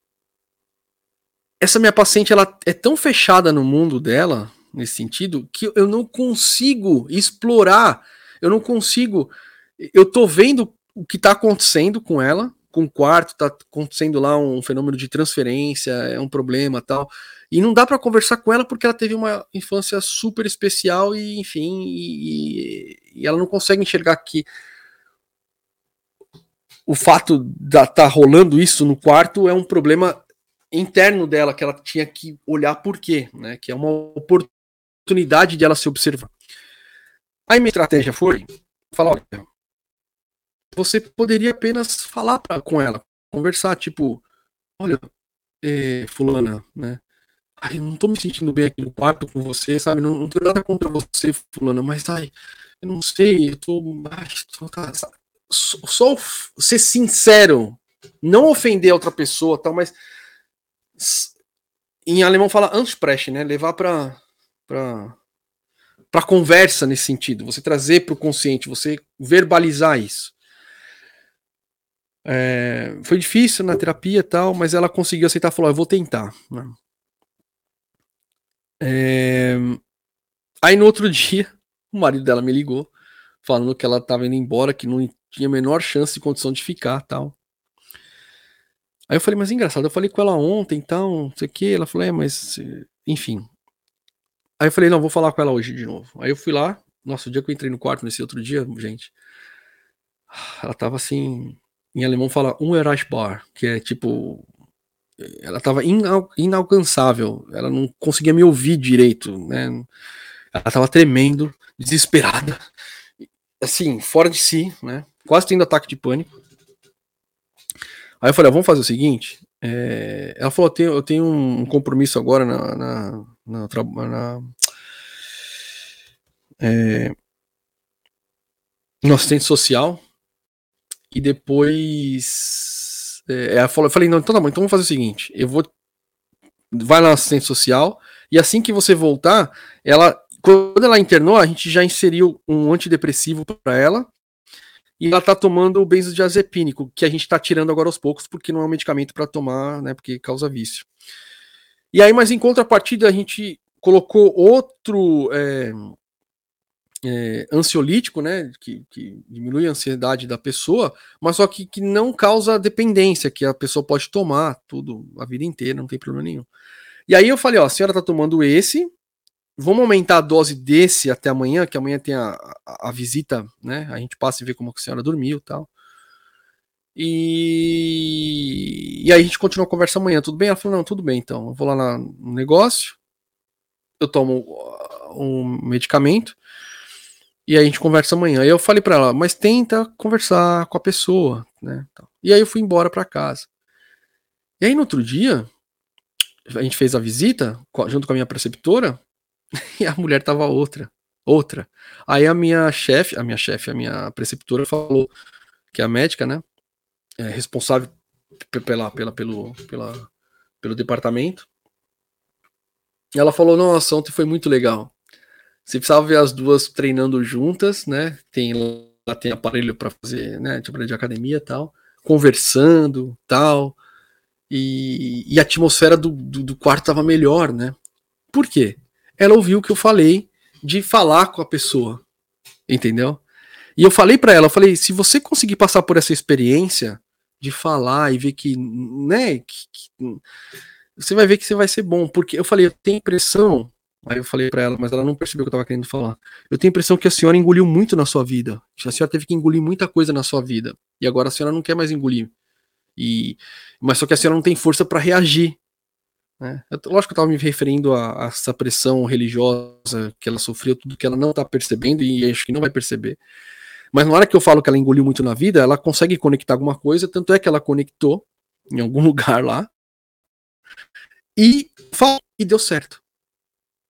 essa minha paciente ela é tão fechada no mundo dela, nesse sentido, que eu não consigo explorar, eu não consigo. Eu tô vendo o que tá acontecendo com ela, com o quarto, tá acontecendo lá um fenômeno de transferência, é um problema tal. E não dá para conversar com ela porque ela teve uma infância super especial e, enfim, e, e ela não consegue enxergar que o fato de estar tá rolando isso no quarto é um problema interno dela que ela tinha que olhar por quê, né? Que é uma oportunidade de ela se observar. Aí minha estratégia foi falar, olha, você poderia apenas falar pra, com ela, conversar, tipo, olha, é, fulana, né? Ai, não tô me sentindo bem aqui no quarto com você, sabe? Não, não tenho nada contra você, fulano, mas ai, eu não sei, eu tô. Ai, tô tá, só, só ser sincero, não ofender a outra pessoa, tal, mas em alemão fala Ansprechen, né? Levar para para para conversa nesse sentido, você trazer para o consciente, você verbalizar isso. É, foi difícil na terapia tal, mas ela conseguiu aceitar, falou, eu vou tentar. É... Aí no outro dia, o marido dela me ligou, falando que ela estava indo embora, que não tinha a menor chance de condição de ficar tal. Aí eu falei, mas engraçado, eu falei com ela ontem e tal, não sei o que. Ela falou, é, mas enfim. Aí eu falei, não, vou falar com ela hoje de novo. Aí eu fui lá, nossa, o dia que eu entrei no quarto nesse outro dia, gente, ela tava assim, em alemão fala um Erasbar, que é tipo ela estava inalcançável, ela não conseguia me ouvir direito, né? Ela estava tremendo, desesperada, assim, fora de si, né? Quase tendo ataque de pânico. Aí eu falei, ah, vamos fazer o seguinte, É, ela falou: eu tenho, eu tenho um compromisso agora na, na, na, na é, no assistente social. E depois. É, falou, eu falei: não, então tá bom, então vamos fazer o seguinte: eu vou. Vai na assistente social, e assim que você voltar, ela. Quando ela internou, a gente já inseriu um antidepressivo para ela e ela tá tomando o benzodiazepínico, que a gente tá tirando agora aos poucos, porque não é um medicamento para tomar, né, porque causa vício. E aí, mas em contrapartida, a gente colocou outro é, é, ansiolítico, né, que, que, diminui a ansiedade da pessoa, mas só que, que não causa dependência, que a pessoa pode tomar tudo a vida inteira, não tem problema nenhum. E aí eu falei, ó, a senhora tá tomando esse, Vamos aumentar a dose desse até amanhã, que amanhã tem a, a, a visita, né? A gente passa e vê como a senhora dormiu e tal. E, e aí a gente continua a conversa amanhã, tudo bem? Ela falou, não, tudo bem, então. Eu vou lá no negócio, eu tomo uh, um medicamento, e aí a gente conversa amanhã. Aí eu falei para ela, mas tenta conversar com a pessoa, né? E aí eu fui embora para casa. E aí no outro dia, a gente fez a visita junto com a minha preceptora, e a mulher tava outra. Outra. Aí a minha chefe, a minha chefe, a minha preceptora falou que é a médica, né? É responsável pela, pela, pelo, pela, pelo departamento. E ela falou: Nossa, ontem foi muito legal. Você precisava ver as duas treinando juntas, né? Tem lá tem aparelho para fazer, né? Tipo de academia e tal, conversando, tal. E, e a atmosfera do, do, do quarto tava melhor, né? Por quê? ela ouviu o que eu falei de falar com a pessoa, entendeu? E eu falei para ela, eu falei, se você conseguir passar por essa experiência de falar e ver que, né, que, que, você vai ver que você vai ser bom, porque eu falei, eu tenho impressão, aí eu falei para ela, mas ela não percebeu o que eu tava querendo falar. Eu tenho impressão que a senhora engoliu muito na sua vida. A senhora teve que engolir muita coisa na sua vida e agora a senhora não quer mais engolir. E mas só que a senhora não tem força para reagir. Né? Eu, lógico que eu estava me referindo a, a, essa pressão religiosa que ela sofreu, tudo que ela não está percebendo e acho que não vai perceber. Mas na hora que eu falo que ela engoliu muito na vida, ela consegue conectar alguma coisa, tanto é que ela conectou em algum lugar lá e, e deu certo.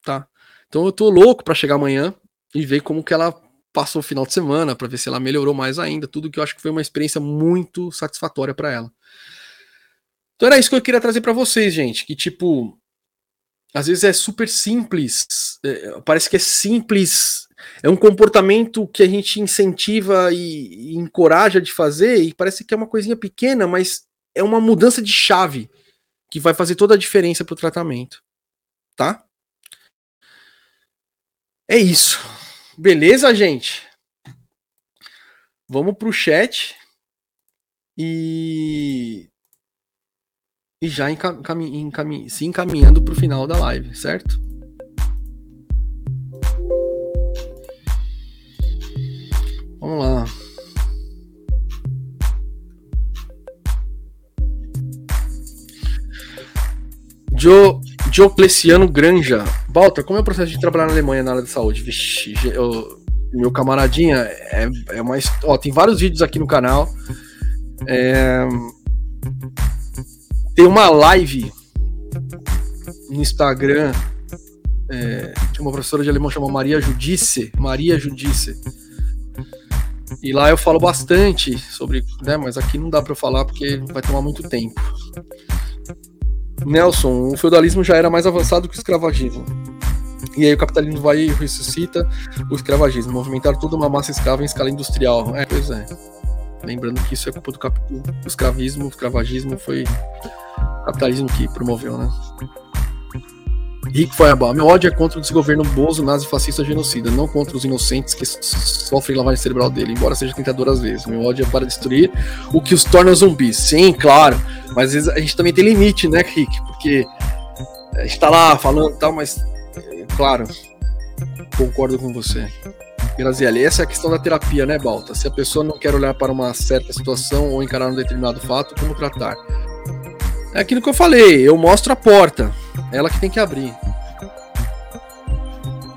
Tá? Então eu tô louco para chegar amanhã e ver como que ela passou o final de semana, para ver se ela melhorou mais ainda, tudo que eu acho que foi uma experiência muito satisfatória para ela. Então era isso que eu queria trazer para vocês, gente. Que tipo, às vezes é super simples, é, parece que é simples, é um comportamento que a gente incentiva e, e, encoraja de fazer, e parece que é uma coisinha pequena, mas é uma mudança de chave que vai fazer toda a diferença para o tratamento. Tá? É isso. Beleza, gente? Vamos pro chat. E e já encam encam se encaminhando para o final da live, certo? Vamos lá. Jo, Diocleciano Granja. Balta, como é o processo de trabalhar na Alemanha na área de saúde? Vixe, eu, meu camaradinha, é, é mais. Ó, tem vários vídeos aqui no canal. É, tem uma live no Instagram é, de uma professora de alemão chamada Maria Judice. Maria Judice. E lá eu falo bastante sobre, né, mas aqui não dá para falar porque vai tomar muito tempo. Nelson, o feudalismo já era mais avançado que o escravagismo. E aí o capitalismo vai e ressuscita o escravagismo, movimentar toda uma massa escrava em escala industrial. É, pois é. Lembrando que isso é culpa do cap... escravismo, o escravagismo foi o capitalismo que promoveu, né? Rick Fireball. Meu ódio é contra o desgoverno Bozo, nazi, fascista, genocida, não contra os inocentes que sofrem lavagem cerebral dele, embora seja tentador às vezes. Meu ódio é para destruir o que os torna zumbis. Sim, claro. Mas às vezes a gente também tem limite, né, Rick? Porque a gente tá lá falando e tal, mas claro, concordo com você. Graziele, essa é a questão da terapia, né, Balta? Se a pessoa não quer olhar para uma certa situação ou encarar um determinado fato, como tratar? É aquilo que eu falei, eu mostro a porta, ela que tem que abrir.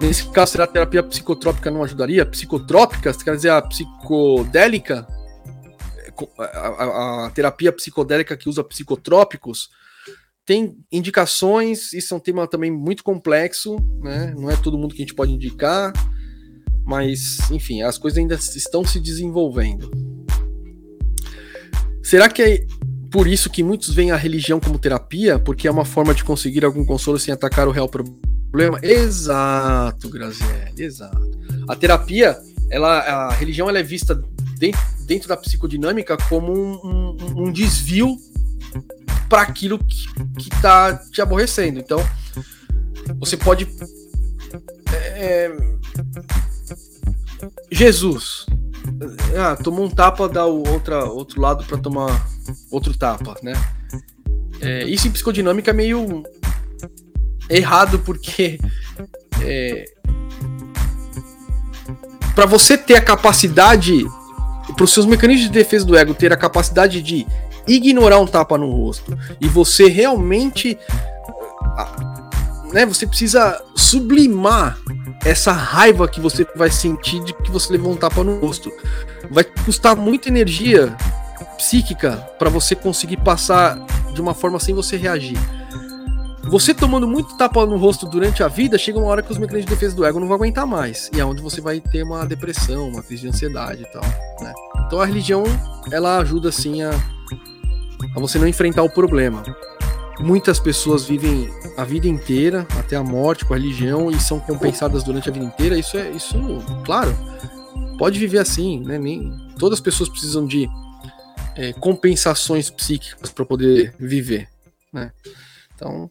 Nesse caso, será a terapia psicotrópica não ajudaria? Psicotrópica, quer dizer, a psicodélica? a, a, a, terapia psicodélica que usa psicotrópicos tem indicações, isso é um tema também muito complexo, né? Não é todo mundo que a gente pode indicar, mas enfim, as coisas ainda estão se desenvolvendo. Será que é por isso que muitos veem a religião como terapia, porque é uma forma de conseguir algum consolo sem atacar o real problema? Exato, Graziele, exato. A terapia, ela, a religião ela é vista dentro, dentro da psicodinâmica como um, um, um desvio para aquilo que, que tá te aborrecendo. Então, você pode. É, Jesus. Ah, tomou um tapa, dá o outra, outro lado para tomar outro tapa, né? É, isso em psicodinâmica é meio errado, porque é, para você ter a capacidade, para os seus mecanismos de defesa do ego ter a capacidade de ignorar um tapa no rosto e você realmente né, você precisa sublimar essa raiva que você vai sentir de que você levou um tapa no rosto. Vai custar muita energia psíquica para você conseguir passar de uma forma sem você reagir. Você tomando muito tapa no rosto durante a vida, chega uma hora que os mecanismos de defesa do ego não vão aguentar mais. E é onde você vai ter uma depressão, uma crise de ansiedade e tal. Né? Então a religião, ela ajuda assim a a você não enfrentar o problema. Muitas pessoas vivem a vida inteira, até a morte, com a religião, e são compensadas durante a vida inteira. Isso é, isso, claro, pode viver assim, né? Nem, todas as pessoas precisam de é, compensações psíquicas para poder viver, né? Então,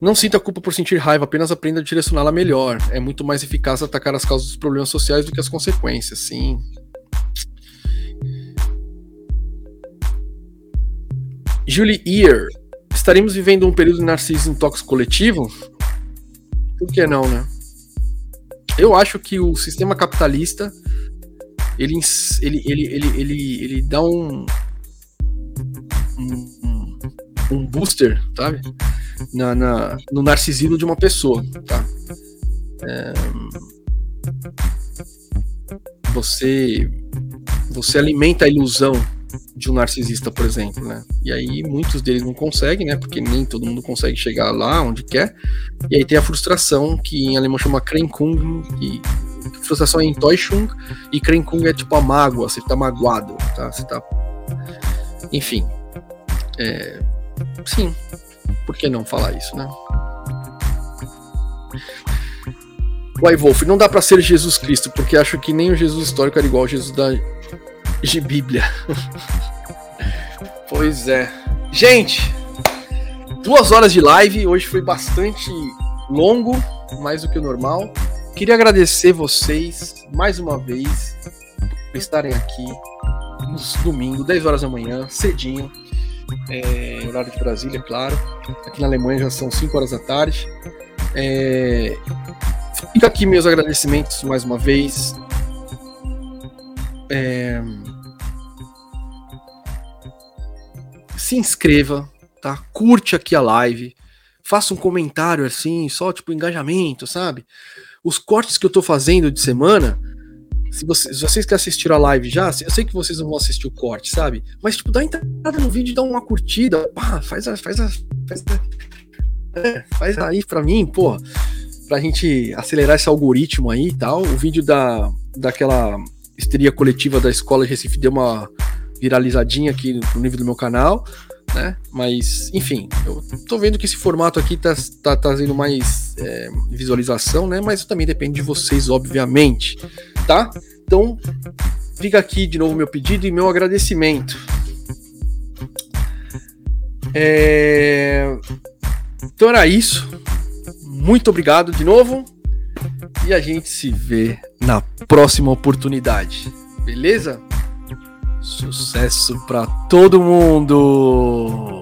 não sinta culpa por sentir raiva, apenas aprenda a direcioná-la melhor. É muito mais eficaz atacar as causas dos problemas sociais do que as consequências. Sim, Julie Ear, estaremos vivendo um período de narcisismo tóxico coletivo? Por que não, né? Eu acho que o sistema capitalista ele, ele, ele, ele, ele, ele dá um, um, um booster, sabe? Na, na, no narcisismo de uma pessoa, tá? É, você, você alimenta a ilusão de um narcisista, por exemplo, né? E aí muitos deles não conseguem, né? Porque nem todo mundo consegue chegar lá onde quer. E aí tem a frustração, que em alemão chama Kränkung, e frustração é Enttäuschung, e Kränkung é tipo a mágoa, você tá magoado, tá? Você tá... Enfim. É... Sim, por que não falar isso, né? Uai, Wolf, não dá para ser Jesus Cristo, porque acho que nem o Jesus histórico era igual ao Jesus da de Bíblia. pois é. Gente, duas horas de live. Hoje foi bastante longo, mais do que o normal. Queria agradecer vocês mais uma vez por estarem aqui no domingo, 10 horas da manhã, cedinho. É, horário de Brasília, claro. Aqui na Alemanha já são 5 horas da tarde. É, fica aqui meus agradecimentos mais uma vez. É, se inscreva, tá? Curte aqui a live, faça um comentário assim, só tipo engajamento, sabe? Os cortes que eu tô fazendo de semana, se vocês, se vocês que assistiram a live já, eu sei que vocês não vão assistir o corte, sabe? Mas tipo, dá entrada no vídeo, dá uma curtida, pá, faz a, faz a, faz, a, é, faz aí pra mim, pô, pra gente acelerar esse algoritmo aí e tal. O vídeo da, daquela histeria coletiva da escola de Recife deu uma viralizadinha aqui no nível do meu canal, né? Mas, enfim, eu tô vendo que esse formato aqui tá, tá trazendo mais é, visualização, né? Mas também depende de vocês, obviamente, tá? Então, fica aqui de novo meu pedido e meu agradecimento. É... Então era isso. Muito obrigado de novo. E a gente se vê na próxima oportunidade. Beleza? Sucesso para todo mundo!